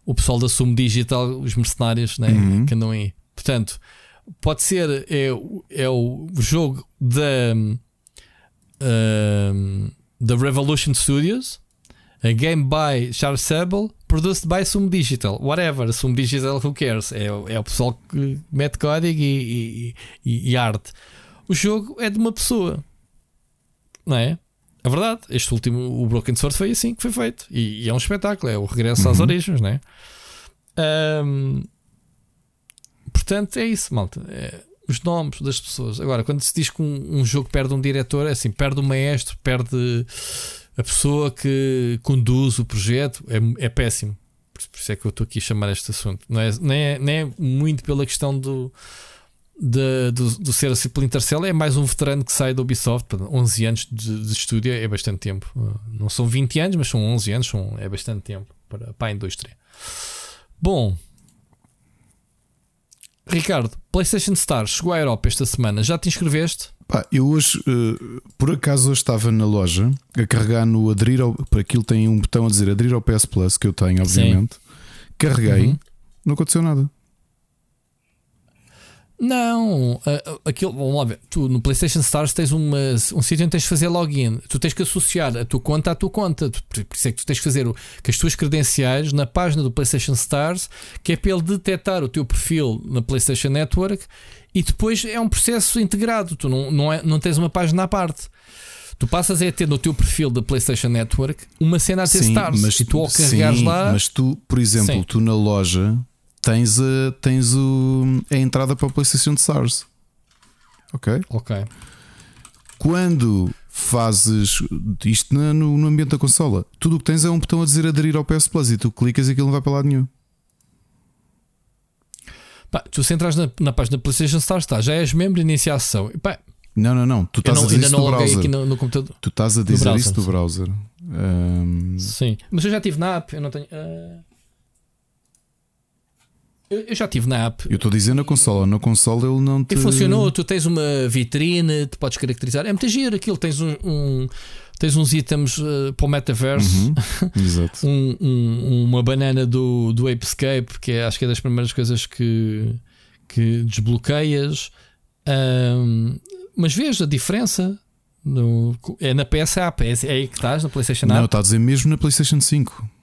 Speaker 3: o pessoal da Sumo Digital, os mercenários né, uhum. que andam aí. Portanto, pode ser é, é o jogo da. Uh, da Revolution Studios, a game by Charles Sable, produced by Sum Digital, whatever, Sum Digital, who cares? É, é o pessoal que mete código e, e, e, arte. O jogo é de uma pessoa, não é? É verdade, este último, o Broken Sword, foi assim que foi feito e, e é um espetáculo, é o regresso uhum. às origens, não é? Um, portanto, é isso, malta. É, os nomes das pessoas. Agora, quando se diz que um, um, jogo perde um diretor, é assim: perde o maestro, perde a pessoa que conduz o projeto, é, é péssimo. Por, isso é que eu estou aqui a chamar este assunto. Não é, nem, é, nem é muito pela questão do, de, do, do ser a Splinter Cell, é mais um veterano que sai da Ubisoft. 11 anos de, de estúdio é bastante tempo. Não são 20 anos, mas são 11 anos, são, é bastante tempo para, para a indústria. Bom, Ricardo, PlayStation Stars chegou à Europa esta semana. Já te inscreveste?
Speaker 2: Pá, eu hoje, uh, por acaso, hoje estava na loja a carregar no aderir ao. Para aquilo tem um botão a dizer aderir ao PS Plus, que eu tenho, obviamente. Sim. Carreguei, uhum. não aconteceu nada.
Speaker 3: Não, aquilo, vamos lá ver. Tu no PlayStation Stars tens uma, um sítio onde tens de fazer login. Tu tens que associar a tua conta à tua conta. Por isso é que tu tens que fazer o, que as tuas credenciais na página do PlayStation Stars, que é para ele detectar o teu perfil na PlayStation Network e depois é um processo integrado. Tu não, não, é, não tens uma página à parte. Tu passas a ter no teu perfil da PlayStation Network uma cena a dizer Stars
Speaker 2: mas,
Speaker 3: e tu ao carregares
Speaker 2: sim,
Speaker 3: lá.
Speaker 2: Mas tu, por exemplo, sim. tu na loja tens, a, tens o, a entrada para o PlayStation de SARS. Ok?
Speaker 3: Ok.
Speaker 2: Quando fazes isto no, no ambiente da consola, tudo o que tens é um botão a dizer aderir ao PS Plus e tu clicas e aquilo não vai para lado nenhum.
Speaker 3: Pá, tu se entras na, na página PlayStation Stars, está, já és membro de iniciação. Pá,
Speaker 2: não, não, não. Tu estás a dizer isso no browser.
Speaker 3: Aqui no, no, computador.
Speaker 2: Tu estás a dizer isso no browser. Um...
Speaker 3: Sim, mas eu já tive na app, eu não tenho. Uh... Eu, já tive na app.
Speaker 2: Eu estou dizendo na consola. Na consola ele não te.
Speaker 3: E funcionou. Tu tens uma vitrine, te podes caracterizar. É muito giro aquilo. Tens um, um tens uns itens uh, para o metaverso,
Speaker 2: uhum, exato.
Speaker 3: um, um, uma banana do, do Apescape, que é, acho que é das primeiras coisas que, que desbloqueias. Um, mas vês a diferença? No, é na PS App, é, é aí que estás, na PlayStation App?
Speaker 2: Não, está a dizer mesmo na PlayStation 5.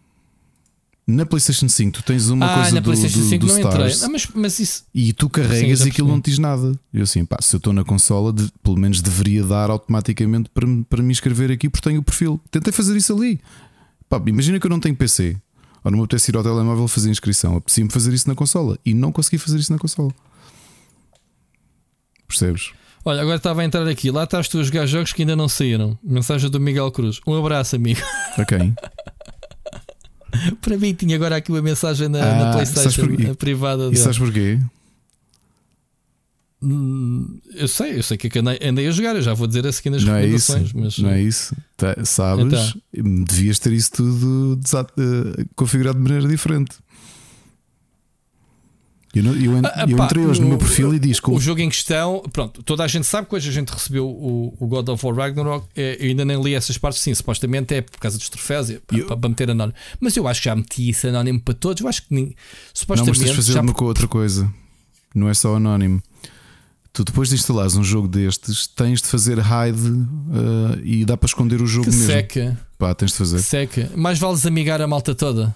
Speaker 2: Na PlayStation 5 tu tens uma
Speaker 3: ah,
Speaker 2: coisa
Speaker 3: na
Speaker 2: do,
Speaker 3: PlayStation
Speaker 2: do, 5
Speaker 3: do
Speaker 2: não
Speaker 3: Stars, entrei. Ah, mas, mas isso...
Speaker 2: e tu carregas Sim, e aquilo não te diz nada. Eu assim, pá, se eu estou na consola, de, pelo menos deveria dar automaticamente para, para me inscrever aqui porque tenho o perfil. Tentei fazer isso ali. Pá, imagina que eu não tenho PC. Ou não me apetece ir ao telemóvel fazer inscrição. Apetecia-me fazer isso na consola e não consegui fazer isso na consola. Percebes?
Speaker 3: Olha, agora estava a entrar aqui. Lá estás tu a jogar jogos que ainda não saíram. Mensagem do Miguel Cruz. Um abraço, amigo.
Speaker 2: Ok.
Speaker 3: Para mim, tinha agora aqui uma mensagem na, ah, na PlayStation privada.
Speaker 2: E sabes porquê?
Speaker 3: Hum, eu sei, eu sei que andei, a jogar, eu já vou dizer a seguir nas não recomendações.
Speaker 2: É
Speaker 3: mas...
Speaker 2: Não é isso, tá, sabes? Então. Devias ter isso tudo uh, configurado de maneira diferente. Eu, eu, ah, eu entrei hoje no, no meu perfil e diz que
Speaker 3: o jogo em questão, pronto, toda a gente sabe que hoje a gente recebeu o, o God of War Ragnarok. É, eu ainda nem li essas partes, sim, supostamente é por causa dos troféus, é, para, eu, para, meter anónimo. Mas eu acho que já meti isso anónimo para todos. Eu acho que nem, supostamente.
Speaker 2: Não, mas tens de fazer uma com outra coisa, não é só anónimo. Tu depois de instalares um jogo destes, tens de fazer hide uh, e dá para esconder o jogo
Speaker 3: que
Speaker 2: mesmo.
Speaker 3: Seca.
Speaker 2: Pá, tens de fazer.
Speaker 3: Seca. Mais vale desamigar a malta toda.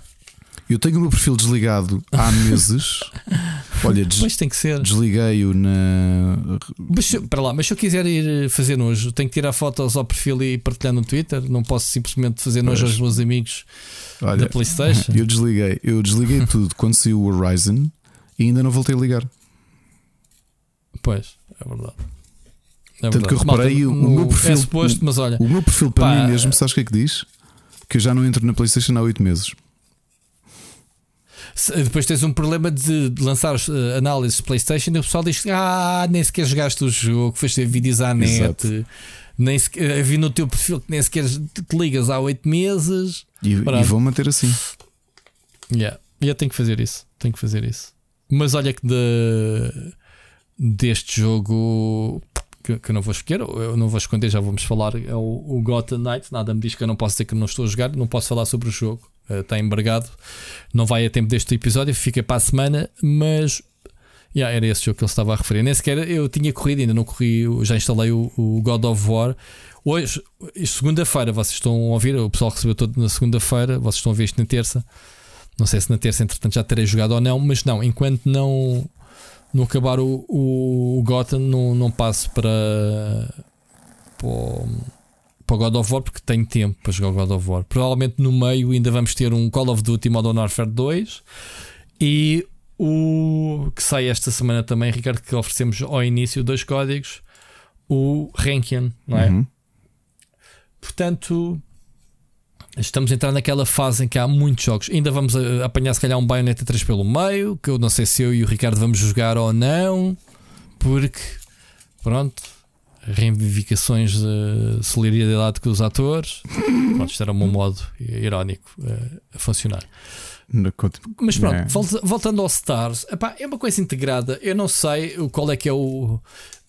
Speaker 2: Eu tenho o meu perfil desligado há meses. Olha, des
Speaker 3: tem que ser.
Speaker 2: desliguei-o na.
Speaker 3: Mas, para lá, mas se eu quiser ir fazer nojo, tenho que tirar fotos ao perfil e partilhar no Twitter. Não posso simplesmente fazer nojo pois. aos meus amigos Olha, da PlayStation.
Speaker 2: Eu desliguei, eu desliguei tudo quando saiu o Horizon e ainda não voltei a ligar.
Speaker 3: Pois, é verdade.
Speaker 2: É Tanto que eu reparei Malta, o, meu perfil. É
Speaker 3: suposto, mas olha,
Speaker 2: o meu perfil para pá, mim mesmo, sabes o que é que diz? Que eu já não entro na PlayStation há 8 meses.
Speaker 3: Depois tens um problema de lançar uh, análises PlayStation e o pessoal diz: Ah, nem sequer jogaste o jogo, foste ver vídeos à net, Exato. nem sequer, vi no teu perfil que nem sequer te ligas há 8 meses.
Speaker 2: E, e vou manter assim.
Speaker 3: Yeah. Yeah, tenho que fazer isso. Tenho que fazer isso. Mas olha que de, deste jogo que, que eu não vou escolher, eu não vou esconder, já vamos falar. É o, o Gotham Knight. Nada me diz que eu não posso dizer que não estou a jogar, não posso falar sobre o jogo está eh, embargado. Não vai a tempo deste episódio, fica para a semana, mas yeah, era esse jogo que ele estava a referir. Nem sequer eu tinha corrido, ainda não corri, já instalei o, o God of War. Hoje, segunda-feira, vocês estão a ouvir, o pessoal recebeu todo na segunda-feira, vocês estão a ver isto na terça. Não sei se na terça, entretanto, já terei jogado ou não, mas não, enquanto não, não acabar o, o, o Gotham, não, não passo para, para para God of War porque tenho tempo para jogar God of War. Provavelmente no meio ainda vamos ter um Call of Duty Modern Warfare 2 e o que sai esta semana também, Ricardo, que oferecemos ao início dois códigos, o Rankian, não é? Uhum. Portanto, estamos a entrar naquela fase em que há muitos jogos. Ainda vamos apanhar se calhar um Bayonetta 3 pelo meio, que eu não sei se eu e o Ricardo vamos jogar ou não, porque pronto, reivindicações de solidariedade com os atores. Pronto, isto era um modo irónico uh, a funcionar. Mas pronto, é. voltando ao Stars, epá, é uma coisa integrada. Eu não sei qual é que é o,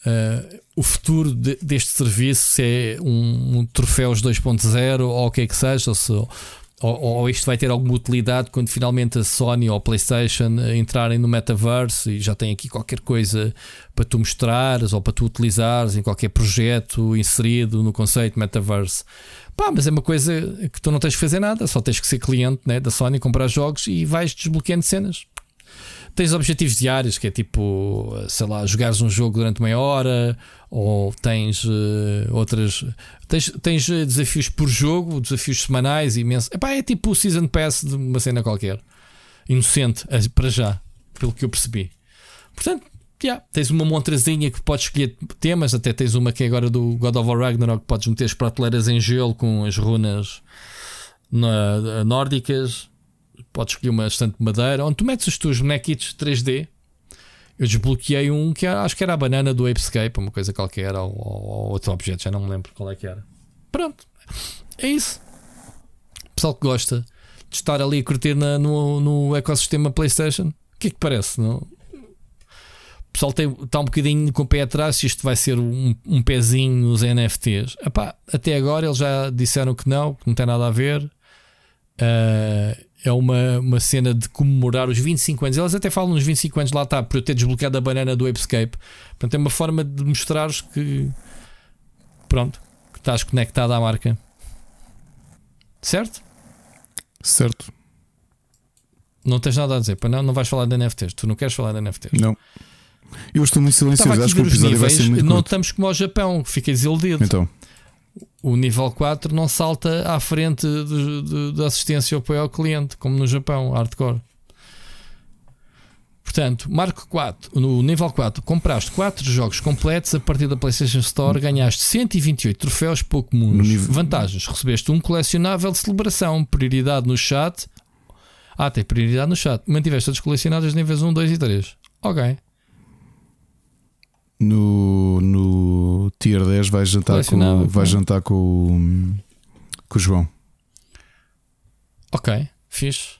Speaker 3: uh, o futuro de, deste serviço, se é um, um troféus 2.0 ou o que é que seja, ou se, ou, ou, isto vai ter alguma utilidade quando finalmente a Sony ou a PlayStation entrarem no metaverse e já tem aqui qualquer coisa para tu mostrares ou para tu utilizares em qualquer projeto inserido no conceito metaverse. Pá, mas é uma coisa que tu não tens que fazer nada, só tens que ser cliente né, da Sony, comprar jogos e vais desbloqueando cenas tens objetivos diários, que é tipo, sei lá, jogares um jogo durante meia hora, ou tens uh, outras. Tens, tens desafios por jogo, desafios semanais imensos. Epá, é tipo o Season Pass de uma cena qualquer. Inocente, eh, para já, pelo que eu percebi. Portanto, yeah, tens uma montrazinha que podes escolher temas, até tens uma que é agora do God of War Ragnarok, que podes meter as prateleiras em gelo com as runas na, nórdicas podes escolher uma estante de madeira, onde tu metes os teus bonequitos 3D. Eu desbloqueei um que acho que era a banana do Apescape, uma coisa qualquer, ou, ou, outro objeto, já não me lembro qual é que era. Pronto, é isso. Pessoal que gosta de estar ali a curtir na, no, no ecossistema PlayStation, que é que parece? Não? O pessoal tem, está um bocadinho com o pé atrás se isto vai ser um, um pezinho nos NFTs. Epá, até agora eles já disseram que não, que não tem nada a ver. Uh, é uma, uma cena de comemorar os 25 anos. Eles até falam nos 25 anos, lá está, por eu ter desbloqueado a banana do Apescape. Portanto, é uma forma de mostrares que pronto, que estás conectado à marca. Certo?
Speaker 2: Certo.
Speaker 3: Não tens nada a dizer, para não, não vais falar de NFTs. Tu não queres falar de NFTs?
Speaker 2: Não. Eu estou muito silencioso. Acho que o episódio níveis, vai ser muito
Speaker 3: Não
Speaker 2: curto.
Speaker 3: estamos como ao Japão, que fica desiludido.
Speaker 2: Então.
Speaker 3: O nível 4 não salta à frente da assistência ao apoio ao cliente, como no Japão, hardcore. Portanto, Marco 4, no nível 4, compraste 4 jogos completos a partir da PlayStation Store, ganhaste 128 troféus pouco comuns. Nível... Vantagens: recebeste um colecionável de celebração, prioridade no chat. Ah, tem prioridade no chat. Mantiveste todos colecionados níveis 1, 2 e 3. Ok.
Speaker 2: No, no Tier 10 vais jantar, com, vais jantar com, com o João.
Speaker 3: Ok, fixe.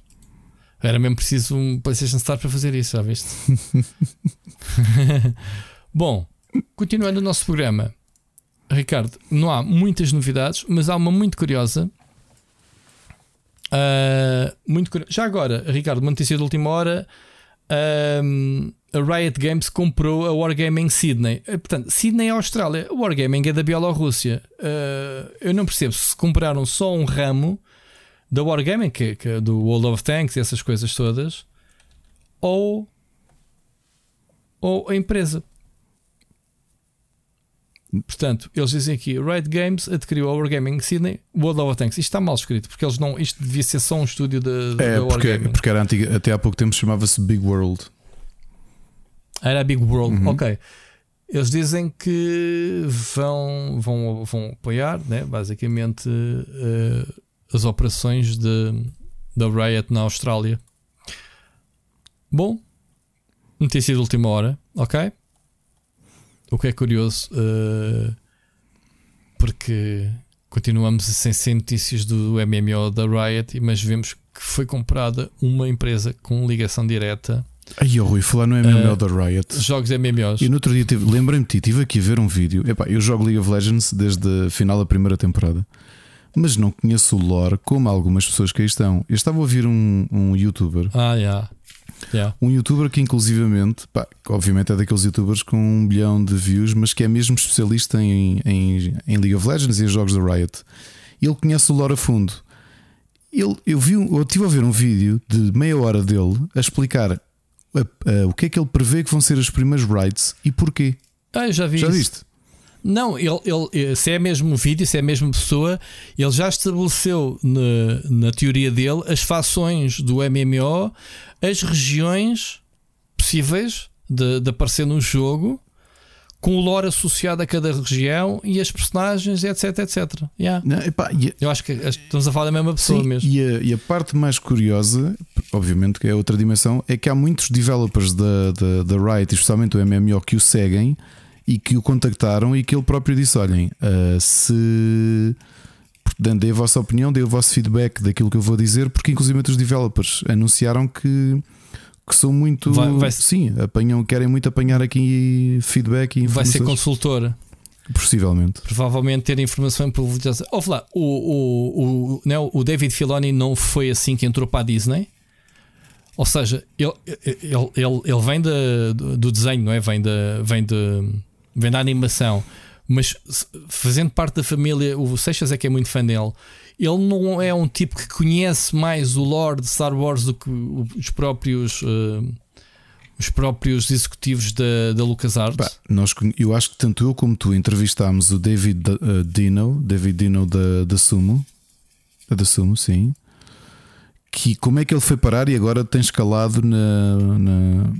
Speaker 3: Era mesmo preciso um PlayStation Star para fazer isso, já viste? Bom, continuando o nosso programa, Ricardo, não há muitas novidades, mas há uma muito curiosa. Uh, muito curiosa. Já agora, Ricardo, uma notícia de última hora. Uh, a Riot Games comprou a Wargaming Sydney. Uh, portanto, Sydney é Austrália. A Wargaming é da Bielorrússia. Uh, eu não percebo se compraram só um ramo da Wargaming, que, que, do World of Tanks e essas coisas todas, ou, ou a empresa. Portanto, eles dizem aqui: Riot Games adquiriu a Wargaming Sydney, World of Tanks. Isto está mal escrito, porque eles não. Isto devia ser só um estúdio da,
Speaker 2: é, porque, Wargaming. porque era antiga, até há pouco tempo chamava-se Big World.
Speaker 3: Era Big World, uhum. ok. Eles dizem que vão, vão, vão apoiar, né, basicamente, uh, as operações de, da Riot na Austrália. Bom, notícia de última hora, ok? O que é curioso, uh, porque continuamos sem ser notícias do MMO da Riot, mas vemos que foi comprada uma empresa com ligação direta.
Speaker 2: Aí, oh, Rui, falar no MMO uh, da Riot.
Speaker 3: Jogos MMOs.
Speaker 2: E no outro dia lembrei-me de ti, estive aqui a ver um vídeo. Epá, eu jogo League of Legends desde a final da primeira temporada mas não conheço o lore como algumas pessoas que aí estão. Eu estava a ouvir um, um youtuber.
Speaker 3: Ah, yeah. Yeah.
Speaker 2: Um youtuber que, inclusivamente, pá, obviamente é daqueles youtubers com um bilhão de views, mas que é mesmo especialista em, em, em League of Legends e em jogos da Riot. Ele conhece o lore a fundo. Ele, eu, vi, eu estive a ver um vídeo de meia hora dele a explicar a, a, o que é que ele prevê que vão ser as primeiras raids e porquê.
Speaker 3: Ah, eu já vi.
Speaker 2: Já
Speaker 3: isso.
Speaker 2: viste?
Speaker 3: Não, ele, ele, se é mesmo vídeo, se é a mesma pessoa, ele já estabeleceu na, na teoria dele as fações do MMO, as regiões possíveis de, de aparecer no jogo, com o lore associado a cada região e as personagens, etc, etc. Yeah.
Speaker 2: Não, epá, a...
Speaker 3: Eu acho que estamos a falar da mesma pessoa
Speaker 2: Sim,
Speaker 3: mesmo.
Speaker 2: E a, e a, parte mais curiosa, obviamente que é outra dimensão, é que há muitos developers da, da, da Riot, especialmente o MMO, que o seguem e que o contactaram e que ele próprio disse: Olhem, uh, se. Dê a vossa opinião, dê o vosso feedback daquilo que eu vou dizer, porque inclusive os developers anunciaram que, que são muito. Vai, vai sim, apanham, querem muito apanhar aqui feedback e
Speaker 3: Vai ser consultor.
Speaker 2: Possivelmente.
Speaker 3: Provavelmente ter informação privilegiada. Ouve lá, o, o, o, não, né, o David Filoni não foi assim que entrou para a Disney? Ou seja, ele, ele, ele, ele vem de, do desenho, não é? Vem, de, vem de vem da animação, mas fazendo parte da família, o Seixas é que é muito fã dele. Ele não é um tipo que conhece mais o lore de Star Wars do que os próprios. Uh, os próprios executivos da, da LucasArts? Bah,
Speaker 2: nós, eu acho que tanto eu como tu entrevistámos o David uh, Dino, David Dino da, da Sumo, da Sumo, sim. Que como é que ele foi parar e agora tem escalado na, na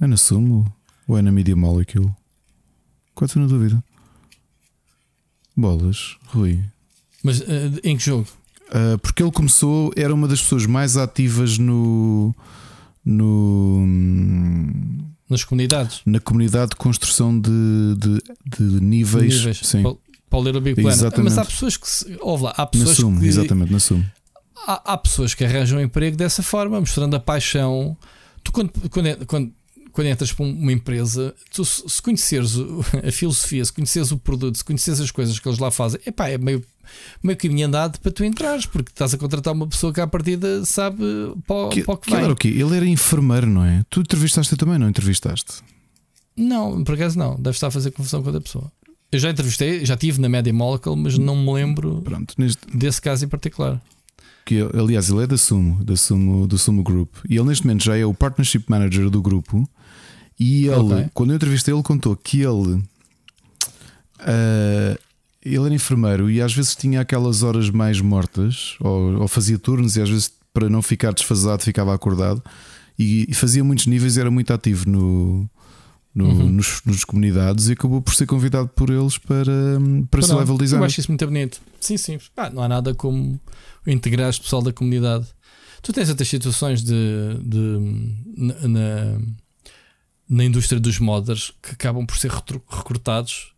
Speaker 2: é na Sumo ou é na Media Molecule? Quase na dúvida. Bolas, Rui.
Speaker 3: Mas uh, em que jogo?
Speaker 2: Uh, porque ele começou, era uma das pessoas mais ativas no. no
Speaker 3: nas comunidades.
Speaker 2: Na comunidade de construção de, de, de níveis. Níveis. Sim.
Speaker 3: Para, o Little Big Planet. Exatamente. Mas há pessoas que. Se, ouve lá, há pessoas que.
Speaker 2: Exatamente, na Sumo.
Speaker 3: Há, há pessoas que arranjam um emprego dessa forma, mostrando a paixão tu quando, quando, é, quando, quando entras para uma empresa, tu, se conheceres a filosofia, se conheceres o produto, se conheceres as coisas que eles lá fazem, epá, é meio, meio caminho andado para tu entrares, porque estás a contratar uma pessoa que à partida sabe para, que, para o que, vai.
Speaker 2: Era o quê? Ele era enfermeiro, não é? Tu entrevistaste também, não entrevistaste?
Speaker 3: Não, por acaso não. Deve estar a fazer confusão com outra pessoa. Eu já entrevistei, já estive na Media Molecule, mas não me lembro Pronto, neste... desse caso em particular.
Speaker 2: Que, aliás, ele é da Sumo, da Sumo, do Sumo Group. E ele neste momento já é o Partnership Manager do grupo. E ele, okay. quando eu entrevistei, ele contou que ele. Uh, ele era enfermeiro e às vezes tinha aquelas horas mais mortas, ou, ou, fazia turnos, e às vezes, para não ficar desfasado, ficava acordado. E, e fazia muitos níveis, era muito ativo no, no, uhum. nos, nos, comunidades e acabou por ser convidado por eles para, para ser level designer.
Speaker 3: Eu acho isso muito bonito. Sim, sim. Ah, não há nada como integrar o pessoal da comunidade. Tu tens outras situações de, de na, na indústria dos modders que acabam por ser recrutados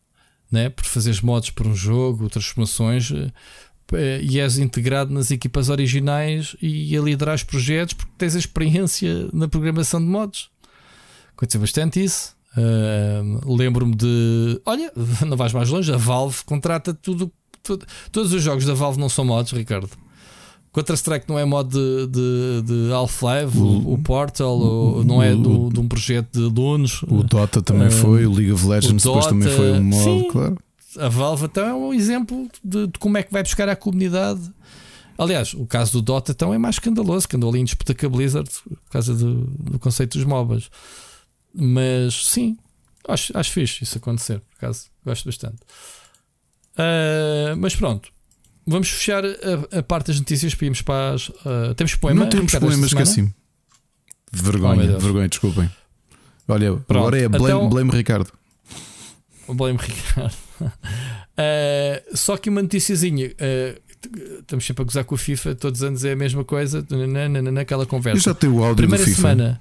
Speaker 3: né, por fazeres mods para um jogo, transformações eh, e és integrado nas equipas originais e a liderar os projetos porque tens a experiência na programação de mods. Aconteceu bastante isso. Uh, Lembro-me de. Olha, não vais mais longe, a Valve contrata tudo, tudo. Todos os jogos da Valve não são mods, Ricardo. Counter-Strike não é mod de, de, de Half-Life, o, o, Portal, o, não é do, de um projeto de alunos.
Speaker 2: O Dota também uh, foi, o League of Legends Dota, depois também foi um mod, sim, claro.
Speaker 3: A Valve então é um exemplo de, de, como é que vai buscar a comunidade. Aliás, o caso do Dota então é mais escandaloso, que andou ali em disputa com a Blizzard por causa do, do conceito dos MOBAs. Mas sim, acho, acho fixe isso acontecer, por acaso, gosto bastante. Uh, mas pronto, vamos fechar a, a, parte das notícias para irmos para as. Uh, temos poema?
Speaker 2: Não temos poema, esqueci-me. Vergonha, oh, vergonha, desculpem. Olha, Pronto, agora é blame, então, blame Ricardo.
Speaker 3: Blame Ricardo. uh, só que uma noticiazinha. Uh, estamos sempre a gozar com a FIFA, todos os anos é a mesma coisa, naquela conversa. Eu
Speaker 2: já tenho o áudio
Speaker 3: Primeira
Speaker 2: do FIFA.
Speaker 3: semana.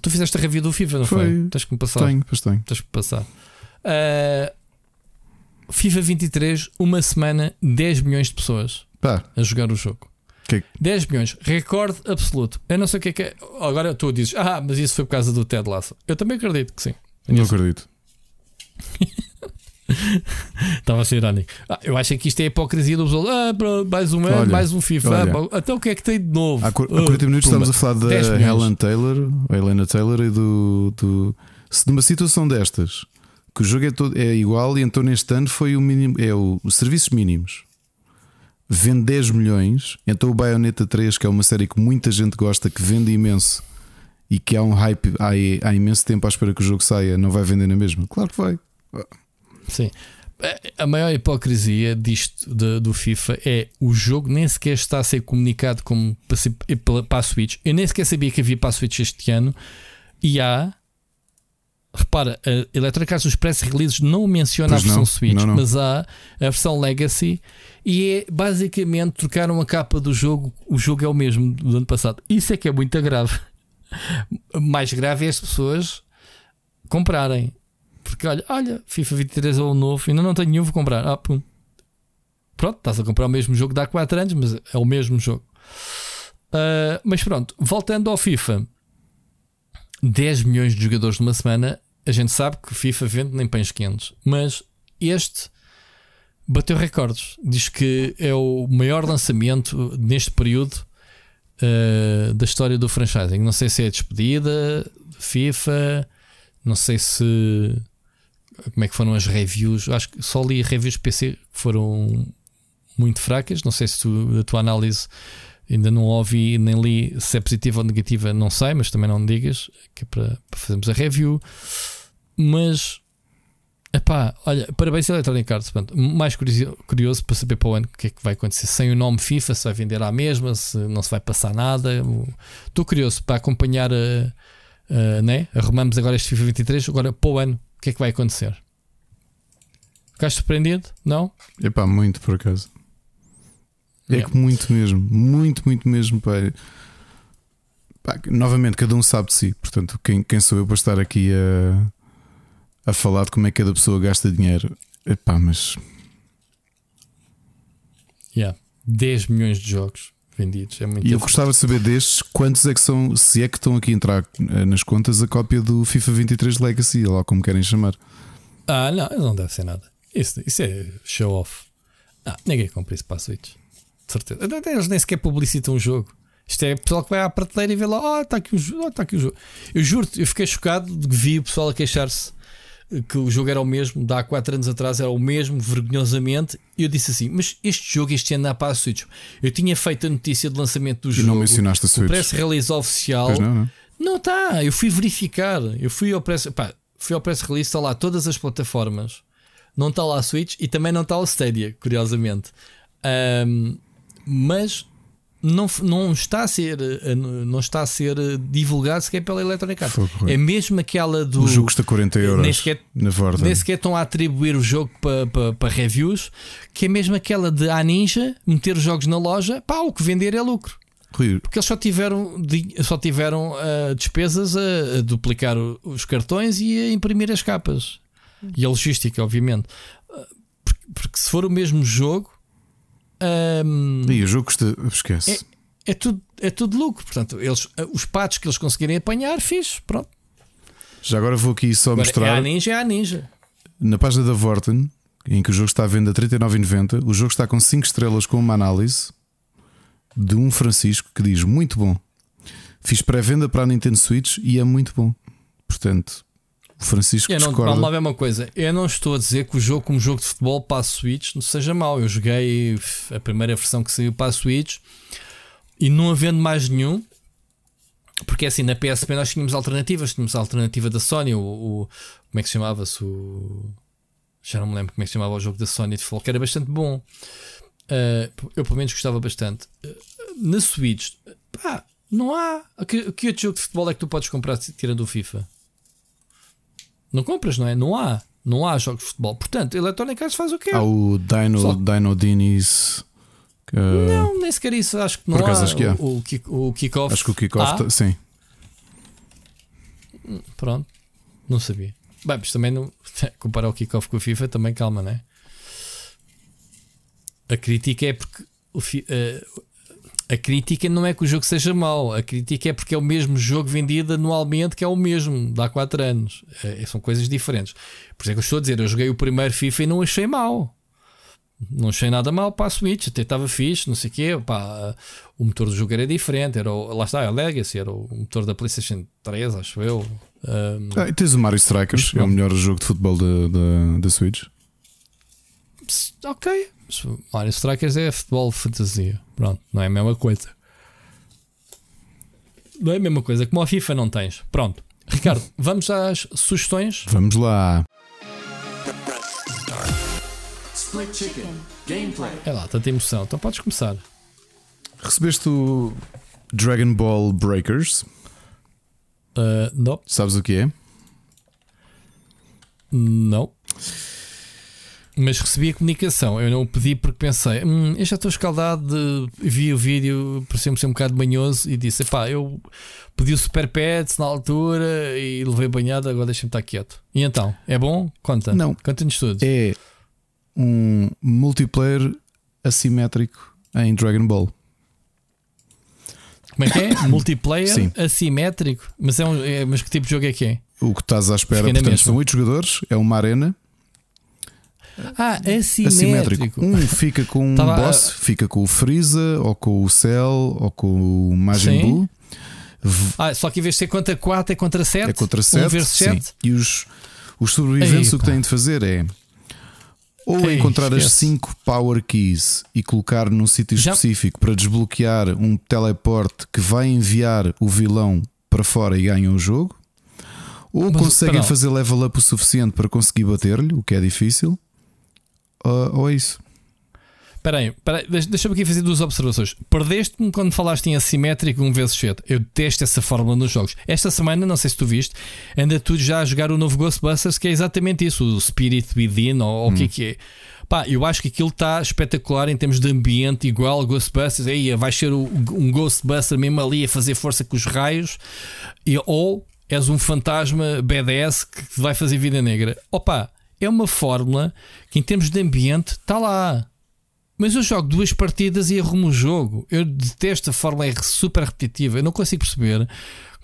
Speaker 3: Tu fizeste a review do FIFA, não foi? foi? Tens que me passar.
Speaker 2: Tenho, pois tenho.
Speaker 3: Tens que me passar. Uh, FIFA 23, uma semana, 10 milhões de pessoas
Speaker 2: Pá.
Speaker 3: a jogar o jogo.
Speaker 2: Que...
Speaker 3: 10 milhões, recorde absoluto. Eu não sei o que é que é. Agora tu dizes, ah, mas isso foi por causa do Ted Lasso. Eu também acredito que sim.
Speaker 2: Não acredito.
Speaker 3: Estava a ser irónico. Ah, eu acho que isto é a hipocrisia do pessoal. Ah, mais um ano, mais um FIFA. Olha, ah, então o que é que tem de novo?
Speaker 2: Há, 40 uh, minutos estamos a falar da Helen Taylor, a Helena Taylor e do, do. Se numa situação destas que o jogo é, todo, é igual e então neste ano foi o mínimo, é o, os serviços mínimos. Vende 10 milhões, então o Bayonetta 3, que é uma série que muita gente gosta, que vende imenso e que há um hype há, há imenso tempo à espera que o jogo saia, não vai vender na mesma? Claro que vai.
Speaker 3: Sim. A maior hipocrisia disto de, do FIFA é o jogo nem sequer está a ser comunicado como para, para a Switch. Eu nem sequer sabia que havia para a Switch este ano. E há. Repara, a Electronic Arts, os press releases não menciona pois a versão não, Switch, não, não. mas há a versão Legacy e é basicamente trocaram a capa do jogo. O jogo é o mesmo do ano passado. Isso é que é muito grave. Mais grave é as pessoas comprarem porque olha, olha, FIFA 23 é o novo, ainda não tenho nenhum, vou comprar. Ah, pum. Pronto, estás a comprar o mesmo jogo de há 4 anos, mas é o mesmo jogo. Uh, mas pronto, voltando ao FIFA, 10 milhões de jogadores numa semana. A gente sabe que FIFA vende nem pães quentes, mas este bateu recordes. Diz que é o maior lançamento neste período uh, da história do franchising. Não sei se é a despedida, FIFA, não sei se como é que foram as reviews. Acho que só li reviews PC que foram muito fracas. Não sei se tu, a tua análise ainda não ouvi nem li se é positiva ou negativa, não sei, mas também não digas, que é para, para fazermos a review. Mas Epá, olha, parabéns Electronic Arts. Pronto, mais curioso, curioso para saber para o ano o que é que vai acontecer sem o nome FIFA, se vai vender à mesma, se não se vai passar nada. Estou curioso para acompanhar, a, a, né? arrumamos agora este FIFA 23. Agora para o ano, que é que vai acontecer? Ficaste surpreendido? Não?
Speaker 2: Epá, muito por acaso. É que muito mesmo, muito, muito mesmo. Pá. Pá, novamente, cada um sabe de si. Portanto, quem, quem sou eu para estar aqui a, a falar de como é que cada pessoa gasta dinheiro? Epá, mas.
Speaker 3: Yeah. 10 milhões de jogos. vendidos. É
Speaker 2: e eu gostava de saber destes quantos é que são, se é que estão aqui a entrar eh, nas contas a cópia do FIFA 23 Legacy, lá como querem chamar.
Speaker 3: Ah, não, não deve ser nada. Isso, isso é show off. Ah, ninguém compra isso para a Switch. De certeza. Eles nem sequer publicitam o jogo. Isto é o pessoal que vai à prateleira e vê lá, oh, está aqui o jogo, oh, está aqui o jogo. Eu juro eu fiquei chocado de que vi o pessoal a queixar-se que o jogo era o mesmo, de há 4 anos atrás era o mesmo, vergonhosamente. E eu disse assim: Mas este jogo, este ano, dá para a Switch. Eu tinha feito a notícia de lançamento do e jogo.
Speaker 2: não mencionaste a Switch.
Speaker 3: O press release oficial.
Speaker 2: Pois não, não.
Speaker 3: Não está. Eu fui verificar. Eu fui ao press, pá, fui ao press release, está lá todas as plataformas. Não está lá a Switch e também não está o Stadia, curiosamente. Um, mas não, não está a ser eh, não está a ser eh, divulgado sequer pela Electronic Arts. É mesmo aquela do.
Speaker 2: O jogo custa 40 euros. Nem sequer, na
Speaker 3: nem sequer estão a atribuir o jogo para pa, pa reviews, que é mesmo aquela de a Ninja meter os jogos na loja, pá, o que vender é lucro. Porque eles só tiveram, só tiveram uh, despesas a, a, duplicar os cartões e a imprimir as capas. E a logística, obviamente. Porque se for o mesmo jogo, um,
Speaker 2: e o jogo custa. Esquece.
Speaker 3: É, é, tudo, é tudo lucro. Portanto, eles, os patos que eles conseguirem apanhar, fiz. Pronto.
Speaker 2: Já agora vou aqui só agora, mostrar. É
Speaker 3: a ninja, é a ninja.
Speaker 2: Na página da Vorten, em que o jogo está à venda a 39,90, o jogo está com 5 estrelas com uma análise de um Francisco que diz: Muito bom. Fiz pré-venda para a Nintendo Switch e é muito bom. Portanto, Francisco
Speaker 3: eu
Speaker 2: não, discorda.
Speaker 3: Vamos lá ver uma coisa. Eu não estou a dizer que o jogo como jogo de futebol para a Switch não seja mau. Eu joguei a primeira versão que saiu para a Switch e não havendo mais nenhum. Porque assim, na PSP nós tínhamos alternativas. Tínhamos a alternativa da Sony, o, o como é que se chamava-se? O, já não me lembro como é que se chamava o jogo da Sony de futebol, que era bastante bom. Uh, eu pelo menos gostava bastante. Uh, na Switch, pá, não há. Que, que outro jogo de futebol é que tu podes comprar tirando o FIFA? Não compras, não é? Não há. Não há jogos de futebol. Portanto, Electronic Arts faz o quê?
Speaker 2: Há o Dino, Só... Dino Dinis.
Speaker 3: Que... Não, nem sequer isso. Acho que não Por há. Acho que há. O, o, Kickoff.
Speaker 2: Acho que o Kickoff, ah. sim.
Speaker 3: Pronto. Não sabia. Bem, mas também não. Comparar o Kickoff com o FIFA, também calma, né? A crítica é porque o, uh, a crítica não é que o jogo seja mau, a crítica é porque é o mesmo jogo vendido anualmente, que é o mesmo, de há 4 anos. É, são coisas diferentes. Por isso é que eu estou a dizer, eu joguei o primeiro FIFA e não achei mal. Não achei nada mal para a Switch, até estava fixe, não sei o quê. Pá, o motor do jogo era diferente, era o, lá está, a Legacy, era o motor da PlayStation 3, acho eu. Um,
Speaker 2: ah, e tens o Mario Strikers, é o melhor jogo de futebol da Switch.
Speaker 3: Ok, Mario Strikers é futebol fantasia. Pronto, não é a mesma coisa. Não é a mesma coisa. Como a FIFA não tens. Pronto. Ricardo, vamos às sugestões?
Speaker 2: Vamos lá.
Speaker 3: Split Chicken Gameplay. É lá, tanta emoção. Então podes começar.
Speaker 2: Recebeste o Dragon Ball Breakers?
Speaker 3: Uh, não.
Speaker 2: Sabes o que é?
Speaker 3: Não. Mas recebi a comunicação. Eu não o pedi porque pensei, hum, eu já estou escaldado. De... Vi o vídeo, pareceu-me ser um bocado banhoso e disse: pá, eu pedi o Super Pets na altura e levei banhado, agora deixa-me estar quieto. E então, é bom? Conta.
Speaker 2: Não.
Speaker 3: Conta-nos tudo.
Speaker 2: É um multiplayer assimétrico em Dragon Ball.
Speaker 3: Como é que é? multiplayer Sim. assimétrico? Mas, é um, é, mas que tipo de jogo é que é?
Speaker 2: O que estás à espera, portanto, são 8 jogadores, é uma arena
Speaker 3: ah, assimétrico. assimétrico.
Speaker 2: Um fica com um Tava, boss, fica com o Freeza, ou com o Cell, ou com o Majin Buu.
Speaker 3: Ah, só que em vez de ser contra 4 é contra 7?
Speaker 2: É contra 7. Um versus 7. E os, os sobreviventes Ei, o que têm de fazer é ou Ei, encontrar esquece. as 5 power keys e colocar num sítio específico para desbloquear um teleporte que vai enviar o vilão para fora e ganham o jogo, ou Mas, conseguem fazer level up o suficiente para conseguir bater-lhe, o que é difícil, ou, ou é isso?
Speaker 3: Espera aí, deixa-me aqui fazer duas observações. Perdeste-me quando falaste em assimétrico um vezes 7. Eu detesto essa fórmula nos jogos. Esta semana, não sei se tu viste, anda tu já a jogar o novo Ghostbusters, que é exatamente isso, o Spirit Within, ou, hum. o que é hum. que é. Pá, eu acho que aquilo está espetacular em termos de ambiente, igual ao Ghostbusters. Aí vai ser um Ghostbuster mesmo ali a fazer força com os raios, e, ou és um fantasma BDS que vai fazer vida negra. Opa, é uma fórmula que, em termos de ambiente, está lá. mas eu jogo duas partidas e arrumo o jogo. Eu detesto a fórmula R super repetitiva. Eu não consigo perceber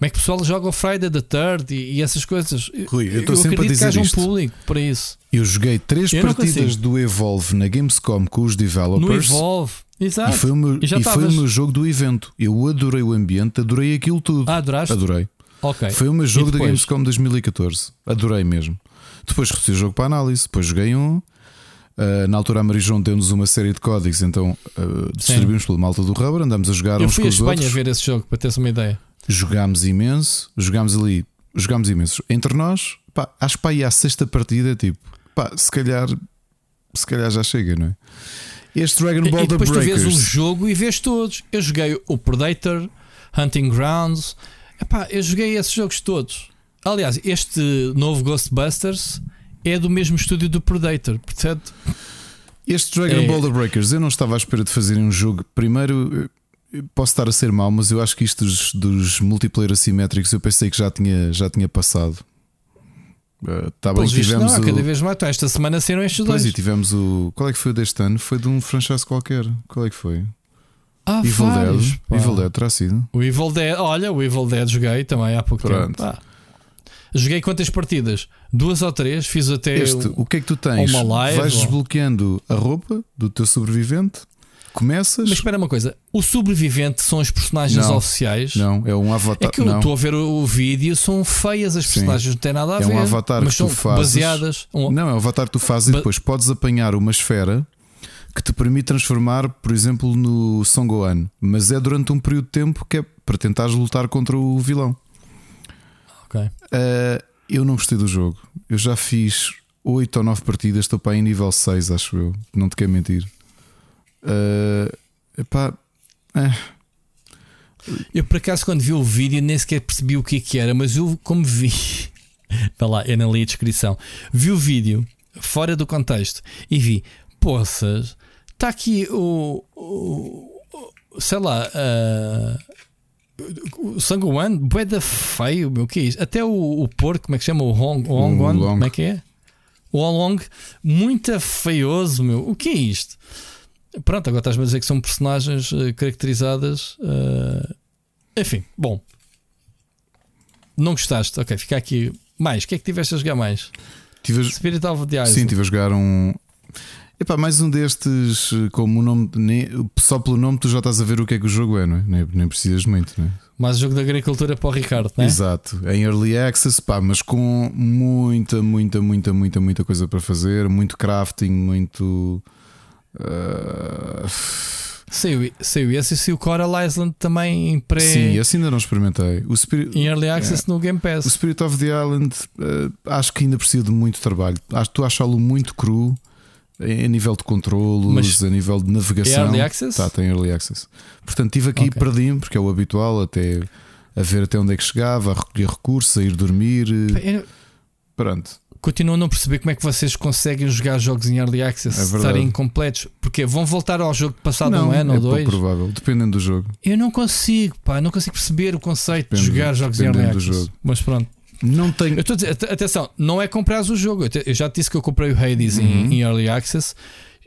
Speaker 3: como é que o pessoal joga o Friday the Third e, e essas coisas.
Speaker 2: Rui, eu estou sempre a dizer que haja
Speaker 3: isto. um público para isso.
Speaker 2: Eu joguei três eu partidas do Evolve na Gamescom com os developers. No
Speaker 3: Evolve, exato.
Speaker 2: E foi o meu, e e foi o meu jogo do evento. Eu adorei o ambiente, adorei aquilo tudo.
Speaker 3: Ah, adoraste?
Speaker 2: Adorei.
Speaker 3: Okay.
Speaker 2: Foi o meu jogo da Gamescom 2014. Adorei mesmo. Depois recebi o jogo para análise. Depois joguei um. Uh, na altura a Marijon deu-nos uma série de códigos, então uh, distribuímos pelo malta do Rubber, andamos a jogar
Speaker 3: Eu
Speaker 2: uns
Speaker 3: fui
Speaker 2: com
Speaker 3: a Espanha
Speaker 2: outros.
Speaker 3: ver esse jogo para teres uma ideia.
Speaker 2: Jogámos imenso, jogámos ali, jogámos imenso. Entre nós, pá, acho que pá, aí à sexta partida, tipo, pá, se calhar, se calhar já chega, não é? Este Dragon Ball
Speaker 3: e depois
Speaker 2: The Breakers.
Speaker 3: tu vês um jogo e vês todos. Eu joguei o Predator, Hunting Grounds. Epá, eu joguei esses jogos todos. Aliás, este novo Ghostbusters é do mesmo estúdio do Predator, portanto.
Speaker 2: Este Dragon é... Ball Breakers, eu não estava à espera de fazerem um jogo. Primeiro, posso estar a ser mau, mas eu acho que isto dos, dos multiplayer assimétricos eu pensei que já tinha, já tinha passado. Uh, tá bem, tivemos
Speaker 3: não,
Speaker 2: o...
Speaker 3: cada vez mais. Então, esta semana saíram estes
Speaker 2: pois,
Speaker 3: dois.
Speaker 2: e tivemos o. Qual é que foi deste ano? Foi de um franchise qualquer. Qual é que foi?
Speaker 3: Ah,
Speaker 2: Evil
Speaker 3: vários,
Speaker 2: Dead. Pá. Evil Dead terá sido.
Speaker 3: O Evil Dead, olha, o Evil Dead joguei também há pouco
Speaker 2: Pronto.
Speaker 3: tempo. Joguei quantas partidas? Duas ou três, fiz até.
Speaker 2: Este,
Speaker 3: um,
Speaker 2: o que é que tu tens?
Speaker 3: Uma live,
Speaker 2: Vais
Speaker 3: ou...
Speaker 2: desbloqueando a roupa do teu sobrevivente, começas.
Speaker 3: Mas espera uma coisa: o sobrevivente são os personagens
Speaker 2: não,
Speaker 3: oficiais?
Speaker 2: Não, é um avatar.
Speaker 3: É que eu estou a ver o vídeo, são feias as personagens, Sim. não tem nada a
Speaker 2: é
Speaker 3: ver.
Speaker 2: É um avatar
Speaker 3: mas
Speaker 2: que tu fazes.
Speaker 3: baseadas. Um...
Speaker 2: Não, é um avatar que tu fazes ba... e depois podes apanhar uma esfera que te permite transformar, por exemplo, no Son Gohan, mas é durante um período de tempo que é para tentares lutar contra o vilão.
Speaker 3: Ok. Uh,
Speaker 2: eu não gostei do jogo. Eu já fiz 8 ou 9 partidas, estou para em nível 6, acho eu. Não te quero mentir. Uh, epá, é.
Speaker 3: Eu por acaso quando vi o vídeo nem sequer percebi o que, é que era, mas eu como vi, está lá, eu não li a descrição, vi o vídeo fora do contexto e vi, poças, está aqui o, o, sei lá, uh, o Sanguan, boeda feio, meu, que é isso? Até o, o porco, como é que chama? O Hong, o Hong, Hong. como é que é? O Long, muito feioso, meu, o que é isto? Pronto, agora estás-me a dizer que são personagens uh, caracterizadas. Uh, enfim, bom. Não gostaste? Ok, fica aqui. Mais, o que é que tiveste a jogar mais?
Speaker 2: Tive...
Speaker 3: Spirit of the
Speaker 2: Sim, estive a jogar um. Epá, mais um destes, como o nome. Nem... Só pelo nome tu já estás a ver o que é que o jogo é, não é? Nem, nem precisas muito, não é?
Speaker 3: Mais jogo da agricultura para o Ricardo, não é?
Speaker 2: Exato, em early access, pá, mas com muita, muita, muita, muita, muita coisa para fazer, muito crafting, muito Uh...
Speaker 3: Saiu, saiu esse e saiu Coral Island também em pré.
Speaker 2: Sim, esse ainda não experimentei. O Spirit...
Speaker 3: Em Early Access é. no Game Pass.
Speaker 2: O Spirit of the Island uh, acho que ainda precisa de muito trabalho. Acho tu achas-lo muito cru a nível de controlos, Mas a nível de navegação.
Speaker 3: É Early Access?
Speaker 2: Tá, tem Early Access. Portanto, estive aqui okay. perdi-me, porque é o habitual, até a ver até onde é que chegava, a recolher recursos, a ir dormir. Eu... Pronto
Speaker 3: continuo a não perceber como é que vocês conseguem jogar jogos em early access é estarem incompletos. Porque vão voltar ao jogo passado
Speaker 2: não,
Speaker 3: um ano
Speaker 2: é
Speaker 3: ou dois.
Speaker 2: provável, dependendo do jogo.
Speaker 3: Eu não consigo, pá, não consigo perceber o conceito depende, de jogar jogos em early access. Mas pronto.
Speaker 2: Não tenho.
Speaker 3: Eu dizer, atenção, não é comprar o jogo. Eu já te disse que eu comprei o Hades uhum. em, em early access.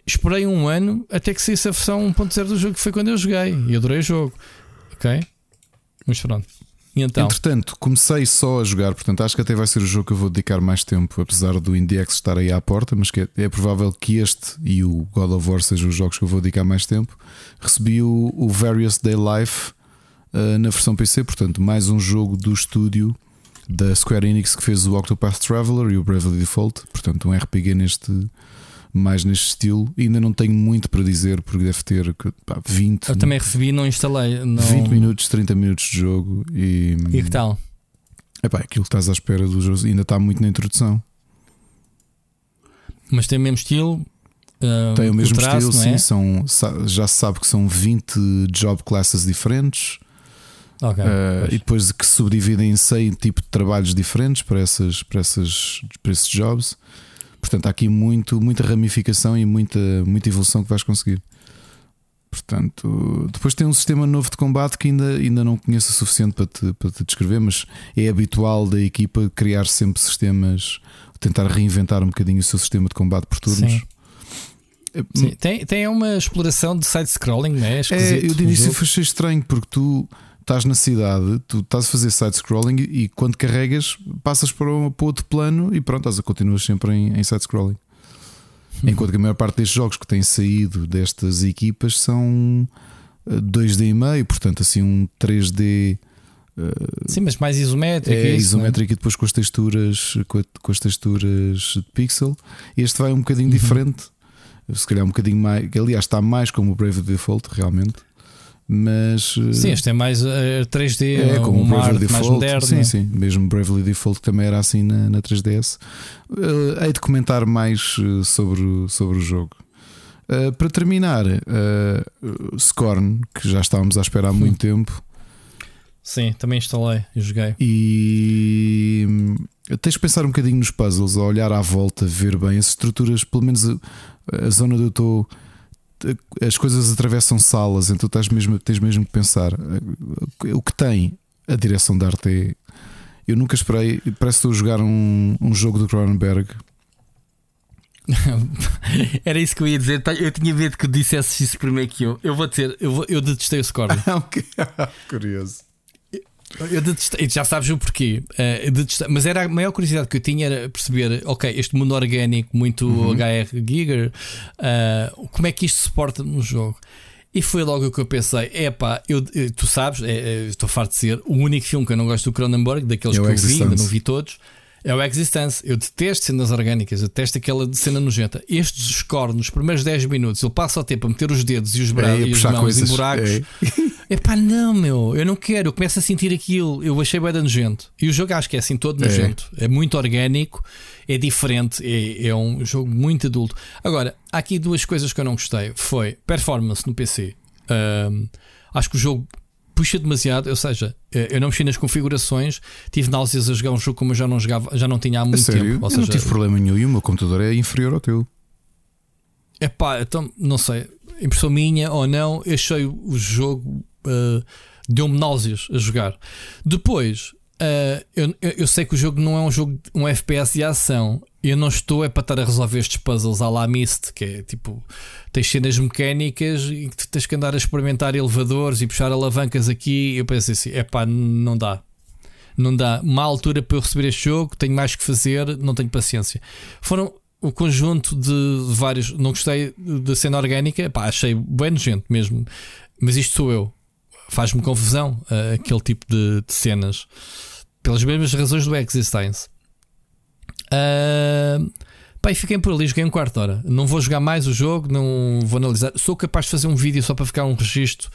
Speaker 3: Esperei um ano até que saísse a versão 1.0 do jogo, que foi quando eu joguei. E adorei o jogo. Ok? Mas pronto. Então?
Speaker 2: Entretanto, comecei só a jogar, portanto acho que até vai ser o jogo que eu vou dedicar mais tempo, apesar do Index estar aí à porta, mas que é, é provável que este e o God of War sejam os jogos que eu vou dedicar mais tempo. Recebi o, o Various Day Life uh, na versão PC, portanto, mais um jogo do estúdio da Square Enix que fez o Octopath Traveler e o Bravely Default, portanto, um RPG neste mais neste estilo. E ainda não tenho muito para dizer, porque deve ter pá, 20.
Speaker 3: Eu também recebi, não instalei. Não...
Speaker 2: 20 minutos, 30 minutos de jogo. E,
Speaker 3: e que tal?
Speaker 2: Epá, aquilo que estás à espera do jogo ainda está muito na introdução.
Speaker 3: Mas tem o mesmo estilo. Uh,
Speaker 2: tem o mesmo
Speaker 3: traço,
Speaker 2: estilo,
Speaker 3: é?
Speaker 2: sim. São, já se sabe que são 20 job classes diferentes.
Speaker 3: Okay,
Speaker 2: uh, e depois que se subdividem em 100 tipos de trabalhos diferentes para, essas, para, essas, para esses jobs. Portanto, há aqui muito, muita ramificação e muita, muita evolução que vais conseguir. Portanto, depois tem um sistema novo de combate que ainda, ainda não conheço o suficiente para te, para te descrever, mas é habitual da equipa criar sempre sistemas, tentar reinventar um bocadinho o seu sistema de combate por turnos.
Speaker 3: Sim, tem, tem uma exploração de side-scrolling, não é?
Speaker 2: é eu de início achei estranho porque tu estás na cidade, tu estás a fazer side-scrolling e quando carregas passas para, um, para outro plano e pronto, estás a continuar sempre em, em side-scrolling. Hum. Enquanto que a maior parte destes jogos que têm saído destas equipas são 2D eh, e meio, portanto, assim um 3D.
Speaker 3: Uh, eh, Sim, mas mais isométrico.
Speaker 2: É, é isso, isométrico e depois com as texturas com, a, com, as texturas de pixel. Este vai um bocadinho uhum. diferente, se calhar um bocadinho mais. Aliás, está mais como o Brave Default, realmente. Mas
Speaker 3: sim, este é mais uh, 3D, é, como um Bravely Default, mais moderno.
Speaker 2: Sim, sim, mesmo Bravely Default também era assim na, na 3DS. Uh, hei de comentar mais sobre, sobre o jogo. Uh, para terminar, uh, Scorn, que já estávamos à espera há hum. muito tempo.
Speaker 3: Sim, também instalei e joguei.
Speaker 2: E hum, tens de pensar um bocadinho nos puzzles, a olhar à volta, ver bem as estruturas, pelo menos a, a zona onde eu estou. As coisas atravessam salas, então tens mesmo, tens mesmo que pensar o que tem a direção da arte. É, eu nunca esperei, parece que estou a jogar um, um jogo do Cronenberg
Speaker 3: Era isso que eu ia dizer. Tá, eu tinha medo que dissesse isso primeiro que eu. Eu vou dizer, eu, vou, eu detestei o score.
Speaker 2: Curioso.
Speaker 3: Eu detestei, já sabes o porquê. Uh, mas era a maior curiosidade que eu tinha era perceber, ok, este mundo orgânico, muito uhum. HR Giger, uh, como é que isto se suporta no jogo? E foi logo que eu pensei: é pá, eu, tu sabes, é, estou farto de ser, o único filme que eu não gosto do Cronenberg, daqueles é que eu vi, ainda não vi todos é o Existence. Eu detesto cenas orgânicas, eu detesto aquela cena nojenta. Estes score nos primeiros 10 minutos, ele passa o tempo a meter os dedos e os braços é, e as mãos coisas. em buracos. É pá, não, meu, eu não quero. Eu começo a sentir aquilo. Eu achei bem nojento. E o jogo acho que é assim todo é. nojento. É, é muito orgânico, é diferente, é, é um jogo muito adulto. Agora, há aqui duas coisas que eu não gostei: foi performance no PC. Um, acho que o jogo puxa demasiado, ou seja, eh, eu não mexi nas configurações, tive náuseas a jogar um jogo como eu já não jogava, já não tinha há muito
Speaker 2: sério?
Speaker 3: tempo.
Speaker 2: Ou eu seja, não tive problema nenhum e o meu computador é inferior ao teu.
Speaker 3: É pá, então não sei, impressão minha ou não, achei o jogo uh, deu-me náuseas a jogar. Depois, uh, eu, eu sei que o jogo não é um jogo, um FPS de ação, eu não estou é para estar a resolver estes puzzles à la Mist, que é tipo, tens cenas mecânicas e tens que andar a experimentar elevadores e puxar alavancas aqui. Eu pensei assim, é pá, não dá. Não dá. Uma altura para eu receber este jogo, tenho mais que fazer, não tenho paciência. Foram o conjunto de vários. Não gostei da cena orgânica, pá, achei bem nojento mesmo. Mas isto sou eu. Faz-me confusão uh, aquele tipo de, de cenas. Pelas mesmas razões do Existence. Uh, pá, e fiquei por ali, joguei um quarto de hora. Não vou jogar mais o jogo, não vou analisar. Sou capaz de fazer um vídeo só para ficar um registro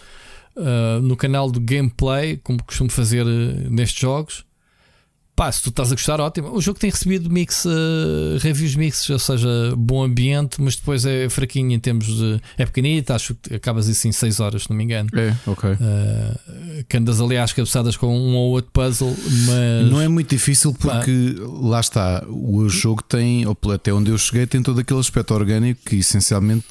Speaker 3: uh, no canal do gameplay, como costumo fazer uh, nestes jogos. Pá, se tu estás a gostar, ótimo. O jogo tem recebido mix, uh, reviews mixes, ou seja, bom ambiente, mas depois é fraquinho em termos de. É pequenito, acho que acabas assim 6 horas, se não me engano.
Speaker 2: É, ok.
Speaker 3: Uh, que andas ali às cabeçadas com um ou outro puzzle, mas.
Speaker 2: Não é muito difícil porque lá está, o jogo tem, até onde eu cheguei, tem todo aquele aspecto orgânico que essencialmente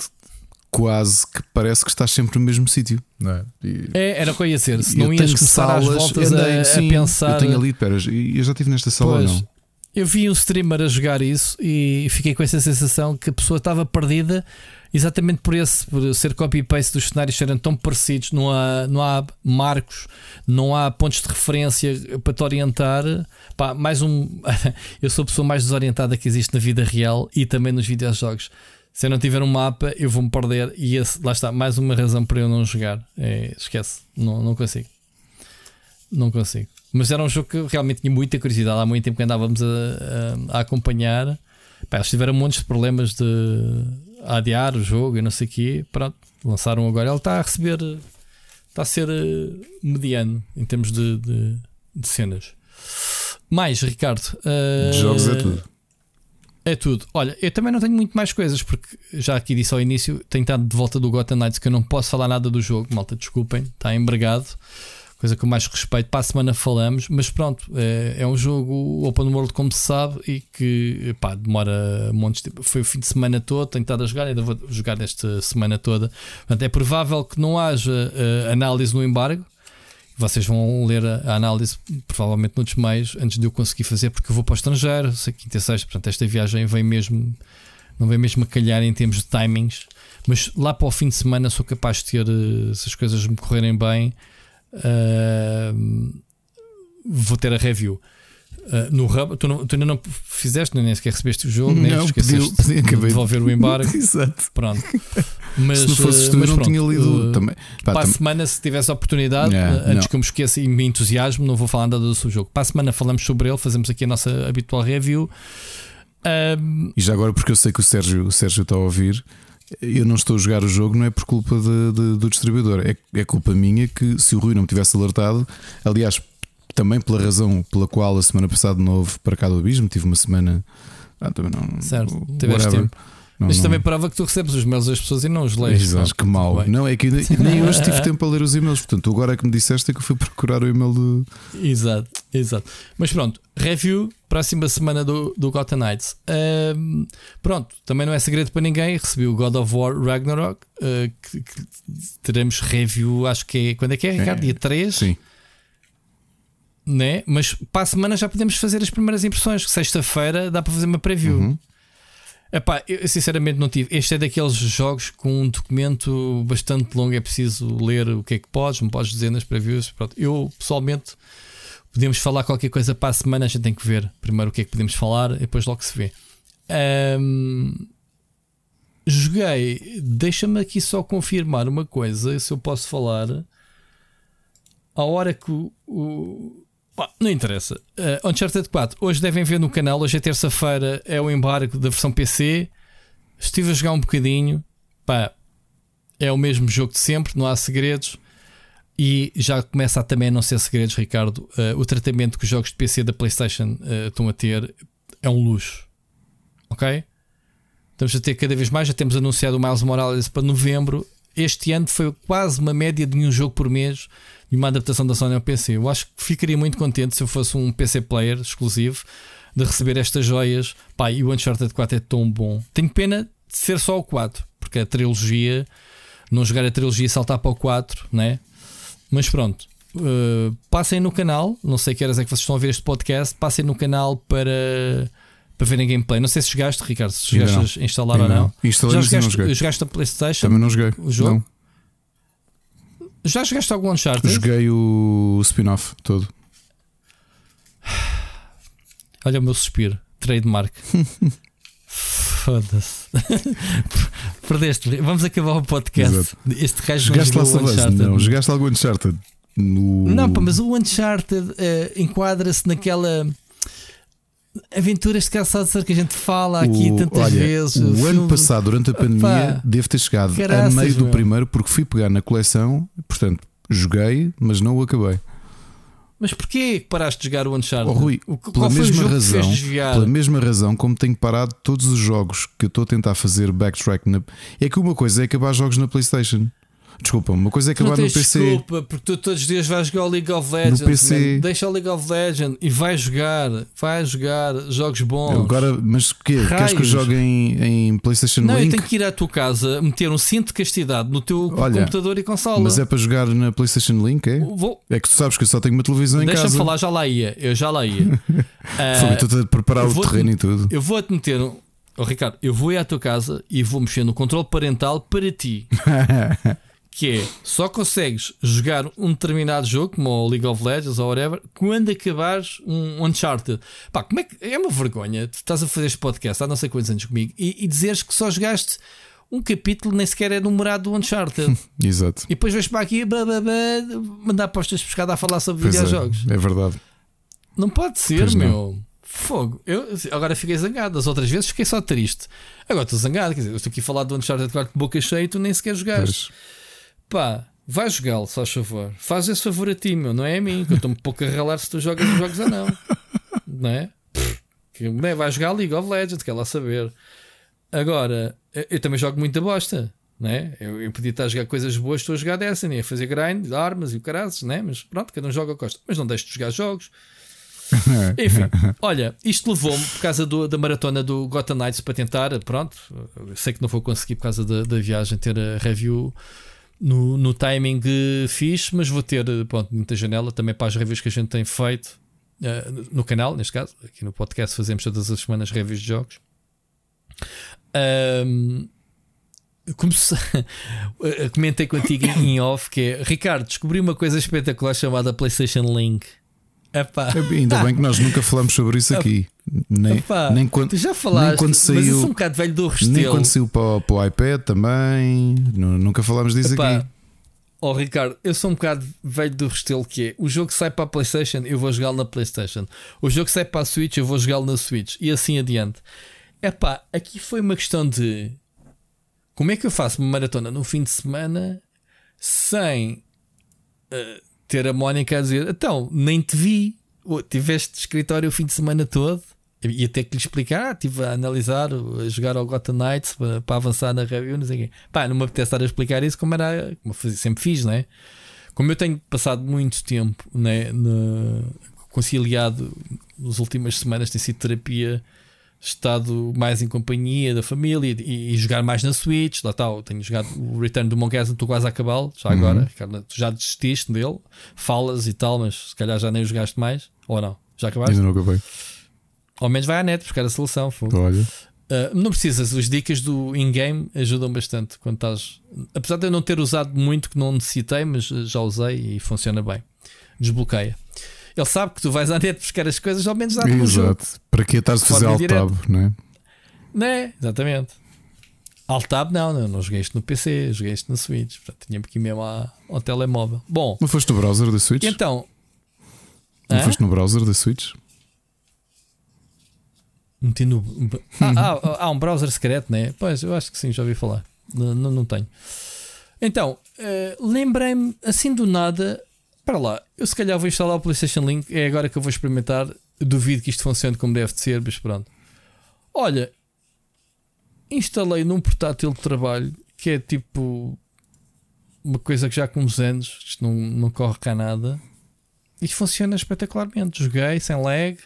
Speaker 2: quase que parece que estás sempre no mesmo sítio. Não é?
Speaker 3: E, é, era o que eu ia ser. Se não ias começar salas, às voltas andei, a, sim, a, pensar.
Speaker 2: Eu tenho ali, pera, eu já estive nesta sala pois, não?
Speaker 3: Eu vi um streamer a jogar isso e fiquei com essa sensação que a pessoa estava perdida exatamente por esse, por ser copy-paste dos cenários serem tão parecidos, não há, não há marcos, não há pontos de referência para te orientar. Pá, mais um. eu sou a pessoa mais desorientada que existe na vida real e também nos videojogos. Se eu não tiver um mapa, eu vou-me perder. E esse, lá está, mais uma razão para eu não jogar. É, esquece, não, não consigo. Não consigo. Mas era um jogo que realmente tinha muita curiosidade. Há muito tempo que andávamos a, a, a acompanhar. Pá, eles tiveram montes de problemas de adiar o jogo e não sei o quê. Pronto, lançaram agora. Ele está a receber. Está a ser eh, mediano em termos de, de, de cenas. Mais, Ricardo.
Speaker 2: Uh, jogos é tudo.
Speaker 3: É tudo. Olha, eu também não tenho muito mais coisas, porque já aqui disse ao início, tenho estado de volta do Gotham Knights que eu não posso falar nada do jogo, malta, desculpem, está embregado. Coisa que eu mais respeito, para a semana falamos, mas pronto, é, é um jogo open world, como se sabe, e que pá, demora montes de tempo. Foi o fim de semana todo, tenho estado a jogar, ainda vou jogar esta semana toda. Portanto, é provável que não haja uh, análise no embargo vocês vão ler a, análise, provavelmente noutros meios, antes de eu conseguir fazer, porque eu vou para o estrangeiro, sei quinta e sexta, portanto, esta viagem vem mesmo, não vem mesmo a calhar em termos de timings. Mas lá para o fim de semana sou capaz de ter, eh, se as coisas me correrem bem, uh, vou ter a review. Uh, no Hub, tu, não, tu, ainda não fizeste, nem sequer recebeste o jogo, nem
Speaker 2: não,
Speaker 3: esqueceste
Speaker 2: pediu,
Speaker 3: de devolver o embargo.
Speaker 2: Exato.
Speaker 3: Pronto. Mas,
Speaker 2: se não fosse tu, eu não tinha lido uh, também.
Speaker 3: Pá, para a semana, se tivesse a oportunidade, yeah, antes não. que eu me esqueça e me entusiasmo, não vou falar nada do seu jogo. Para a semana falamos sobre ele, fazemos aqui a nossa habitual review.
Speaker 2: Um, e já agora, porque eu sei que o Sérgio, o Sérgio está a ouvir, eu não estou a jogar o jogo, não é por culpa de, de, do distribuidor, é, é culpa minha que se o Rui não me tivesse alertado, aliás, também pela razão pela qual a semana passada de novo para cá do abismo, tive uma semana. Ah, também não.
Speaker 3: Certo, tiveste tempo. Não, Isto não... também prova que tu recebes os mails das pessoas e não os lês.
Speaker 2: Exato, que mal. Não, é que nem hoje tive tempo a ler os e-mails. Portanto, agora é que me disseste é que eu fui procurar o e-mail do.
Speaker 3: Exato, exato. Mas pronto, review, próxima semana do, do Gotham Knights. Um, pronto, também não é segredo para ninguém. Recebi o God of War Ragnarok. Uh, que, que teremos review, acho que é. Quando é que é, Ricardo? É, Dia 3?
Speaker 2: Sim
Speaker 3: né? mas para a semana já podemos fazer as primeiras impressões. Sexta-feira dá para fazer uma preview. Uhum. Epá, eu sinceramente não tive. Este é daqueles jogos com um documento bastante longo. É preciso ler o que é que podes, não podes dizer nas previews. Pronto. Eu pessoalmente podemos falar qualquer coisa para a semana. A gente tem que ver primeiro o que é que podemos falar e depois logo se vê. Um, joguei. Deixa-me aqui só confirmar uma coisa. Se eu posso falar. A hora que o, o não interessa. Uh, Uncharted 4, hoje devem ver no canal. Hoje é terça-feira, é o embargo da versão PC. Estive a jogar um bocadinho. Pá, é o mesmo jogo de sempre, não há segredos. E já começa a também não ser segredos, Ricardo. Uh, o tratamento que os jogos de PC da PlayStation uh, estão a ter é um luxo. Ok? Estamos a ter cada vez mais. Já temos anunciado o Miles Morales para novembro. Este ano foi quase uma média de um jogo por mês e uma adaptação da Sony ao PC. Eu acho que ficaria muito contente se eu fosse um PC player exclusivo de receber estas joias. Pá, e o Uncharted 4 é tão bom. Tenho pena de ser só o 4, porque a trilogia, não jogar a trilogia e saltar para o 4, né? Mas pronto. Uh, passem no canal, não sei que horas é que vocês estão a ver este podcast. Passem no canal para, para verem gameplay. Não sei se jogaste, Ricardo, se jogaste a instalar ou não.
Speaker 2: não. Já
Speaker 3: jogaste, jogaste a PlayStation?
Speaker 2: Também não joguei.
Speaker 3: O jogo?
Speaker 2: Não.
Speaker 3: Já jogaste algum Uncharted?
Speaker 2: Joguei o spin-off todo.
Speaker 3: Olha o meu suspiro, trademark. Foda-se. Perdeste. Vamos acabar o podcast. Exato. Este gajo
Speaker 2: jogaste lá Uncharted. Não, jogaste algum Uncharted? No...
Speaker 3: Não, pá, mas o Uncharted uh, enquadra-se naquela aventuras de caçador que a gente fala aqui o, tantas
Speaker 2: olha,
Speaker 3: vezes.
Speaker 2: O, o ano passado, durante a pandemia, Opa, devo ter chegado caraças, a meio do meu. primeiro porque fui pegar na coleção, portanto, joguei, mas não o acabei.
Speaker 3: Mas porquê que paraste de jogar o Uncharted?
Speaker 2: Oh, Rui, o, pela mesma razão, pela mesma razão como tenho parado todos os jogos que eu estou a tentar fazer backtrack na... é que uma coisa é acabar jogos na PlayStation. Desculpa, uma coisa é acabar no PC.
Speaker 3: Desculpa, porque tu todos os dias vais jogar o League of Legends.
Speaker 2: No PC.
Speaker 3: Deixa o League of Legends e vai jogar, vai jogar jogos bons.
Speaker 2: Agora, mas que Queres que eu jogue em, em PlayStation
Speaker 3: Não,
Speaker 2: Link?
Speaker 3: eu tenho que ir à tua casa, meter um cinto de castidade no teu Olha, computador e consola.
Speaker 2: Mas é para jogar na PlayStation Link? É?
Speaker 3: Vou...
Speaker 2: É que tu sabes que eu só tenho uma televisão em casa.
Speaker 3: Deixa-me falar, já lá ia. Eu já lá ia.
Speaker 2: uh, a preparar o terreno e tudo.
Speaker 3: Eu vou-te meter. Oh, Ricardo, eu vou ir à tua casa e vou mexer no controle parental para ti. que é só consegues jogar um determinado jogo, como o League of Legends ou whatever, quando acabares um Uncharted. Pá, como é que é uma vergonha? Tu estás a fazer este podcast há não sei quantos anos comigo e, e dizeres que só jogaste um capítulo, nem sequer é numerado do Uncharted.
Speaker 2: Exato.
Speaker 3: E depois vais para aqui blá, blá, blá, mandar postas pescada a falar sobre pois videojogos.
Speaker 2: É, é verdade.
Speaker 3: Não pode ser, pois meu. Não. Fogo. Eu agora fiquei zangado. As outras vezes fiquei só triste. Agora estou zangado. Quer dizer, eu estou aqui a falar do Uncharted 4 de boca cheia e tu nem sequer jogaste. Pois. Pá, vai jogá-lo, só favor. Faz esse favor a ti, meu, não é a mim, que eu estou-me pouco a ralar se tu jogas os jogos ou não. Não é? Que, bem, vai jogar League of Legends, quer lá saber. Agora, eu, também jogo muita bosta. Né? Eu, eu podia estar a jogar coisas boas, estou a jogar Destiny, a fazer grind, armas e o caralho, né? mas pronto, cada um joga a costa. Mas não deixo de jogar jogos. Enfim, olha, isto levou-me por causa do, da maratona do Gotham Knights para tentar. Pronto, sei que não vou conseguir por causa da, da viagem ter a review no, no timing fixe, mas vou ter pronto, muita janela também para as reviews que a gente tem feito uh, no canal, neste caso, aqui no podcast fazemos todas as semanas reviews de jogos. Um, comecei, comentei contigo em off que é Ricardo, descobri uma coisa espetacular chamada PlayStation Link.
Speaker 2: Epá. Ainda bem que nós nunca falamos sobre isso aqui. Nem, Epá, nem quando,
Speaker 3: já falaste, nem quando saiu, mas sou um bocado velho do Restelo.
Speaker 2: Nem quando saiu para, para o iPad também. Nunca falámos disso Epá, aqui.
Speaker 3: Oh Ricardo, eu sou um bocado velho do Restelo que é o jogo que sai para a Playstation, eu vou jogá-lo na Playstation. O jogo que sai para a Switch, eu vou jogá-lo na Switch. E assim adiante. Epá, aqui foi uma questão de como é que eu faço uma maratona no fim de semana sem uh, ter a Mónica a dizer então, nem te vi, tiveste escritório o fim de semana todo e até que lhe explicar, ah, estive a analisar, a jogar ao Gotham Knights para, para, avançar na review, não sei o quê. Pá, não me apetece estar a explicar isso como era, como sempre fiz, né? Como eu tenho passado muito tempo, né, no, conciliado nas últimas semanas, tem sido terapia, estado mais em companhia da família e, e jogar mais na Switch. Lá está, tenho jogado o Return do Monkey estou quase a acabá-lo, já uhum. agora. Ricardo, tu já desististe dele, falas e tal, mas se calhar já nem o jogaste mais, ou não? Já acabaste?
Speaker 2: Ainda não acabei.
Speaker 3: Ao menos vai à net buscar a solução.
Speaker 2: Olha.
Speaker 3: Uh, não precisas, as dicas do in-game ajudam bastante quando estás. Apesar de eu não ter usado muito, que não necessitei, mas já usei e funciona bem. Desbloqueia. Ele sabe que tu vais à net buscar as coisas, ao menos dá-te um jogo.
Speaker 2: Para que estás a fazer alt tab, não é?
Speaker 3: Não é? Exatamente. Alt tab não, não, não joguei isto no PC, joguei isto na Switch. Portanto, tinha que ir mesmo ao telemóvel. Bom.
Speaker 2: Não foste no browser da Switch?
Speaker 3: Então.
Speaker 2: Não hã? foste no browser da Switch?
Speaker 3: Meti no. Ah, ah, há um browser secreto, né? Pois, eu acho que sim, já ouvi falar. Não, não, não tenho. Então, uh, lembrei-me assim do nada. Para lá, eu se calhar vou instalar o PlayStation Link. É agora que eu vou experimentar. Duvido que isto funcione como deve de ser, mas pronto. Olha, instalei num portátil de trabalho que é tipo uma coisa que já com uns anos, isto não, não corre cá nada. E funciona espetacularmente. Joguei sem lag,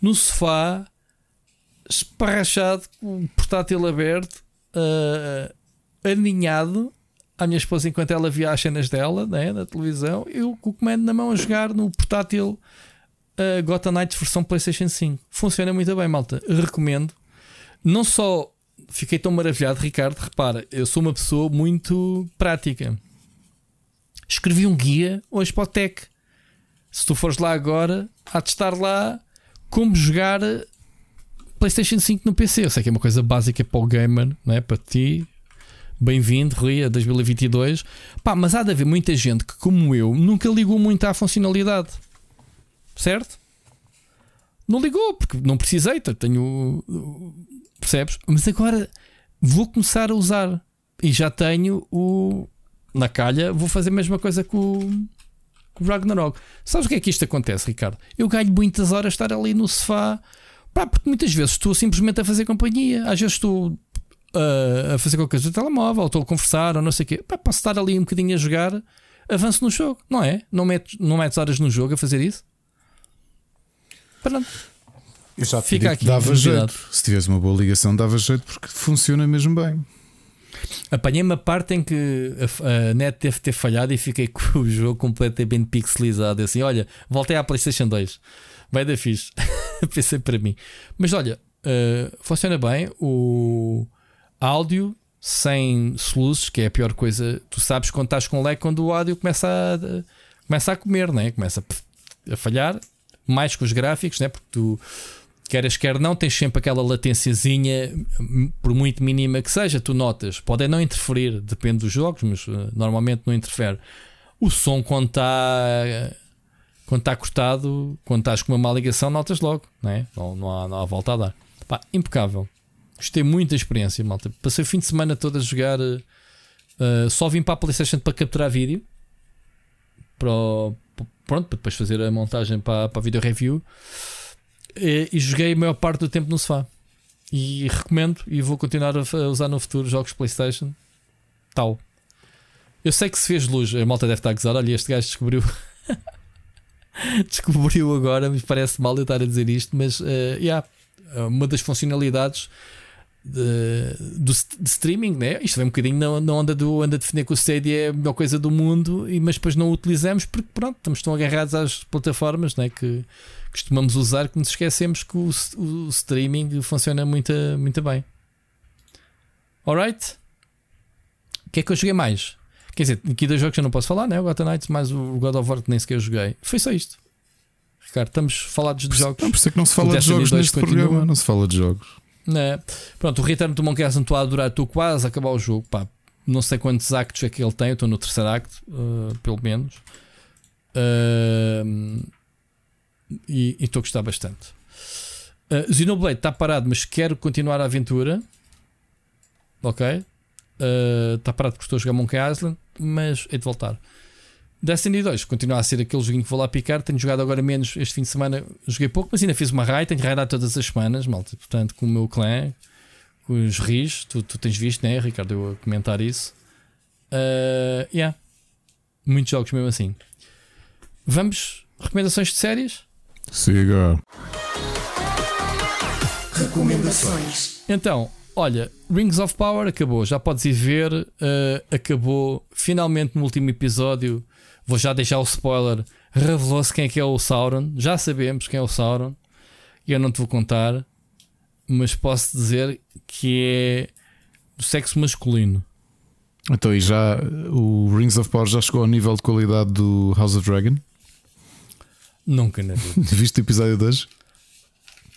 Speaker 3: no sofá, esparrachado, com o portátil aberto, uh, aninhado à minha esposa enquanto ela via as cenas dela né, na televisão, eu com o comando na mão a jogar no portátil uh, Gotham Knights versão PlayStation 5. Funciona muito bem, malta. Recomendo. Não só fiquei tão maravilhado, Ricardo, repara, eu sou uma pessoa muito prática. Escrevi um guia hoje para o Tech. Se tu fores lá agora, há de estar lá como jogar PlayStation 5 no PC. Eu sei que é uma coisa básica para o gamer, não é? Para ti. Bem-vindo, Rui, a 2022. Pá, mas há de haver muita gente que, como eu, nunca ligou muito à funcionalidade. Certo? Não ligou, porque não precisei. Tenho. Percebes? Mas agora vou começar a usar. E já tenho o. Na calha, vou fazer a mesma coisa com, o Ragnarok. Sabes o que é que isto acontece, Ricardo? Eu ganho muitas horas estar ali no sofá. Pá, porque muitas vezes estou simplesmente a fazer companhia. Às vezes estou uh, a fazer qualquer coisa no telemóvel, ou estou a conversar, ou não sei o quê. Pá, posso estar ali um bocadinho a jogar, avanço no jogo, não é? Não metes, não metes horas no jogo a fazer isso? Pronto.
Speaker 2: Eu já Fica aqui. Dava jeito. Se tivesse uma boa ligação, dava jeito porque funciona mesmo bem.
Speaker 3: Apanhei uma parte em que a, a, net deve ter falhado e fiquei com o jogo completamente pixelizado. Assim, olha, voltei à PlayStation 2. Vai da fixe. Pensei para mim. Mas olha, uh, funciona bem. O áudio sem soluços, que é a pior coisa. Tu sabes quando estás com lag, quando o áudio começa a, começa a comer, né? começa a, falhar. Mais com os gráficos, né? porque tu queres quer não, tens sempre aquela latênciazinha, por muito mínima que seja, tu notas. Pode não interferir, depende dos jogos, mas uh, normalmente não interfere. O som, quando está quando está cortado, quando estás com uma má ligação, notas logo, não, é? não, não, há, não há volta a dar. Pá, impecável. Gostei muito da experiência, malta. Passei o fim de semana todo a jogar. Uh, só vim para a PlayStation para capturar vídeo. Para, pronto, para depois fazer a montagem para, para a video review. E, e, joguei a maior parte do tempo no sofá. E recomendo e vou continuar a usar no futuro jogos PlayStation. Tal. Eu sei que se fez luz, a malta deve estar a gozar. Olha, este gajo descobriu. descobriu agora, mas parece mal eu estar a dizer isto. Mas, uh, yeah, uma das funcionalidades de, do, de streaming, né? Isto vem um bocadinho na, na onda do anda defender que o Stadia é a melhor coisa do mundo, e, mas depois não o utilizamos porque pronto, estamos tão agarrados às plataformas né? que costumamos usar que nos esquecemos que o, o streaming funciona muito, muito bem. Alright? que é que eu joguei mais? Quer dizer, aqui dois jogos eu não posso falar, né? O Gotham Knights mais o God of War que nem sequer joguei. Foi só isto. Ricardo, estamos falados de jogos.
Speaker 2: Não, por isso é que não se fala de jogos neste continua. programa, não se fala de jogos.
Speaker 3: Né? Pronto, o Return do Monkey Island estou a adorar, estou quase a acabar o jogo. Pá, não sei quantos actos é que ele tem, eu estou no terceiro acto, uh, pelo menos. Uh, e estou a gostar bastante. Uh, Xenoblade está parado, mas quero continuar a aventura. Ok? Está uh, parado porque estou a jogar Monkey Island, mas hei de voltar. Destiny 2 continua a ser aquele joguinho que vou lá picar. Tenho jogado agora menos este fim de semana. Joguei pouco, mas ainda fiz uma raid. Tenho raidado todas as semanas, malta. Portanto, com o meu clã, com os RIS. Tu, tu tens visto, né, Ricardo? Eu a comentar isso. Uh, yeah. Muitos jogos mesmo assim. Vamos, recomendações de séries?
Speaker 2: Siga.
Speaker 3: Recomendações. Então, olha, Rings of Power acabou, já podes ir ver. Uh, acabou finalmente no último episódio. Vou já deixar o spoiler. Revelou-se quem é que é o Sauron. Já sabemos quem é o Sauron. E eu não te vou contar, mas posso dizer que é do sexo masculino.
Speaker 2: Então, e já o Rings of Power já chegou ao nível de qualidade do House of Dragon?
Speaker 3: Nunca na vida.
Speaker 2: Viste o episódio 2?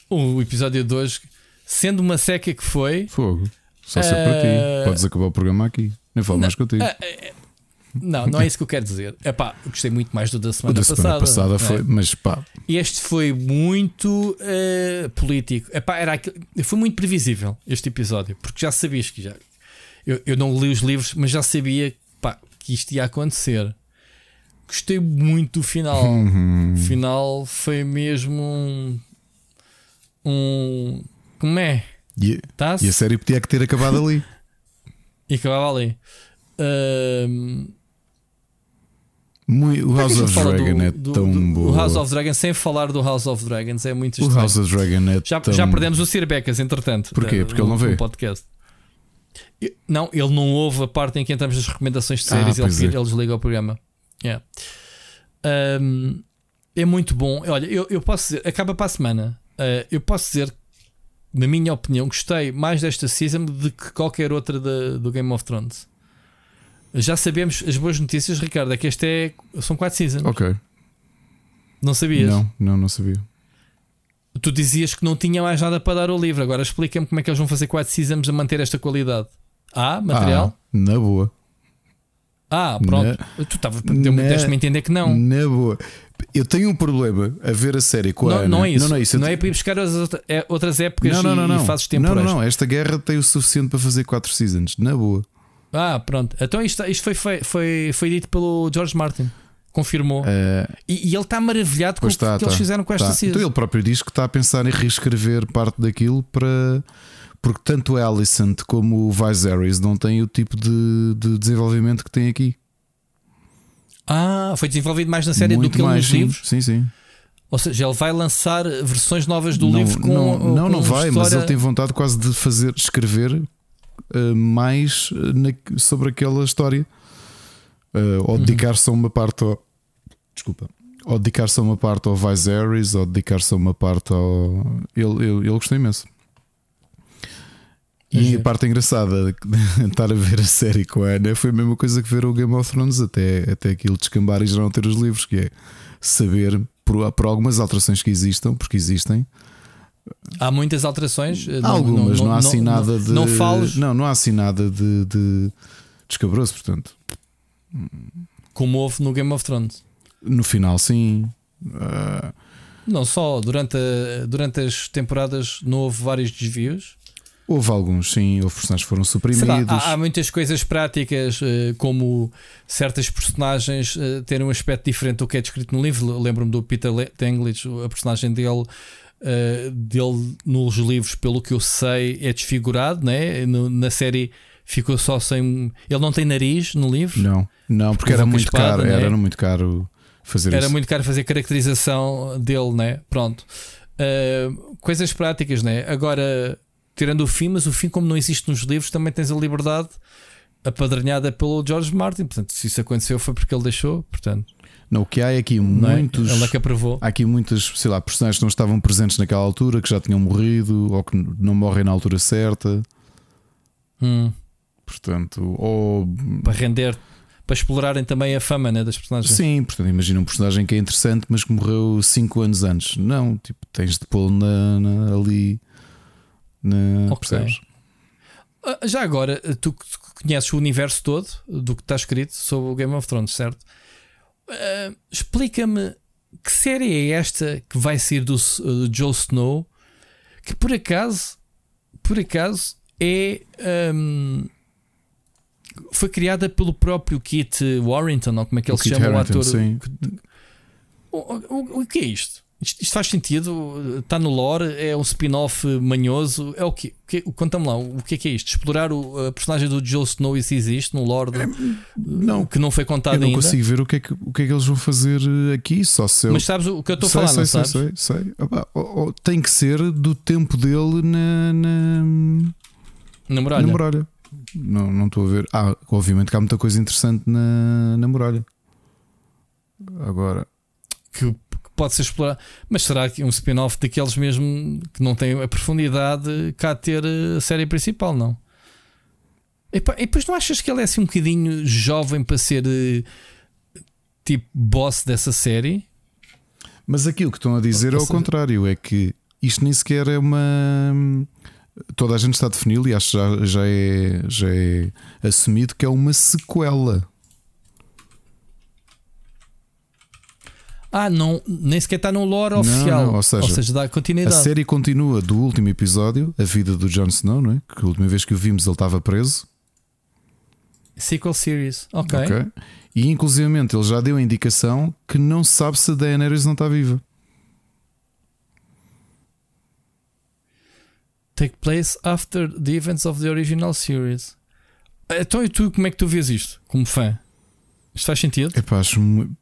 Speaker 3: O episódio 2, sendo uma seca que foi.
Speaker 2: Fogo. Só ser uh... para ti. Eh, Podes acabar o programa aqui. Nem falo não, mais contigo. Uh,
Speaker 3: não, não é isso que eu quero dizer. É pá, gostei muito mais do da semana
Speaker 2: da
Speaker 3: passada.
Speaker 2: semana passada é? foi, mas pá.
Speaker 3: Este foi muito uh, político. É pá, era aquilo, foi muito previsível este episódio, porque já sabias que já. Eu, eu não li os livros, mas já sabia pá, que isto ia acontecer gostei muito do final. Uhum. O final foi mesmo um. um como é?
Speaker 2: E, e a série podia que ter acabado ali.
Speaker 3: e acabava ali. Uh,
Speaker 2: muito, o House of Dragon do, é do, tão do, bom.
Speaker 3: O House of Dragon, sem falar do House of Dragons, é muito estranho.
Speaker 2: O House of Dragon é
Speaker 3: já,
Speaker 2: tão...
Speaker 3: já perdemos o Sir Becas, entretanto.
Speaker 2: Porquê? Porque ele não vê.
Speaker 3: podcast. Não, ele não ouve a parte em que entramos nas recomendações de séries ah, ele, é. ele desliga o programa. Yeah. Um, é muito bom. Olha, eu, eu posso dizer, acaba para a semana. Uh, eu posso dizer, na minha opinião, gostei mais desta season do que qualquer outra de, do Game of Thrones. Já sabemos as boas notícias, Ricardo, é que este é. São quatro seasons.
Speaker 2: Ok.
Speaker 3: Não sabias?
Speaker 2: Não, não, não sabia.
Speaker 3: Tu dizias que não tinha mais nada para dar ao livro. Agora explica-me como é que eles vão fazer quatro seasons a manter esta qualidade. Ah, material?
Speaker 2: Ah, na boa.
Speaker 3: Ah, pronto. Na, tu estavas me entender que não.
Speaker 2: Na boa. Eu tenho um problema a ver a série com a
Speaker 3: não,
Speaker 2: Ana.
Speaker 3: Não é isso. Não, não é, isso. não é para ir buscar as é outras épocas não, não, não, não. e fases temporais.
Speaker 2: Não, não, não. Esta guerra tem o suficiente para fazer 4 seasons. Na boa.
Speaker 3: Ah, pronto. Então isto, isto foi, foi, foi dito pelo George Martin. Confirmou. Uh, e, e, ele está maravilhado com o que, eles fizeram com esta tá. season.
Speaker 2: Então ele próprio diz que está a pensar em reescrever parte daquilo para porque tanto a Alicent como o Viserys não têm o tipo de, de desenvolvimento que tem aqui.
Speaker 3: Ah, foi desenvolvido mais na série Muito do que mais, nos
Speaker 2: sim,
Speaker 3: livros?
Speaker 2: Sim, sim.
Speaker 3: Ou seja, ele vai lançar versões novas do não, livro com.
Speaker 2: Não,
Speaker 3: não,
Speaker 2: com não vai, história... mas ele tem vontade quase de fazer, escrever uh, mais eh, na, sobre aquela história. Uh, ou uhum. dedicar-se a uma parte ao. Desculpa. Ou dedicar-se a uma parte ao Viserys, ou dedicar-se a uma parte ao. Ele, ele, ele gostou imenso. E a parte engraçada de estar a ver a série com a Ana foi a mesma coisa que ver o Game of Thrones até, até aquilo descambar e já não ter os livros, que é saber por, por algumas alterações que existam, porque existem.
Speaker 3: Há muitas alterações.
Speaker 2: Há algumas, não, não, não, há assim nada de. Não fales. Não, não há assim nada de, de descabroso, portanto.
Speaker 3: Como houve no Game of Thrones.
Speaker 2: No final, sim. Uh...
Speaker 3: Não só, durante, a, durante as temporadas não houve vários desvios.
Speaker 2: Houve alguns, sim, houve personagens que foram suprimidos.
Speaker 3: Há, há, muitas coisas práticas, eh, como certas personagens eh, terem um aspecto diferente do que é descrito no livro. Lembro-me do Peter Dinklage, a personagem dele, eh, dele nos livros, pelo que eu sei, é desfigurado, né? na série ficou só sem. Ele não tem nariz no livro?
Speaker 2: Não, não, porque era muito espada, caro, né? era muito caro fazer
Speaker 3: era
Speaker 2: isso.
Speaker 3: muito caro fazer caracterização dele, né? Pronto. Uh, coisas práticas, né? Agora tirando o fim, mas o fim, como não existe nos livros, também tens a liberdade apadrinhada pelo George Martin. Portanto, se isso aconteceu foi porque ele deixou. Portanto,
Speaker 2: não, o que há é aqui muitos.
Speaker 3: É? Ele é que aprovou.
Speaker 2: Há aqui muitas, sei lá, personagens que não estavam presentes naquela altura, que já tinham morrido ou que não morrem na altura certa.
Speaker 3: Hum.
Speaker 2: Portanto, ou.
Speaker 3: Para render. Para explorarem também a fama né, das personagens.
Speaker 2: Sim, portanto, imagina um personagem que é interessante, mas que morreu 5 anos antes. Não, tipo, tens de pô-lo ali. Na, okay.
Speaker 3: Ah, já agora, tu conheces o universo todo do que está escrito sobre o Game of Thrones, certo? Uh, Explica-me que série é esta que vai ser do, do Joe Snow que por acaso, por acaso é um, foi criada pelo próprio Kit Warrington, ou como é que ele o se Kit chama, o ator. Sim. O, o, o que é isto? Isto, isto, faz sentido? Está no lore? É um spin-off manhoso? É o quê? Conta-me lá, o que é que é isto? Explorar o, a personagem do Joe Snow e se existe no lore de, é, não, que não foi contado ainda?
Speaker 2: Eu não ainda. consigo ver o que, é que, o que é que eles vão fazer aqui, só se eu...
Speaker 3: Mas sabes o que eu estou a falar,
Speaker 2: sei,
Speaker 3: não
Speaker 2: sei,
Speaker 3: sabes?
Speaker 2: Sei, sei, Opa, oh, oh, Tem que ser do tempo dele na... Na,
Speaker 3: na muralha.
Speaker 2: Na muralha. Não, não estou a ver. Ah, obviamente que há muita coisa interessante na, na muralha. Agora...
Speaker 3: Que pode ser explorado. Mas será que um spin-off daqueles mesmo que não tem a profundidade cá ter a série principal, não? E, depois não achas que ele é assim um bocadinho jovem para ser eh, tipo boss dessa série?
Speaker 2: Mas aquilo que estão a dizer é o contrário: é que isto nem sequer é uma. Toda a gente está a defini-lo e acho que já, já, é, já é assumido que é uma sequela.
Speaker 3: Ah, não, nem sequer está no lore não, oficial. Não, ou, seja, ou seja, dá continuidade.
Speaker 2: A série continua do último episódio, a vida do Jon Snow, não é? Que a última vez que o vimos ele estava preso.
Speaker 3: Sequel series, ok. okay.
Speaker 2: E inclusivamente ele já deu a indicação que não sabe se a Daenerys não está viva.
Speaker 3: Take place after the events of the original series. Então, e tu, como é que tu vês isto, como fã? Isto faz sentido?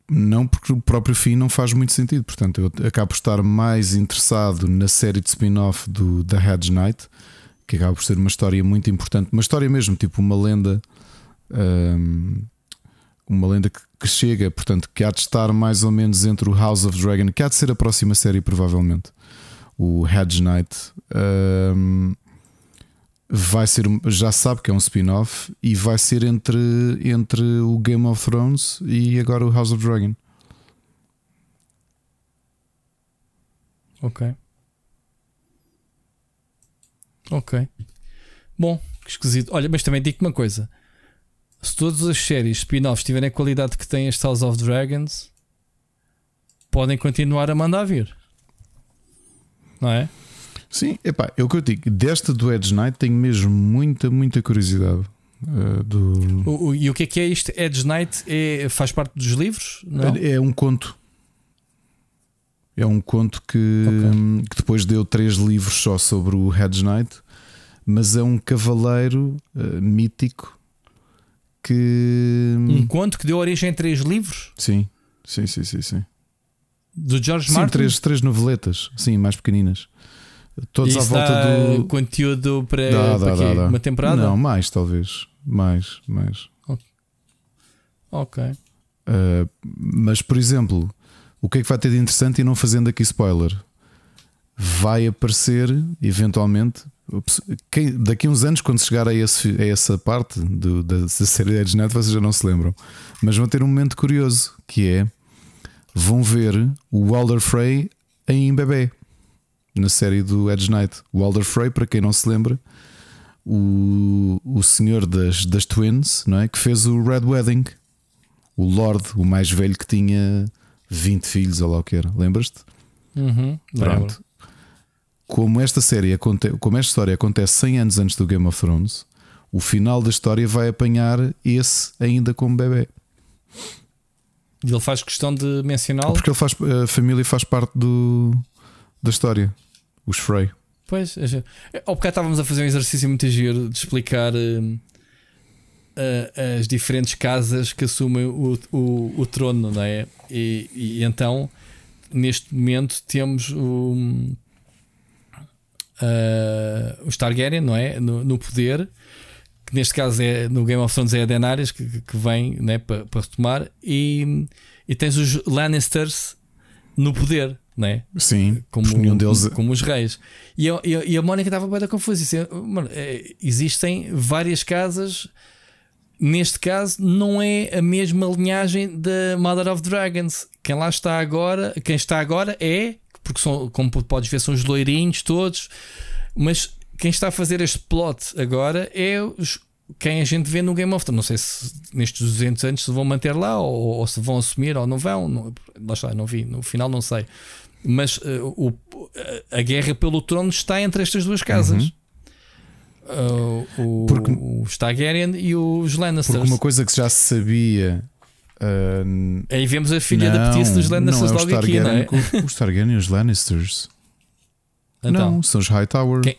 Speaker 2: Não, porque o próprio fim não faz muito sentido. Portanto, eu acabo por estar mais interessado na série de spin-off do The Hedge Knight, que acaba por ser uma história muito importante, uma história mesmo, tipo uma lenda. Um, uma lenda que, que, chega, portanto, que há de estar mais ou menos entre o House of Dragon, que há de ser a próxima série, provavelmente. O Hedge Knight. Um, vai ser já sabe que é um spin-off e vai ser entre, entre o Game of Thrones e agora o House of Dragon.
Speaker 3: Ok. Ok. Bom, que esquisito. Olha, mas também digo uma coisa: se todas as séries spin-offs tiverem a qualidade que tem este House of Dragons, podem continuar a mandar vir. Não é?
Speaker 2: Sim, epá, é o que eu digo. Desta do Edge Knight tenho mesmo muita, muita curiosidade. Uh, do...
Speaker 3: O, o, e o que é que é isto? Edge Knight é, faz parte dos livros? Não?
Speaker 2: É, um conto. É um conto que, okay. que depois deu três livros só sobre o Hedge Knight, mas é um cavaleiro uh, mítico que.
Speaker 3: Um conto que deu origem a três livros?
Speaker 2: Sim, sim, sim, sim. sim.
Speaker 3: Do George
Speaker 2: sim,
Speaker 3: Martin?
Speaker 2: Três, três noveletas, sim, mais pequeninas. Todos
Speaker 3: Isso
Speaker 2: à volta do.
Speaker 3: conteúdo para, dá, para dá, dá, uma temporada?
Speaker 2: Não, mais talvez. Mais, mais.
Speaker 3: Ok.
Speaker 2: Uh, mas, por exemplo, o que é que vai ter de interessante e não fazendo aqui spoiler? Vai aparecer, eventualmente, quem, daqui a uns anos, quando chegar a, esse, a essa parte do, da, da série Edgenet, vocês já não se lembram, mas vão ter um momento curioso que é vão ver o Walder Frey em bebê na série do Edge Knight. O Alder Frey, para quem não se lembra, o, o senhor das, das Twins, não é? Que fez o Red Wedding, o Lord, o mais velho que tinha 20 filhos, ou lá o que era. Lembras-te?
Speaker 3: Uhum,
Speaker 2: Pronto. Como esta série como esta história acontece 100 anos antes do Game of Thrones, o final da história vai apanhar esse ainda como bebê.
Speaker 3: E ele faz questão de mencioná-lo?
Speaker 2: Porque ele faz, a família faz parte do, da história os Frey.
Speaker 3: Pois, ao bocado estávamos a fazer um exercício muito giro de explicar uh, uh, as diferentes casas que assumem o, o, o trono, não é? E, e, então, neste momento, temos o, uh, os Targaryen, não é? No, no, poder, que neste caso é no Game of Thrones é a Daenerys que, que vem né, para, para retomar, e, e tens os Lannisters no poder né?
Speaker 2: Sim,
Speaker 3: como, nenhum deles... como os reis. E a, e a Mónica estava bem confusa. Disse, mano, é, existem várias casas. Neste caso, não é a mesma linhagem da Mother of Dragons. Quem lá está agora, quem está agora é, porque são, como podes ver, são os loirinhos todos, mas quem está a fazer este plot agora é os, quem a gente vê no Game of Thrones. Não sei se nestes 200 anos se vão manter lá ou, ou se vão assumir ou não vão. Não, lá está, não vi. No final, não sei. Mas uh, o, a guerra pelo trono está entre estas duas casas. Uhum. Uh, o, porque, os Targaryen e os Lannisters.
Speaker 2: Porque uma coisa que já se sabia. Uh,
Speaker 3: Aí vemos a filha não, da petite dos Lannisters não é logo aqui, não é?
Speaker 2: Os Targaryen e os Lannisters. Então, não, são os Hightower.
Speaker 3: Quem,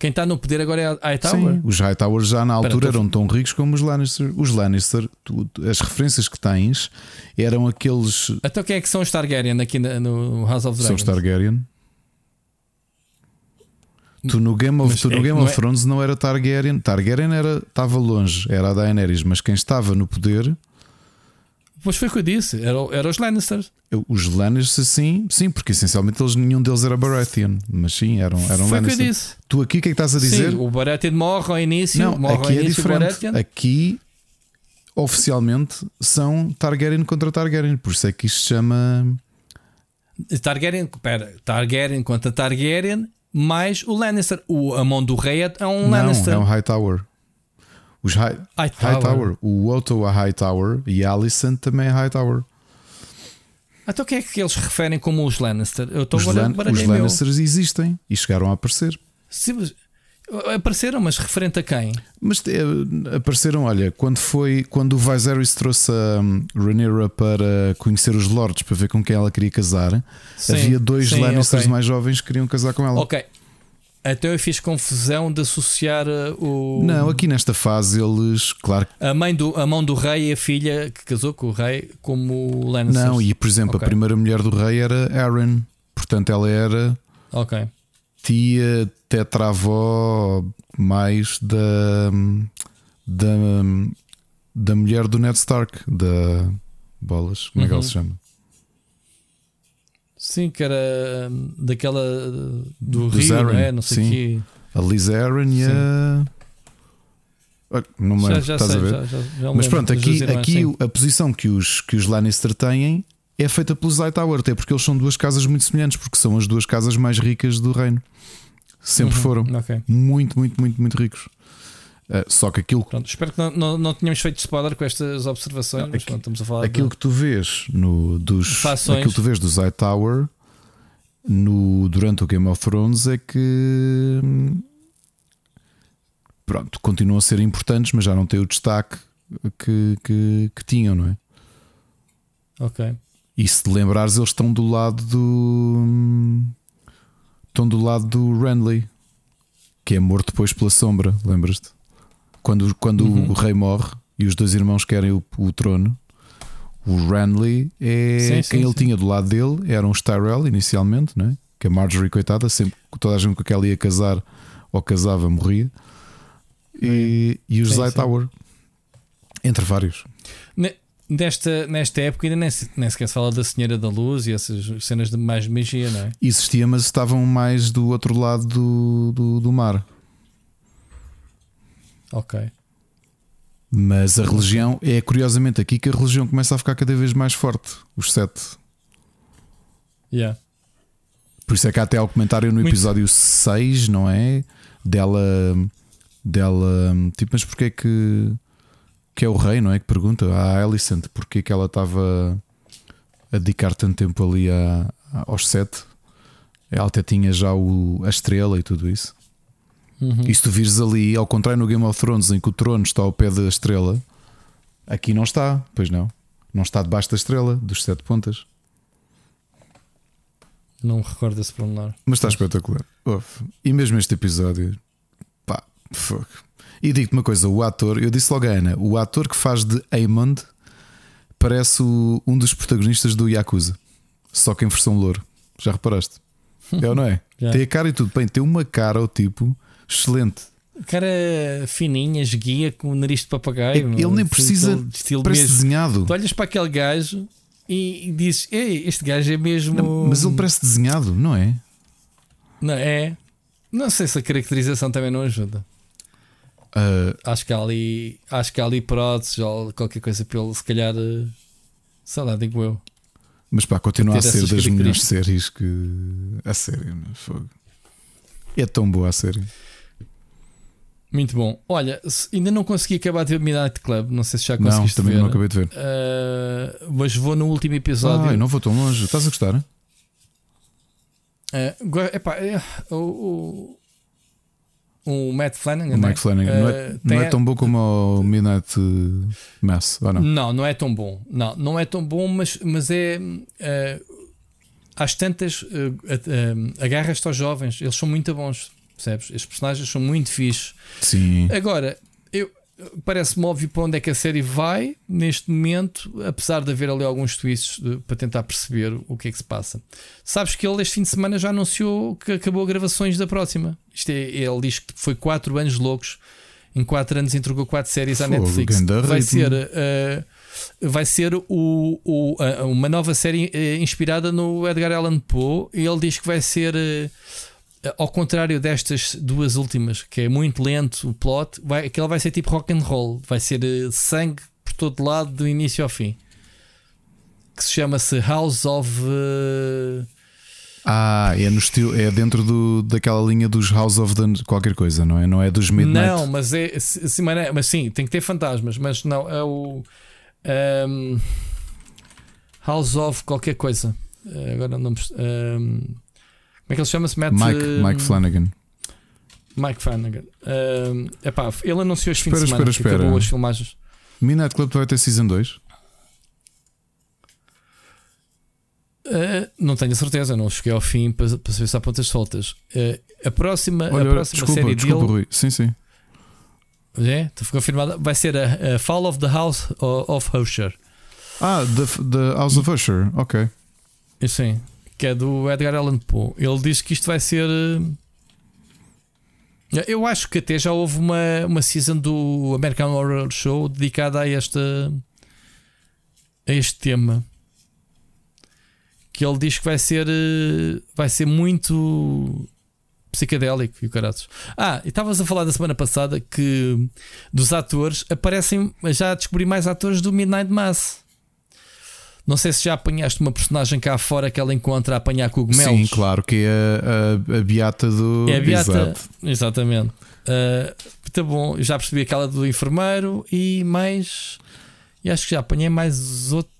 Speaker 3: quem está no poder agora é a Hightower?
Speaker 2: Sim, os Hightowers já na altura eram tão ricos como os Lannister. Os Lannister, tu, as referências que tens eram aqueles.
Speaker 3: Então quem é que são os Targaryen aqui no House of Dragons?
Speaker 2: São os Targaryen. Tu no Game of, tu no é, Game of é... Thrones não era Targaryen. Targaryen era, estava longe, era a Daenerys, mas quem estava no poder
Speaker 3: Pois foi o que eu disse, eram era os Lannisters.
Speaker 2: Os Lannisters, sim, sim, porque essencialmente eles, nenhum deles era Baratheon, mas sim, eram, eram foi Lannister. Que eu disse. Tu aqui o que é que estás a dizer? Sim,
Speaker 3: o Baratheon morre ao início,
Speaker 2: Não,
Speaker 3: morre
Speaker 2: aqui é diferente. Aqui oficialmente são Targaryen contra Targaryen, por isso é que isto se chama
Speaker 3: Targaryen, pera, Targaryen contra Targaryen, mais o Lannister. O, a mão do rei é um Não, Lannister.
Speaker 2: É um Hightower. Os High, Hightower. Hightower. O Otto é Hightower e a Alicent também é Hightower.
Speaker 3: Então o que é que eles referem como os Lannister? Eu estou
Speaker 2: os, Lan os Lannisters existem e chegaram a aparecer.
Speaker 3: Sim, mas apareceram, mas referente a quem?
Speaker 2: Mas é, apareceram, olha, quando foi quando o Viserys trouxe a um, Rhaenyra para conhecer os lords para ver com quem ela queria casar, sim, havia dois sim, Lannisters okay. mais jovens que queriam casar com ela.
Speaker 3: Ok, até eu fiz confusão de associar uh, o.
Speaker 2: Não, aqui nesta fase eles, claro.
Speaker 3: A, mãe do, a mão do rei e a filha que casou com o rei, como Lannister.
Speaker 2: Não, e por exemplo, okay. a primeira mulher do rei era Aaron. Portanto, ela era.
Speaker 3: Ok.
Speaker 2: Tia, tetravó, mais da. Da, da mulher do Ned Stark, da. Bolas, como é que ela uhum. se chama?
Speaker 3: Sim, que era hum, daquela do, do Rio, Zarin, não é? Não sei sim.
Speaker 2: A Liz Aaron e a. Não me já, já estás sei, a ver? Já, já, Mas pronto, aqui, aqui a posição que os, que os Lannister têm é feita pelos Hightower, até porque eles são duas casas muito semelhantes, porque são as duas casas mais ricas do reino. Sempre uhum, foram. Okay. Muito, muito, muito, muito ricos. Uh, só que aquilo.
Speaker 3: Pronto, espero que não, não, não tenhamos feito spoiler com estas observações. Não, mas, pronto, estamos a falar
Speaker 2: aquilo de... que tu vês no, dos. Fações. Aquilo que tu vês dos Hightower no, durante o Game of Thrones é que. Pronto, continuam a ser importantes, mas já não têm o destaque que, que, que tinham, não é?
Speaker 3: Ok.
Speaker 2: E se te lembrares, eles estão do lado do. Estão do lado do Renly, que é morto depois pela sombra, lembras-te? Quando, quando uhum. o rei morre e os dois irmãos querem o, o trono, o Renly é sim, quem sim, ele sim. tinha do lado dele, eram os Tyrell inicialmente, não é? que a Marjorie, coitada, sempre toda a gente com aquela ia casar ou casava, morria. E, e os Hightower, entre vários.
Speaker 3: Nesta, nesta época ainda nem, nem sequer se fala da Senhora da Luz e essas cenas de mais magia, não é?
Speaker 2: Existia, mas estavam mais do outro lado do, do, do mar.
Speaker 3: Ok.
Speaker 2: Mas a religião é curiosamente aqui que a religião começa a ficar cada vez mais forte. Os sete.
Speaker 3: Yeah.
Speaker 2: Por isso é que há até o comentário no episódio Muito... 6, não é? Dela. Dela. Tipo, mas porquê que. Que é o rei, não é? Que pergunta à Alicent porquê que ela estava a dedicar tanto tempo ali a, a, aos sete. Ela até tinha já o, a estrela e tudo isso.
Speaker 3: Uhum.
Speaker 2: E se tu vires ali, ao contrário no Game of Thrones, em que o trono está ao pé da estrela, aqui não está, pois não. Não está debaixo da estrela, dos sete pontas.
Speaker 3: Não me recordo esse pormenor.
Speaker 2: Mas está espetacular. Uf. E mesmo este episódio, pá, fuck. E digo-te uma coisa: o ator, eu disse logo a Ana, o ator que faz de Aemond parece o, um dos protagonistas do Yakuza, só que em versão louro. Já reparaste? É ou não é? tem a cara e tudo. Bem, tem uma cara, o tipo Excelente.
Speaker 3: Cara fininha, esguia com o nariz de papagaio.
Speaker 2: É, ele nem precisa. Estilo, estilo parece mesmo. desenhado.
Speaker 3: Tu olhas para aquele gajo e, e dizes: Ei, este gajo é mesmo.
Speaker 2: Não, mas ele parece desenhado, não é?
Speaker 3: Não é? Não sei se a caracterização também não ajuda.
Speaker 2: Uh,
Speaker 3: acho que há ali, acho que há ali próteses ou qualquer coisa pelo, se calhar, eh, sei lá, digo eu.
Speaker 2: Mas pá, continua a ser das melhores séries que. A série, é tão boa a série.
Speaker 3: Muito bom. Olha, ainda não consegui acabar de ver Midnight Club. Não sei se já conseguiste
Speaker 2: não, também
Speaker 3: ver.
Speaker 2: não acabei de ver.
Speaker 3: Uh, mas vou no último episódio.
Speaker 2: Ah, não vou tão longe. Estás a gostar?
Speaker 3: Uh, epá, é, o, o, o Matt Flanagan. O
Speaker 2: Mike né? Flanagan. Uh, não, é, não é tão bom como o Midnight Mass, ou não?
Speaker 3: Não, não é tão bom. Não, não é tão bom, mas, mas é. Uh, às tantas, agarras-te aos jovens. Eles são muito bons Percebes? Estes personagens são muito fixes.
Speaker 2: Sim.
Speaker 3: Agora, eu, parece-me óbvio para onde é que a série vai neste momento, apesar de haver ali alguns twists de, para tentar perceber o que é que se passa. Sabes que ele este fim de semana já anunciou que acabou gravações da próxima. Isto é, ele diz que foi 4 anos loucos. Em 4 anos entregou 4 séries à Netflix. Vai ser, uh, vai ser o, o, uh, uma nova série uh, inspirada no Edgar Allan Poe. E ele diz que vai ser ao contrário destas duas últimas, que é muito lento o plot, vai, aquela vai ser tipo rock and roll, vai ser uh, sangue por todo lado, do início ao fim. Que se chama-se House of. Uh...
Speaker 2: Ah, é no estilo, é dentro do, daquela linha dos House of the qualquer coisa, não é? Não é dos Midnight.
Speaker 3: Não, mas é, sim, mas, sim, tem que ter fantasmas, mas não, é o um, House of qualquer coisa. Agora não um, é que ele chama-se?
Speaker 2: Matt Mike, Mike Flanagan.
Speaker 3: Mike Flanagan. Uh, epá, ele anunciou este fim espera, de
Speaker 2: semana espera,
Speaker 3: espera. as filmagens.
Speaker 2: Midnight Club vai ter Season 2?
Speaker 3: Uh, não tenho a certeza, não cheguei ao fim para, para saber se há pontas soltas. Uh, a próxima, Olha, a próxima
Speaker 2: desculpa,
Speaker 3: série
Speaker 2: desculpa,
Speaker 3: dele.
Speaker 2: Rui. Sim, sim.
Speaker 3: É, está confirmada. Vai ser a, a, Fall of the House of Usher.
Speaker 2: Ah, the, the House of Usher, ok.
Speaker 3: Sim que é do Edgar Allan Poe. Ele diz que isto vai ser. Eh, eu acho que até já houve uma, uma season do American Horror Show dedicada a esta a este tema. Que ele diz que vai ser eh, vai ser muito psicadélico e o. Ah, e estavas a falar da semana passada que dos atores aparecem, já descobri mais atores do Midnight Mass. Não sei se já apanhaste uma personagem cá fora que ela encontra a apanhar cogumelos.
Speaker 2: Sim, claro, que é a, a, a Beata do.
Speaker 3: É a Beata, Exato. exatamente. Uh, muito bom, já percebi aquela do enfermeiro e mais. E acho que já apanhei mais outra.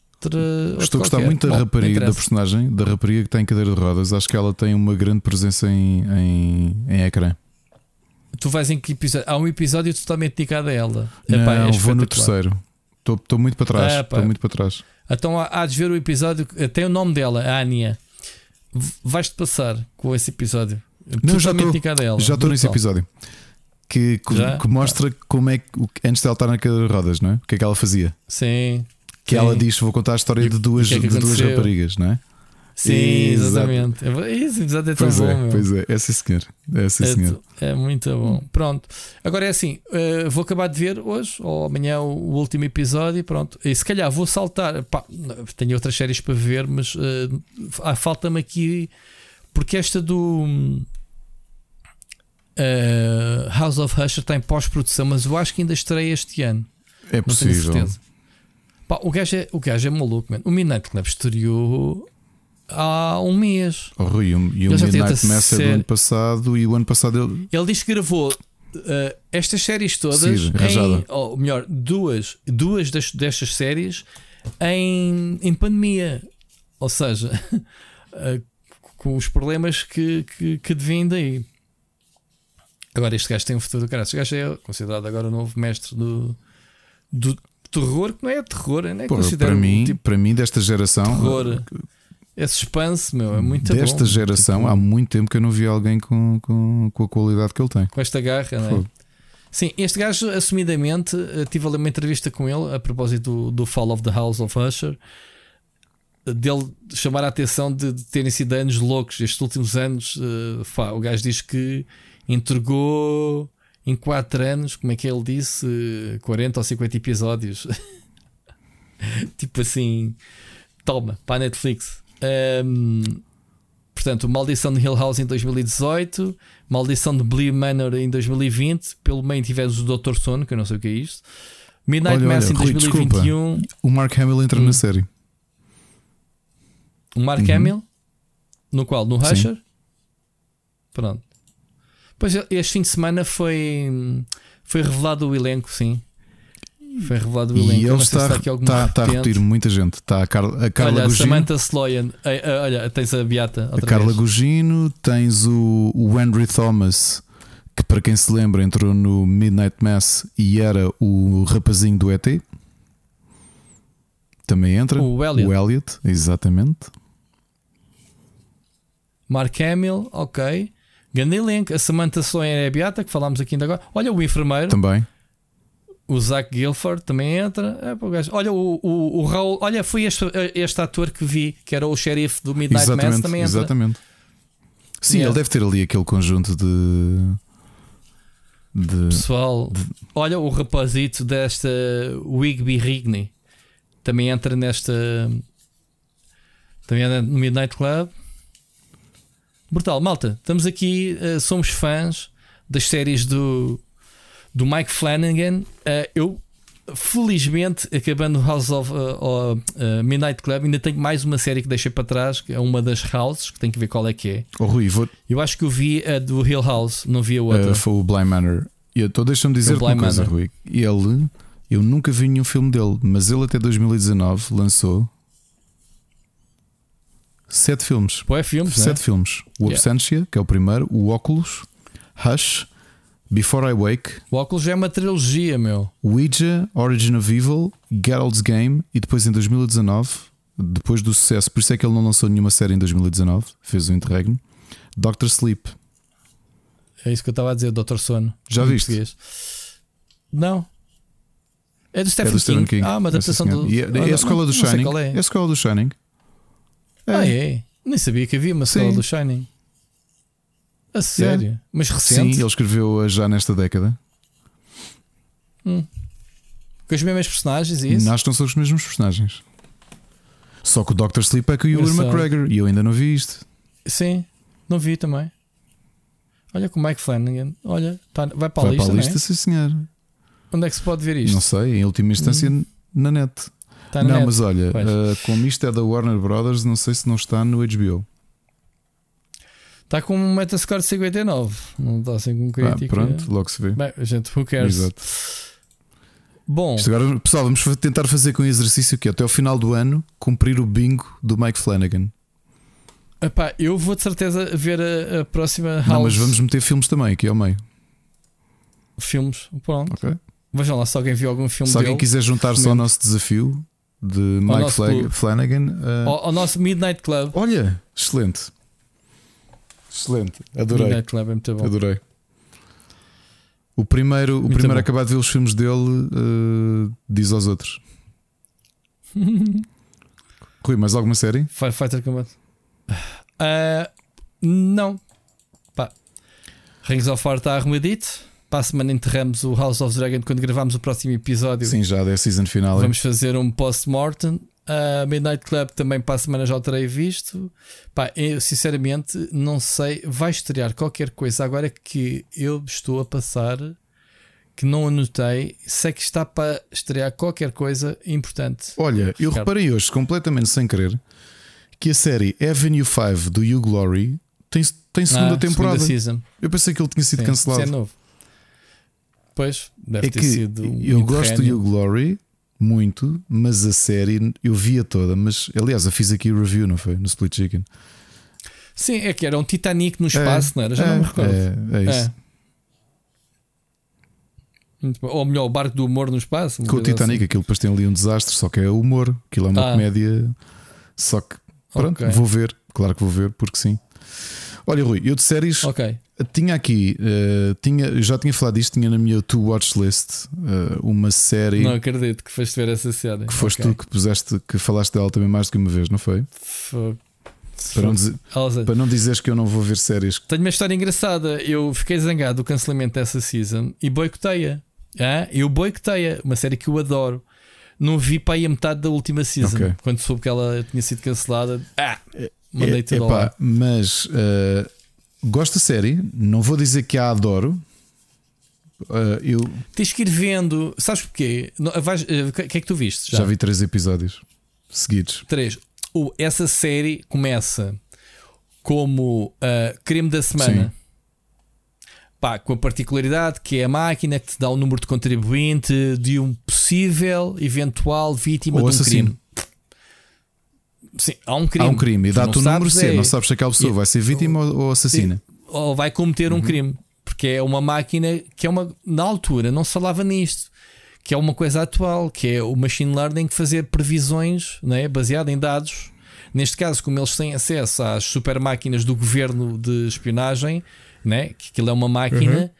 Speaker 2: Estou a gostar muito da bom, rapariga, da personagem, da rapariga que está em cadeira de rodas. Acho que ela tem uma grande presença em, em, em ecrã.
Speaker 3: Tu vais em que episódio? Há um episódio totalmente dedicado a ela.
Speaker 2: Não, Epá, é vou no terceiro. Estou, muito para trás. Ah, estou muito para trás.
Speaker 3: Então há de ver o episódio, tem o nome dela, a Ania. Vais-te passar com esse episódio.
Speaker 2: Não, já estou, já estou nesse episódio. Que, que, que mostra como é que antes dela estar na cadeira de rodas, não é? O que é que ela fazia?
Speaker 3: Sim.
Speaker 2: Que
Speaker 3: sim.
Speaker 2: ela diz: Vou contar a história e, de duas, é de duas raparigas, não é?
Speaker 3: Sim, exatamente. Esse episódio é tão
Speaker 2: pois
Speaker 3: bom.
Speaker 2: É, pois é, é sim senhor. É, sim, senhor.
Speaker 3: É, é, muito bom. Pronto. Agora é assim: uh, vou acabar de ver hoje ou amanhã o, o, último episódio. Pronto. E se calhar vou saltar. Pá, tenho outras séries para ver, mas uh, falta-me aqui. Porque esta do. Uh, House of Usher está em pós-produção, mas eu acho que ainda estreia este ano.
Speaker 2: É possível.
Speaker 3: Pá, o, gajo é, o gajo é maluco, man. O Midnight Club estreou há um mês.
Speaker 2: Oh, Rui, e o Midnight Mass é do ano passado e o ano passado ele.
Speaker 3: Ele disse que gravou uh, estas séries todas, Sim, em, ou melhor, duas, duas das, destas séries em, em pandemia. Ou seja, uh, com os problemas que, que, que devem daí. Agora, este gajo tem um futuro do caralho. Este gajo é considerado agora o novo mestre do, do terror, que não é terror, não é Pô,
Speaker 2: para mim, tipo, para mim, desta geração.
Speaker 3: Terror. É suspense, meu, é muito
Speaker 2: Desta
Speaker 3: bom.
Speaker 2: geração, tipo... há muito tempo que eu não vi alguém com, com, com a qualidade que ele tem.
Speaker 3: Com esta garra, não é? Sim, este gajo, assumidamente, eh, tive ali uma entrevista com ele a propósito do, do Fall of the House of Usher. Dele chamar a atenção de, de terem sido anos loucos estes últimos anos. Uh, fá, o gajo diz que entregou em 4 anos, como é que ele disse? 40 ou 50 episódios. tipo assim Toma, para a Netflix. Um, portanto, Maldição de Hill House em 2018, Maldição de Blee Manor em 2020. Pelo meio tivemos o Doutor Sono, que eu não sei o que é isto. Midnight olha, Mass olha, em 2021. Desculpa.
Speaker 2: O Mark Hamill entra hum. na série.
Speaker 3: O Mark uhum. Hamill? No qual? No Rusher? Pronto. Pois este fim de semana foi, foi revelado o elenco, sim. Foi revelado o elenco.
Speaker 2: E ele está, está, está, está a repetir muita gente. Está a, Carla, a Carla
Speaker 3: olha,
Speaker 2: Gugino.
Speaker 3: Samantha Sloyan. Olha, tens a Beata.
Speaker 2: A Carla vez. Gugino, tens o, o Henry Thomas, que para quem se lembra entrou no Midnight Mass e era o rapazinho do ET. Também entra.
Speaker 3: O Elliot.
Speaker 2: O Elliot, exatamente.
Speaker 3: Mark Hamill, ok. Grande elenco. A Samantha Sloan é a Beata, que falámos aqui ainda agora. Olha, o enfermeiro.
Speaker 2: Também.
Speaker 3: O Zach Guilford também entra. É, pô, olha, o, o, o Raul. Olha, foi este, este ator que vi, que era o xerife do Midnight exatamente, Mass, também entra.
Speaker 2: Exatamente. Sim, yeah. ele deve ter ali aquele conjunto de.
Speaker 3: de Pessoal, de... olha o rapazito desta Wigby Rigney também entra nesta. Também entra no Midnight Club. Brutal, malta. Estamos aqui, uh, somos fãs das séries do, do Mike Flanagan. Uh, eu, felizmente, acabando House of uh, Midnight Club, ainda tenho mais uma série que deixei para trás, que é uma das Houses, que tem que ver qual é que é.
Speaker 2: Oh, Rui, vou...
Speaker 3: Eu acho que eu vi a do Hill House, não vi a outra.
Speaker 2: foi o Blind Manor. E então deixa-me dizer uma coisa, Manor. Rui. Ele, eu nunca vi nenhum filme dele, mas ele até 2019 lançou Sete filmes.
Speaker 3: Pô, é filmes,
Speaker 2: Sete
Speaker 3: né?
Speaker 2: filmes. O yeah. Absentia, que é o primeiro, o Óculos, Hush, Before I Wake.
Speaker 3: O Óculos é uma trilogia, meu.
Speaker 2: Ouija, Origin of Evil, Geralt's Game e depois em 2019, depois do sucesso, por isso é que ele não lançou nenhuma série em 2019, fez o interregno. Doctor Sleep.
Speaker 3: É isso que eu estava a dizer, Doctor Sono.
Speaker 2: Já viste? Português.
Speaker 3: Não. É do Stephen, é do King. King. Ah, uma adaptação do.
Speaker 2: E é, é a escola do Shining. É. é a escola do Shining.
Speaker 3: É. Ah, é? Nem sabia que havia uma sequela do Shining. A sério? Yeah. Mas recente?
Speaker 2: Sim, ele escreveu já nesta década.
Speaker 3: Hum. Com as mesmas personagens e isso?
Speaker 2: Acho que não são os mesmos personagens. Só que o Dr. Sleep é com o Ewan McGregor e eu ainda não vi isto.
Speaker 3: Sim, não vi também. Olha com o Mike Flanagan. Olha, tá, vai para a
Speaker 2: vai
Speaker 3: lista.
Speaker 2: Vai para a lista,
Speaker 3: é?
Speaker 2: sim, senhor.
Speaker 3: Onde é que se pode ver isto?
Speaker 2: Não sei, em última instância hum. na net. Está não, net. mas olha, uh, como isto é da Warner Brothers, não sei se não está no HBO.
Speaker 3: Está com um Metascore de 59, não está assim com crítica.
Speaker 2: Ah, pronto, logo se vê.
Speaker 3: Bem, gente, who cares? Exato. Bom,
Speaker 2: Isto agora, pessoal, vamos tentar fazer com o exercício que até ao final do ano cumprir o bingo do Mike Flanagan.
Speaker 3: Epá, eu vou de certeza ver a, a próxima House. Não,
Speaker 2: mas vamos meter filmes também aqui ao meio.
Speaker 3: Filmes, pronto. Ok. Vejam lá se alguém viu algum filme
Speaker 2: Se alguém quiser juntar-se ao nosso desafio, de Mike Flag Flanagan. Uh...
Speaker 3: Ao, ao, nosso Midnight Club.
Speaker 2: Olha, excelente. Excelente. Adorei.
Speaker 3: Midnight Club é muito bom.
Speaker 2: Adorei. O primeiro, o primeiro a acabar de ver os filmes dele uh, diz aos outros. Rui, mais alguma série?
Speaker 3: Fighter Combat. Uh, não. Pá. Rings of Fire está arrumadito. Para a semana enterramos o House of Dragon quando gravamos o próximo episódio.
Speaker 2: Sim, já é season final.
Speaker 3: Vamos fazer um post-mortem. A uh, Midnight Club também para a semana já o terei visto. Pá, eu sinceramente não sei. Vai estrear qualquer coisa agora que eu estou a passar que não anotei. Sei que está para estrear qualquer coisa importante.
Speaker 2: Olha, eu reparei hoje, completamente sem querer, que a série Avenue 5 do You Glory tem, tem segunda ah, temporada. Segunda eu pensei que ele tinha sido Sim, cancelado.
Speaker 3: Isso é novo. Pois, deve
Speaker 2: é
Speaker 3: ter sido.
Speaker 2: Eu gosto do You Glory muito, mas a série eu via toda. Mas aliás, eu fiz aqui o review, não foi? No Split Chicken.
Speaker 3: Sim, é que era um Titanic no espaço, é, não era? Já é, não me recordo.
Speaker 2: É, é isso.
Speaker 3: É. Ou melhor, o barco do humor no espaço.
Speaker 2: Com o Titanic, assim. aquilo depois tem ali um desastre, só que é humor. Aquilo é uma ah. comédia. Só que, pronto, okay. vou ver. Claro que vou ver, porque sim. Olha, Rui, eu de séries
Speaker 3: okay.
Speaker 2: Tinha aqui, uh, tinha, já tinha falado disto, tinha na minha to watch list uh, uma série.
Speaker 3: Não acredito que foste ver essa série.
Speaker 2: Que foste okay. tu que puseste, que falaste dela também mais do que uma vez, não foi?
Speaker 3: foi.
Speaker 2: Para não, dizer, para não dizeres que eu não vou ver séries.
Speaker 3: Tenho uma história engraçada. Eu fiquei zangado do cancelamento dessa season e boicoteia. Ah, eu boicoteia, uma série que eu adoro. não vi para aí a metade da última season. Okay. Quando soube que ela tinha sido cancelada, ah, mandei é, tudo epá, lá.
Speaker 2: Mas uh, gosto da série, não vou dizer que a adoro. Uh, eu...
Speaker 3: Tens que ir vendo, sabes porquê? O que é que tu viste?
Speaker 2: Já, já vi três episódios seguidos.
Speaker 3: Três. O, essa série começa como uh, creme da semana. Sim. Pá, com a particularidade que é a máquina que te dá o número de contribuinte de um possível, eventual vítima Ou de um assassino. crime. Sim, há um crime.
Speaker 2: Há um crime e dá-te o número C. É... Não sabes se aquela pessoa vai ser vítima ou, ou assassina.
Speaker 3: Ou vai cometer uhum. um crime. Porque é uma máquina que é uma. Na altura não se falava nisto. Que é uma coisa atual, que é o machine learning fazer previsões né, baseado em dados. Neste caso, como eles têm acesso às super máquinas do governo de espionagem, né? que aquilo é uma máquina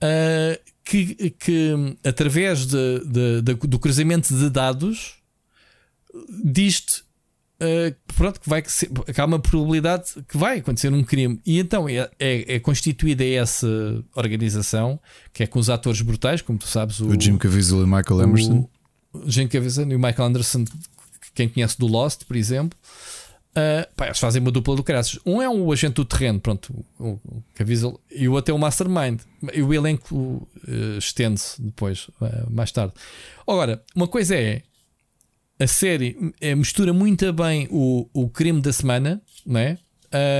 Speaker 3: uhum. uh, que, que, através de, de, de, do cruzamento de dados, diz-te Uh, pronto, que vai ser, que há uma probabilidade que vai acontecer um crime. E então é, é, é, constituída essa organização que é com os atores brutais, como tu sabes,
Speaker 2: o, o Jim Caviezel e o Michael Emerson.
Speaker 3: O Jim Caviezel e o Michael Anderson, quem conhece do Lost, por exemplo. Uh, pá, eles fazem uma dupla do caraças. Um é um agente do terreno, pronto, o, o Caviezel, e o outro é o Mastermind. E o elenco uh, estende-se depois, uh, mais tarde. Agora, uma coisa é a série é, mistura muito bem o, o crime da semana, não é?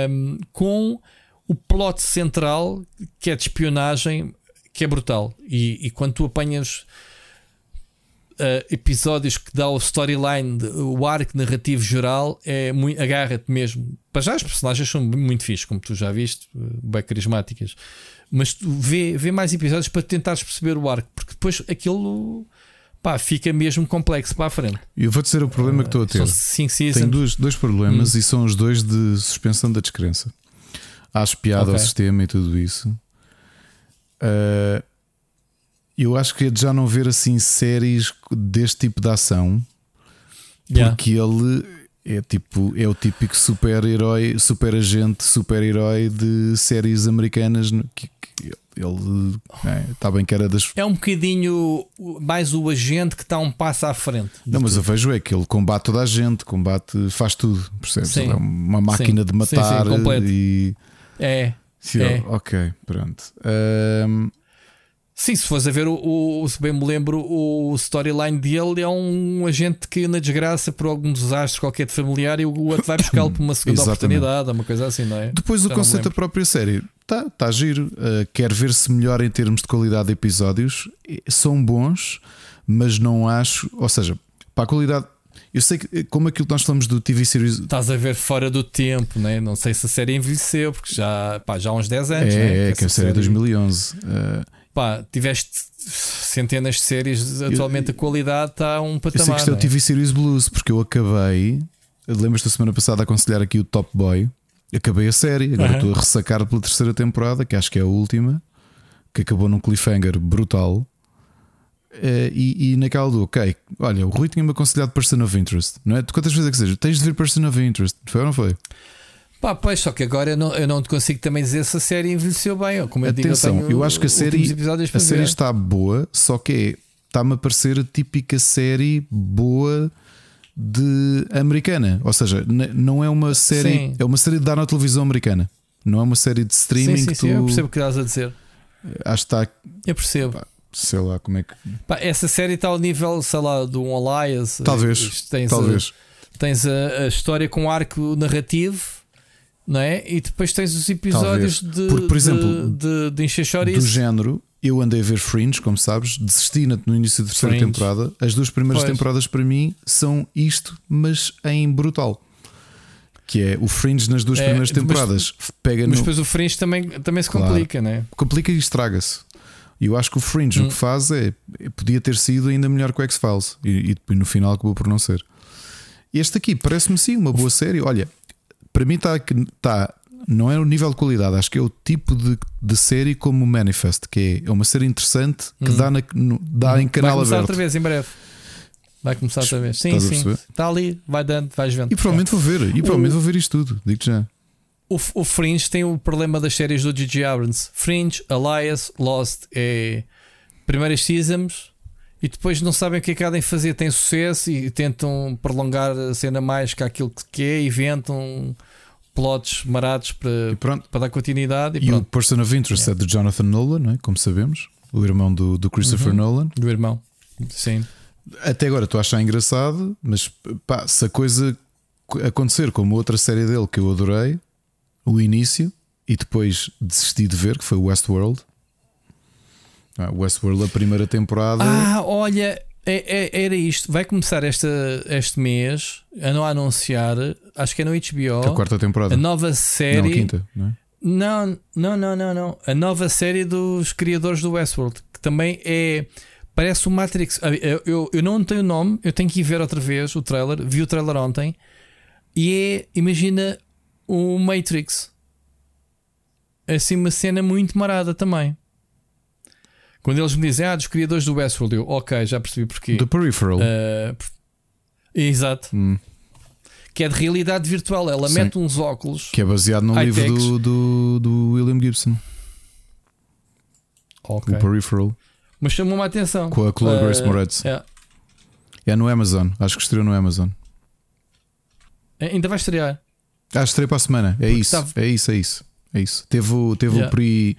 Speaker 3: Um, com o plot central que é de espionagem, que é brutal. E, e quando tu apanhas uh, episódios que dá o storyline, o arco narrativo geral, é muito, agarra-te mesmo. Para já as personagens são muito fixes, como tu já viste, bem carismáticas. Mas tu vê, vê mais episódios para tentares perceber o arco, porque depois aquilo pá, fica mesmo complexo para a frente.
Speaker 2: Eu vou dizer o problema que estou a ter. Tenho dois, dois problemas hum. e são os dois de suspensão da descrença. Acho piada okay. ao sistema e tudo isso. Uh, eu acho que é de já não ver assim séries deste tipo de ação, porque yeah. ele é tipo é o típico super-herói, super-agente, super-herói de séries americanas que, que ele está é, bem que era das.
Speaker 3: É um bocadinho mais o agente que está um passo à frente.
Speaker 2: Não, mas tudo. eu vejo é que ele combate toda a gente, combate, faz tudo, percebes? Sim. Ele é uma máquina sim. de matar sim, sim, e.
Speaker 3: É. é.
Speaker 2: Ok, pronto. Um...
Speaker 3: Sim, se fores a ver o, o, se bem me lembro, o storyline dele é um agente que na desgraça por algum desastre qualquer de familiar e o outro vai buscá-lo por uma segunda oportunidade, uma coisa assim, não é?
Speaker 2: Depois Já o conceito da própria série está tá giro. Uh, quer ver se melhor em termos de qualidade de episódios. São bons, mas não acho. Ou seja, para a qualidade. Eu sei que, como aquilo que nós falamos do TV Series.
Speaker 3: Estás a ver fora do tempo, né? não sei se a série envelheceu, porque já, pá, já há uns 10 anos.
Speaker 2: É,
Speaker 3: né?
Speaker 2: é que, a série é 2011. Uh,
Speaker 3: pá, tiveste centenas de séries, atualmente eu, a qualidade está a um patamar. Eu
Speaker 2: sei que é
Speaker 3: o
Speaker 2: é? TV Series Blues, porque eu acabei. Lembras-te da semana passada a aconselhar aqui o Top Boy? Acabei a série, agora estou a ressacar pela terceira temporada, que acho que é a última, que acabou num cliffhanger brutal. Uh, e, e, naquela do, ok, olha, o Rui tinha-me aconselhado Person of Interest, não é? De quantas vezes é que seja? Tens de ver Person of Interest, foi ou não foi?
Speaker 3: Pá, pois, só que agora eu não, eu não te consigo também dizer se a série envelheceu bem. Como eu
Speaker 2: Atenção,
Speaker 3: digo, eu,
Speaker 2: eu acho que a série, a série está boa, só que é, está-me a parecer a típica série boa de americana. Ou seja, não é uma série, sim. é uma série de dar na televisão americana. Não é uma série de streaming sim, sim,
Speaker 3: que tu... eu percebo o que estás a dizer.
Speaker 2: Acho que está.
Speaker 3: Eu percebo.
Speaker 2: Pá, sei lá como é que.
Speaker 3: Pá, essa série está ao nível, sei lá, do um Alliance.
Speaker 2: Talvez. Tens talvez.
Speaker 3: A, tens a, a, história com arco narrativo. Não é? E depois tens os episódios de,
Speaker 2: Porque, por exemplo,
Speaker 3: de, de, de
Speaker 2: Do género, eu andei a ver Fringe, como sabes, desisti no início da terceira Fringe. temporada. As duas primeiras pois. temporadas para mim são isto, mas em brutal. Que é o Fringe nas duas é, primeiras temporadas.
Speaker 3: Mas,
Speaker 2: pega
Speaker 3: mas no... depois o Fringe também, também se complica, claro. né?
Speaker 2: Complica e estraga-se. E eu acho que o Fringe hum. o que faz é podia ter sido ainda melhor que o X-Files e, e no final acabou por não ser. Este aqui parece-me sim uma boa série. Olha, para mim está tá não é o nível de qualidade, acho que é o tipo de, de série como o Manifest, que é, é uma série interessante que hum. dá, na, no, dá hum. em canal
Speaker 3: vai
Speaker 2: começar
Speaker 3: outra vez em breve. Vai começar outra vez. Sim, sim. Está ali, vai dando, vais vendo.
Speaker 2: E provavelmente vou ver, e provavelmente o, vou ver isto tudo, digo já.
Speaker 3: O, o Fringe tem o problema das séries do Gigi Abrams. Fringe, Elias, Lost é primeiras seasons e depois não sabem o que é que há de fazer, têm sucesso e tentam prolongar a cena mais que aquilo que quer, inventam plots marados para, para dar continuidade.
Speaker 2: E, e o Person of Interest é. é de Jonathan Nolan, não é? como sabemos, o irmão do, do Christopher uhum. Nolan.
Speaker 3: Do irmão, sim.
Speaker 2: Até agora estou a achar engraçado, mas pá, se a coisa acontecer como outra série dele que eu adorei, o início, e depois desisti de ver, que foi o Westworld. Ah, Westworld, a primeira temporada.
Speaker 3: Ah, olha, é, é, era isto. Vai começar esta, este mês a não anunciar, acho que é no HBO.
Speaker 2: A quarta temporada.
Speaker 3: A nova série. Não,
Speaker 2: a quinta, não é?
Speaker 3: Não, não, não, não, não. A nova série dos criadores do Westworld, que também é. Parece o Matrix. Ah, eu, eu, eu não tenho o nome, eu tenho que ir ver outra vez o trailer. Vi o trailer ontem. E é, imagina, o Matrix. Assim, uma cena muito marada também. Quando eles me dizem, ah, dos criadores do Westworld, eu, ok, já percebi porquê.
Speaker 2: The Peripheral.
Speaker 3: Uh, exato. Hum. Que é de realidade virtual. Ela Sim. mete uns óculos.
Speaker 2: Que é baseado no livro do, do, do, William Gibson.
Speaker 3: Ok.
Speaker 2: O Peripheral.
Speaker 3: Mas chamou-me a atenção.
Speaker 2: Com a Chloe uh, Grace Moretz. É. é no Amazon. Acho que estreou no Amazon.
Speaker 3: É, ainda vai estrear.
Speaker 2: Ah, estreia para a semana. É isso. É isso, é isso. É isso. Teve, o, teve yeah. o pre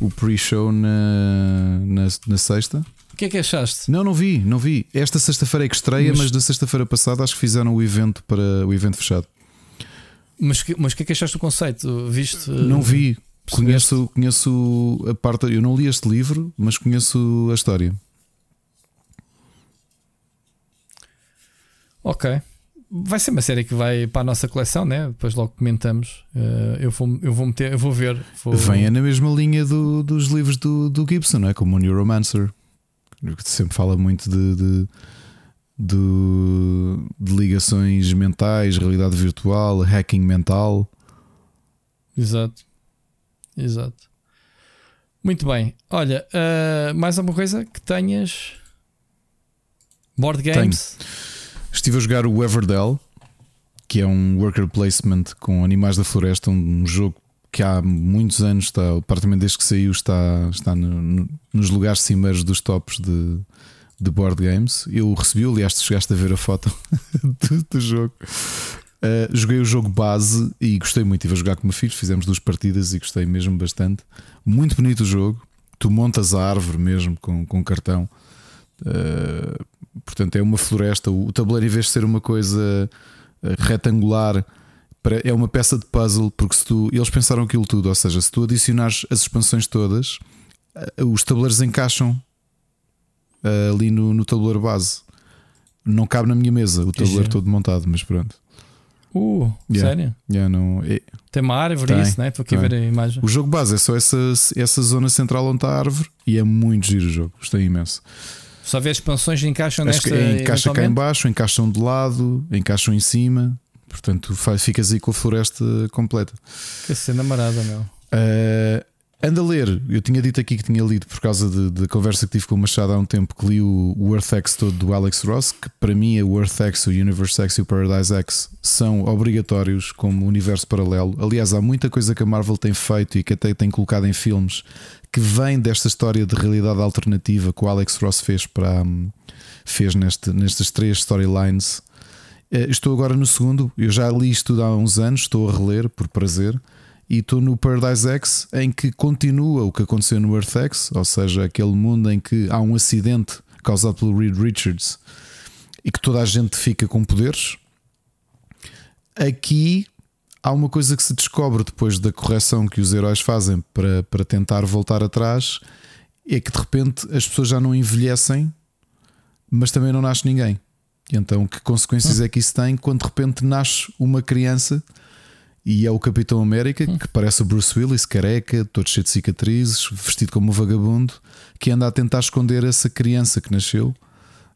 Speaker 2: o pre-show na, na, na, sexta.
Speaker 3: O que é que achaste?
Speaker 2: Não, não vi, não vi. Esta sexta-feira é que estreia, mas, mas na sexta-feira passada acho que fizeram o evento para o evento fechado.
Speaker 3: Mas, mas o que é que achaste do conceito? Viste?
Speaker 2: Não vi. Conheço, conheço a parte. Eu não li este livro, mas conheço a história.
Speaker 3: Ok vai ser uma série que vai para a nossa coleção, né? Depois logo comentamos. Uh, eu, vou, eu vou meter, eu vou ver. Vou...
Speaker 2: Vem na mesma linha do, dos livros do, do Gibson, não é? Como o Neuromancer, que sempre fala muito de, de, de, de ligações mentais, realidade virtual, hacking mental.
Speaker 3: Exato, exato. Muito bem. Olha, uh, mais alguma coisa que tenhas? Board games?
Speaker 2: Tenho. Estive a jogar o Everdell, que é um worker placement com animais da floresta, um jogo que há muitos anos está, praticamente desde que saiu, está, está no, no, nos lugares cimeiros dos tops de, de board games. Eu recebi, aliás, chegaste a ver a foto do, do jogo. Uh, joguei o jogo base e gostei muito. Estive a jogar com o meu filho, fizemos duas partidas e gostei mesmo bastante. Muito bonito o jogo. Tu montas a árvore mesmo com, com cartão. Uh, portanto, é uma floresta. O tabuleiro, em vez de ser uma coisa eh, retangular, é uma peça de puzzle. Porque se tu, eles pensaram aquilo tudo, ou seja, se tu adicionares as expansões todas, eh, os tabuleiros encaixam eh, ali no, no tabuleiro base. Não cabe na minha mesa o tabuleiro todo montado, mas pronto.
Speaker 3: Uh, yeah. sério?
Speaker 2: Yeah, não, é...
Speaker 3: Tem uma árvore, tem, isso, né? Estou aqui a ver a imagem.
Speaker 2: O jogo base é só essa, essa zona central onde está a árvore e é muito giro o jogo. Gostei imenso.
Speaker 3: Só vê expansões encaixam nesta.
Speaker 2: Encaixa cá em baixo, encaixam de lado, encaixam em cima. Portanto, faz, ficas aí com a floresta completa.
Speaker 3: Que cena marada, meu.
Speaker 2: Uh, anda a ler. Eu tinha dito aqui que tinha lido por causa da conversa que tive com o Machado há um tempo que li o, o Earth X todo do Alex Ross, que para mim é o Earth X, o Universe X e o Paradise X são obrigatórios como universo paralelo. Aliás, há muita coisa que a Marvel tem feito e que até tem colocado em filmes que vem desta história de realidade alternativa que o Alex Ross fez para hum, fez neste, nestas três storylines. Eh, estou agora no segundo, eu já li isto há uns anos, estou a reler por prazer. E estou no Paradise X em que continua o que aconteceu no Earth X, ou seja, aquele mundo em que há um acidente causado pelo Reed Richards e que toda a gente fica com poderes. Aqui há uma coisa que se descobre depois da correção que os heróis fazem para, para tentar voltar atrás: é que de repente as pessoas já não envelhecem, mas também não nasce ninguém. Então, que consequências é que isso tem quando de repente nasce uma criança e é o Capitão América, hum. que parece o Bruce Willis, careca, todo cheio de cicatrizes, vestido como um vagabundo, que anda a tentar esconder essa criança que nasceu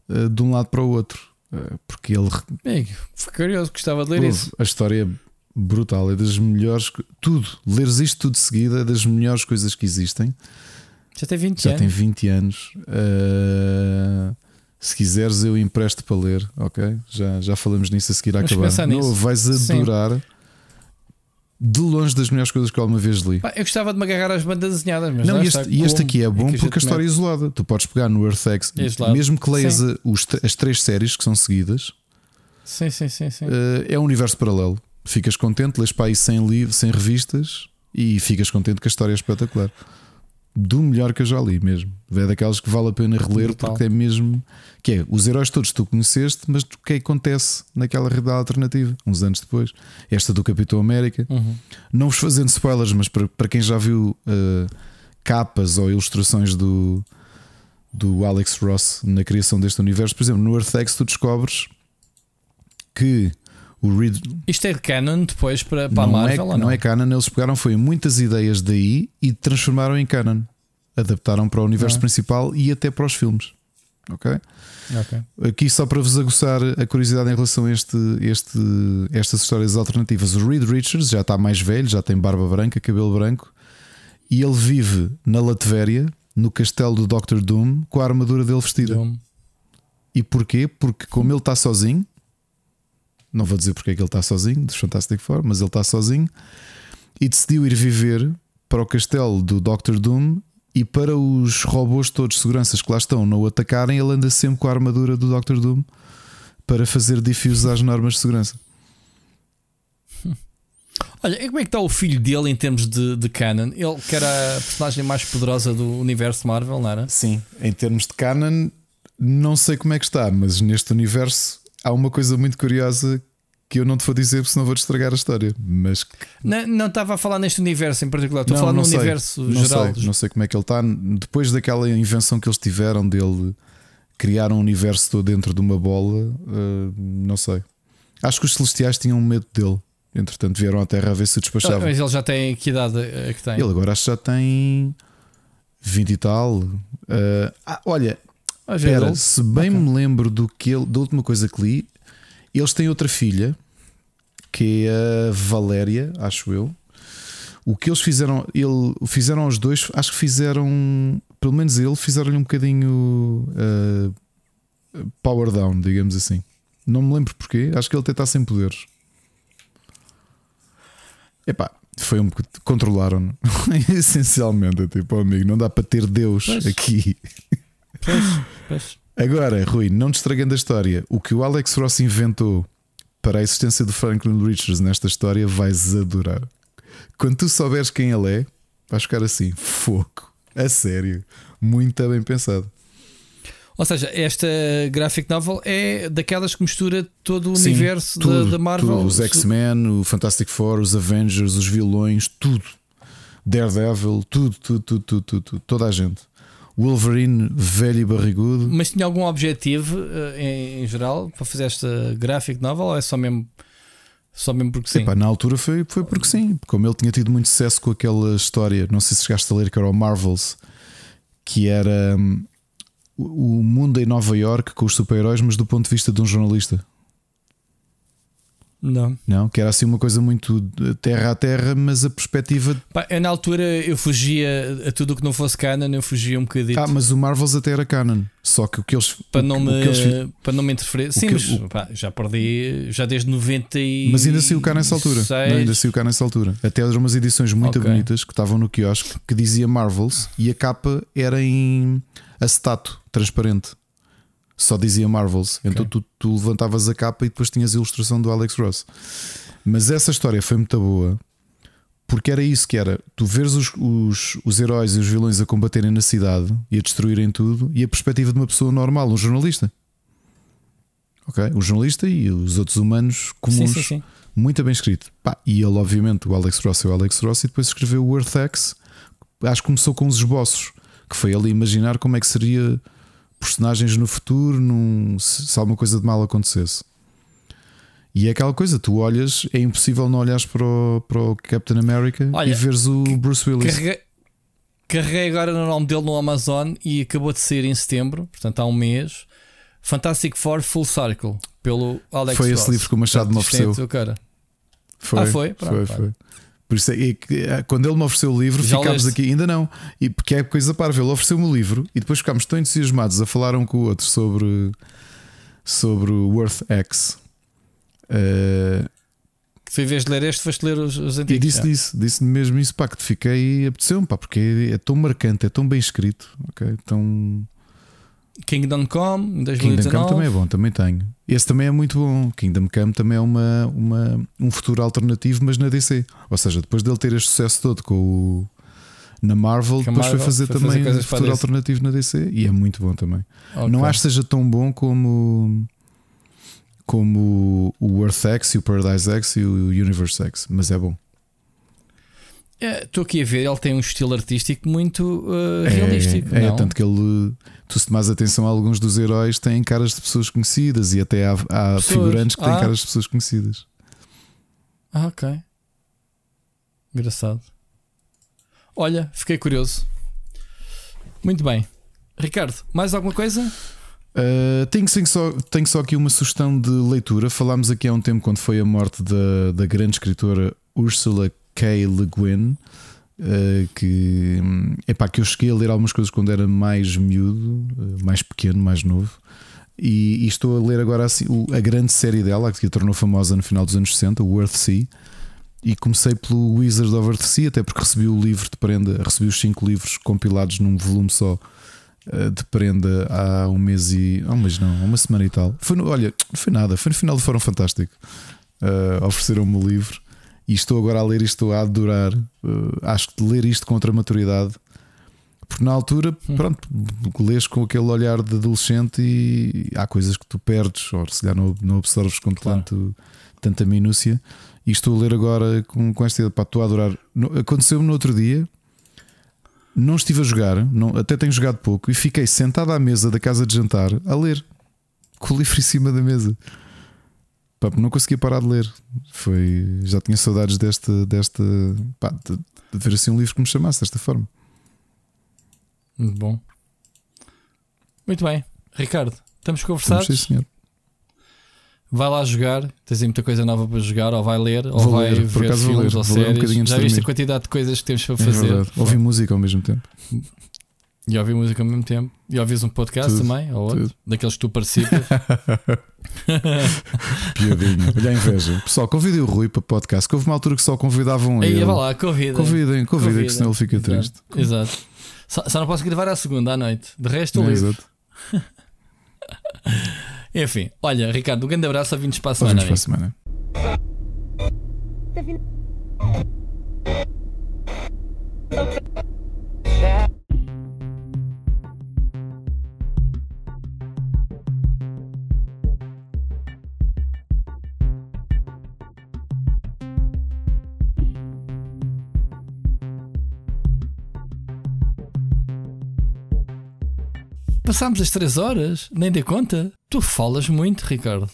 Speaker 2: uh, de um lado para o outro. Uh, porque ele.
Speaker 3: Amigo, foi curioso, gostava de ler isso.
Speaker 2: A história brutal, é das melhores. Tudo, leres isto tudo de seguida é das melhores coisas que existem.
Speaker 3: Já tem 20
Speaker 2: Já
Speaker 3: anos.
Speaker 2: tem 20 anos. Uh, se quiseres, eu empresto para ler, ok? Já, já falamos nisso a seguir a acabar.
Speaker 3: Não,
Speaker 2: vais adorar. Sim. de longe das melhores coisas que alguma vez li.
Speaker 3: Eu gostava de me agarrar às bandas desenhadas, mas
Speaker 2: não,
Speaker 3: não
Speaker 2: este, e este aqui é bom é porque a história é isolada. Tu podes pegar no EarthX, é mesmo que leias os, as três séries que são seguidas,
Speaker 3: sim, sim, sim, sim.
Speaker 2: Uh, é um universo paralelo. Ficas contente, lês para aí sem livros, sem revistas e ficas contente que a história é espetacular do melhor que eu já li mesmo. É daquelas que vale a pena reler Brutal. porque é mesmo que é os heróis todos que tu conheceste, mas o que acontece naquela realidade alternativa, uns anos depois. Esta do Capitão América. Uhum. Não vos fazendo spoilers, mas para, para quem já viu uh, capas ou ilustrações do, do Alex Ross na criação deste universo, por exemplo, no EarthX tu descobres que o Reed.
Speaker 3: Isto é canon depois para, para não a Marvel?
Speaker 2: É, não? não é canon, eles pegaram foi muitas ideias daí e transformaram em canon. Adaptaram para o universo ah. principal e até para os filmes. Ok?
Speaker 3: okay.
Speaker 2: Aqui só para vos aguçar a curiosidade em relação a este, este, estas histórias alternativas. O Reed Richards já está mais velho, já tem barba branca, cabelo branco, e ele vive na Latvéria, no castelo do Dr. Doom, com a armadura dele vestida. Doom. E porquê? Porque como ele está sozinho, não vou dizer porque é que ele está sozinho, dos Fantastic Four, mas ele está sozinho e decidiu ir viver para o castelo do Dr. Doom e para os robôs todos de seguranças que lá estão não o atacarem, ele anda sempre com a armadura do Dr. Doom para fazer diffuse às normas de segurança.
Speaker 3: Olha, e como é que está o filho dele em termos de, de canon? Ele que era a personagem mais poderosa do universo Marvel, não era?
Speaker 2: Sim, em termos de canon, não sei como é que está, mas neste universo há uma coisa muito curiosa que eu não te vou dizer porque senão vou-te estragar a história. Mas
Speaker 3: não, não estava a falar neste universo em particular, estou não, a falar no sei, universo
Speaker 2: não
Speaker 3: geral.
Speaker 2: Sei, não sei como é que ele está. Depois daquela invenção que eles tiveram dele criar um universo todo dentro de uma bola, uh, não sei. Acho que os celestiais tinham medo dele. Entretanto, vieram à Terra a ver se despachavam.
Speaker 3: Mas ele já tem que idade é que tem?
Speaker 2: Ele agora acho que já tem 20 e tal. Uh, ah, olha, Espera, se bem okay. me lembro do que ele, da última coisa que li, eles têm outra filha que é a Valéria, acho eu. O que eles fizeram, ele fizeram os dois, acho que fizeram, pelo menos ele, fizeram-lhe um bocadinho uh, power down, digamos assim. Não me lembro porquê, acho que ele até está sem poderes. Epá, foi um controlaram essencialmente. Tipo, oh, amigo, não dá para ter Deus pois. aqui.
Speaker 3: Pois, pois.
Speaker 2: Agora, Rui, não te estragando a história, o que o Alex Ross inventou para a existência do Franklin Richards nesta história vais adorar. Quando tu souberes quem ele é, vais ficar assim, foco, a sério, muito bem pensado.
Speaker 3: Ou seja, esta graphic novel é daquelas que mistura todo o Sim, universo tudo, da, da, Marvel.
Speaker 2: Tudo, os X-Men, o Fantastic Four, os Avengers, os vilões, tudo. Daredevil, tudo, tudo, tudo, tudo, tudo, toda a gente. Wolverine velho e barrigudo.
Speaker 3: Mas tinha algum objetivo uh, em, em, geral para fazer esta graphic novel ou é só mesmo, só mesmo porque sim?
Speaker 2: Epá, na altura foi, foi porque sim, como ele tinha tido muito sucesso com aquela história, não sei se chegaste a ler, que era o Marvels, que era um, o mundo em Nova York com os super-heróis, mas do ponto de vista de um jornalista.
Speaker 3: Não.
Speaker 2: Não, que era assim uma coisa muito terra a terra, mas a perspectiva.
Speaker 3: Pá, eu, na altura eu fugia a tudo o que não fosse canon, eu fugia um bocadinho.
Speaker 2: Ah, mas o Marvels até era canon. Só que o que eles.
Speaker 3: Para não, me, eles... para não me interferir. Sim, que, mas o... pá, já perdi, já desde 90 e.
Speaker 2: Mas ainda saiu cá nessa altura. Não, ainda saiu cá nessa altura. Até eram umas edições muito okay. bonitas que estavam no quiosque que dizia Marvels e a capa era em acetato transparente só dizia Marvels. Okay. Então tu, tu, levantavas a capa e depois tinhas a ilustração do Alex Ross. Mas essa história foi muito boa porque era isso que era. Tu veres os, os, os heróis e os vilões a combaterem na cidade e a destruírem tudo e a perspectiva de uma pessoa normal, um jornalista. Ok? Um jornalista e os outros humanos comuns. Sim, sim, sim. Muito bem escrito. Pá, e ele, obviamente, o Alex Ross é o Alex Ross e depois escreveu o Earth X. Acho que começou com os esboços, que foi ele imaginar como é que seria personagens no futuro num, se alguma coisa de mal acontecesse. E é aquela coisa, tu olhas, é impossível não olhares para o, para o Captain America Olha, e veres o Bruce Willis.
Speaker 3: Carreguei, carreguei agora no nome dele no Amazon e acabou de sair em setembro, portanto há um mês. Fantastic Four Full Circle, pelo Alex
Speaker 2: Foi
Speaker 3: Ross.
Speaker 2: esse livro que o Machado me ofereceu.
Speaker 3: Cara.
Speaker 2: Foi,
Speaker 3: ah, foi?
Speaker 2: Pronto, foi, foi. Por isso é que eh, quando ele me ofereceu o livro, Já ficámos leste? aqui, ainda não, e porque é coisa parva. Ele ofereceu-me o livro e depois ficámos tão entusiasmados a falar um com o outro sobre, sobre o Worth X. Uh,
Speaker 3: que em vez de ler este, foste ler os, os antigos.
Speaker 2: E disse,
Speaker 3: é.
Speaker 2: disse, disse mesmo isso, pá, que fiquei apeteceu-me, pá, porque é, tão marcante, é tão bem escrito, ok? Tão.
Speaker 3: Kingdom Come, 2019.
Speaker 2: Kingdom Come também é bom, também tenho. Esse também é muito bom. Kingdom Come também é uma, uma, um futuro alternativo, mas na DC. Ou seja, depois dele ter este sucesso todo com o. Na Marvel, depois
Speaker 3: Marvel
Speaker 2: foi fazer
Speaker 3: foi
Speaker 2: também
Speaker 3: fazer
Speaker 2: um futuro alternativo na DC e é muito bom também.
Speaker 3: Okay.
Speaker 2: Não acho que seja tão bom como como o Earth X o Paradise X e o Universe X, mas é bom.
Speaker 3: Estou é, aqui a ver, ele tem um estilo artístico muito uh, realístico.
Speaker 2: É, é, tanto que ele, tu se mais atenção a alguns dos heróis têm caras de pessoas conhecidas e até há, há figurantes que têm ah. caras de pessoas conhecidas.
Speaker 3: Ah, ok. Engraçado. Olha, fiquei curioso. Muito bem. Ricardo, mais alguma coisa?
Speaker 2: Uh, tenho, só, tenho só aqui uma sugestão de leitura. Falámos aqui há um tempo, quando foi a morte da, da grande escritora Ursula K. Le Guin, uh, que, epá, que eu cheguei a ler algumas coisas quando era mais miúdo, uh, mais pequeno, mais novo. E, e, estou a ler agora assim, a grande série dela, que a tornou famosa no final dos anos 60, o Earthsea. E comecei pelo Wizard of Earthsea, até porque recebi o livro de prenda, recebi os cinco livros compilados num volume só eh, de prenda há um mês e. Há um mês não, uma semana e tal. Foi no, olha, não foi nada, foi no final do Fórum Fantástico. Uh, Ofereceram-me o livro e estou agora a ler isto, estou a adorar. Uh, acho que ler isto com outra maturidade. Porque na altura, hum. pronto, lês com aquele olhar de adolescente e há coisas que tu perdes, ou se calhar não, não absorves com claro. tanto, tanta minúcia. E estou a ler agora com, com esta ideia, pá, estou a adorar. Aconteceu-me no outro dia, não estive a jogar, não, até tenho jogado pouco, e fiquei sentado à mesa da casa de jantar a ler, com o livro em cima da mesa. Pá, não conseguia parar de ler. Foi, já tinha saudades desta, desta pá, de, de ver assim um livro que me chamasse desta forma.
Speaker 3: Muito bom. Muito bem, Ricardo, estamos conversados.
Speaker 2: Estamos, sim, senhor
Speaker 3: vai lá jogar, tens aí muita coisa nova para jogar, ou vai ler, ou vai ler, ver filmes ou séries. Um Já viste a quantidade de coisas que temos para é fazer. É
Speaker 2: ouvir música ao mesmo tempo.
Speaker 3: E ouvir música ao mesmo tempo. E ouvis um podcast tudo, também, ou outro, tudo. daqueles que tu participas.
Speaker 2: Piadinha. Olha a inveja. Pessoal, convidem o Rui para podcast, que houve uma altura que só convidavam
Speaker 3: ele. Aí, vai lá, convidem.
Speaker 2: Convidem, convidem, que senão ele fica triste.
Speaker 3: Exato. Só, só, não posso gravar à segunda à noite. De resto, o é, livro. Enfim, olha, Ricardo, um grande abraço a 20 para a semana.
Speaker 2: para a semana.
Speaker 3: Passámos as 3 horas, nem dei conta. Tu falas muito, Ricardo.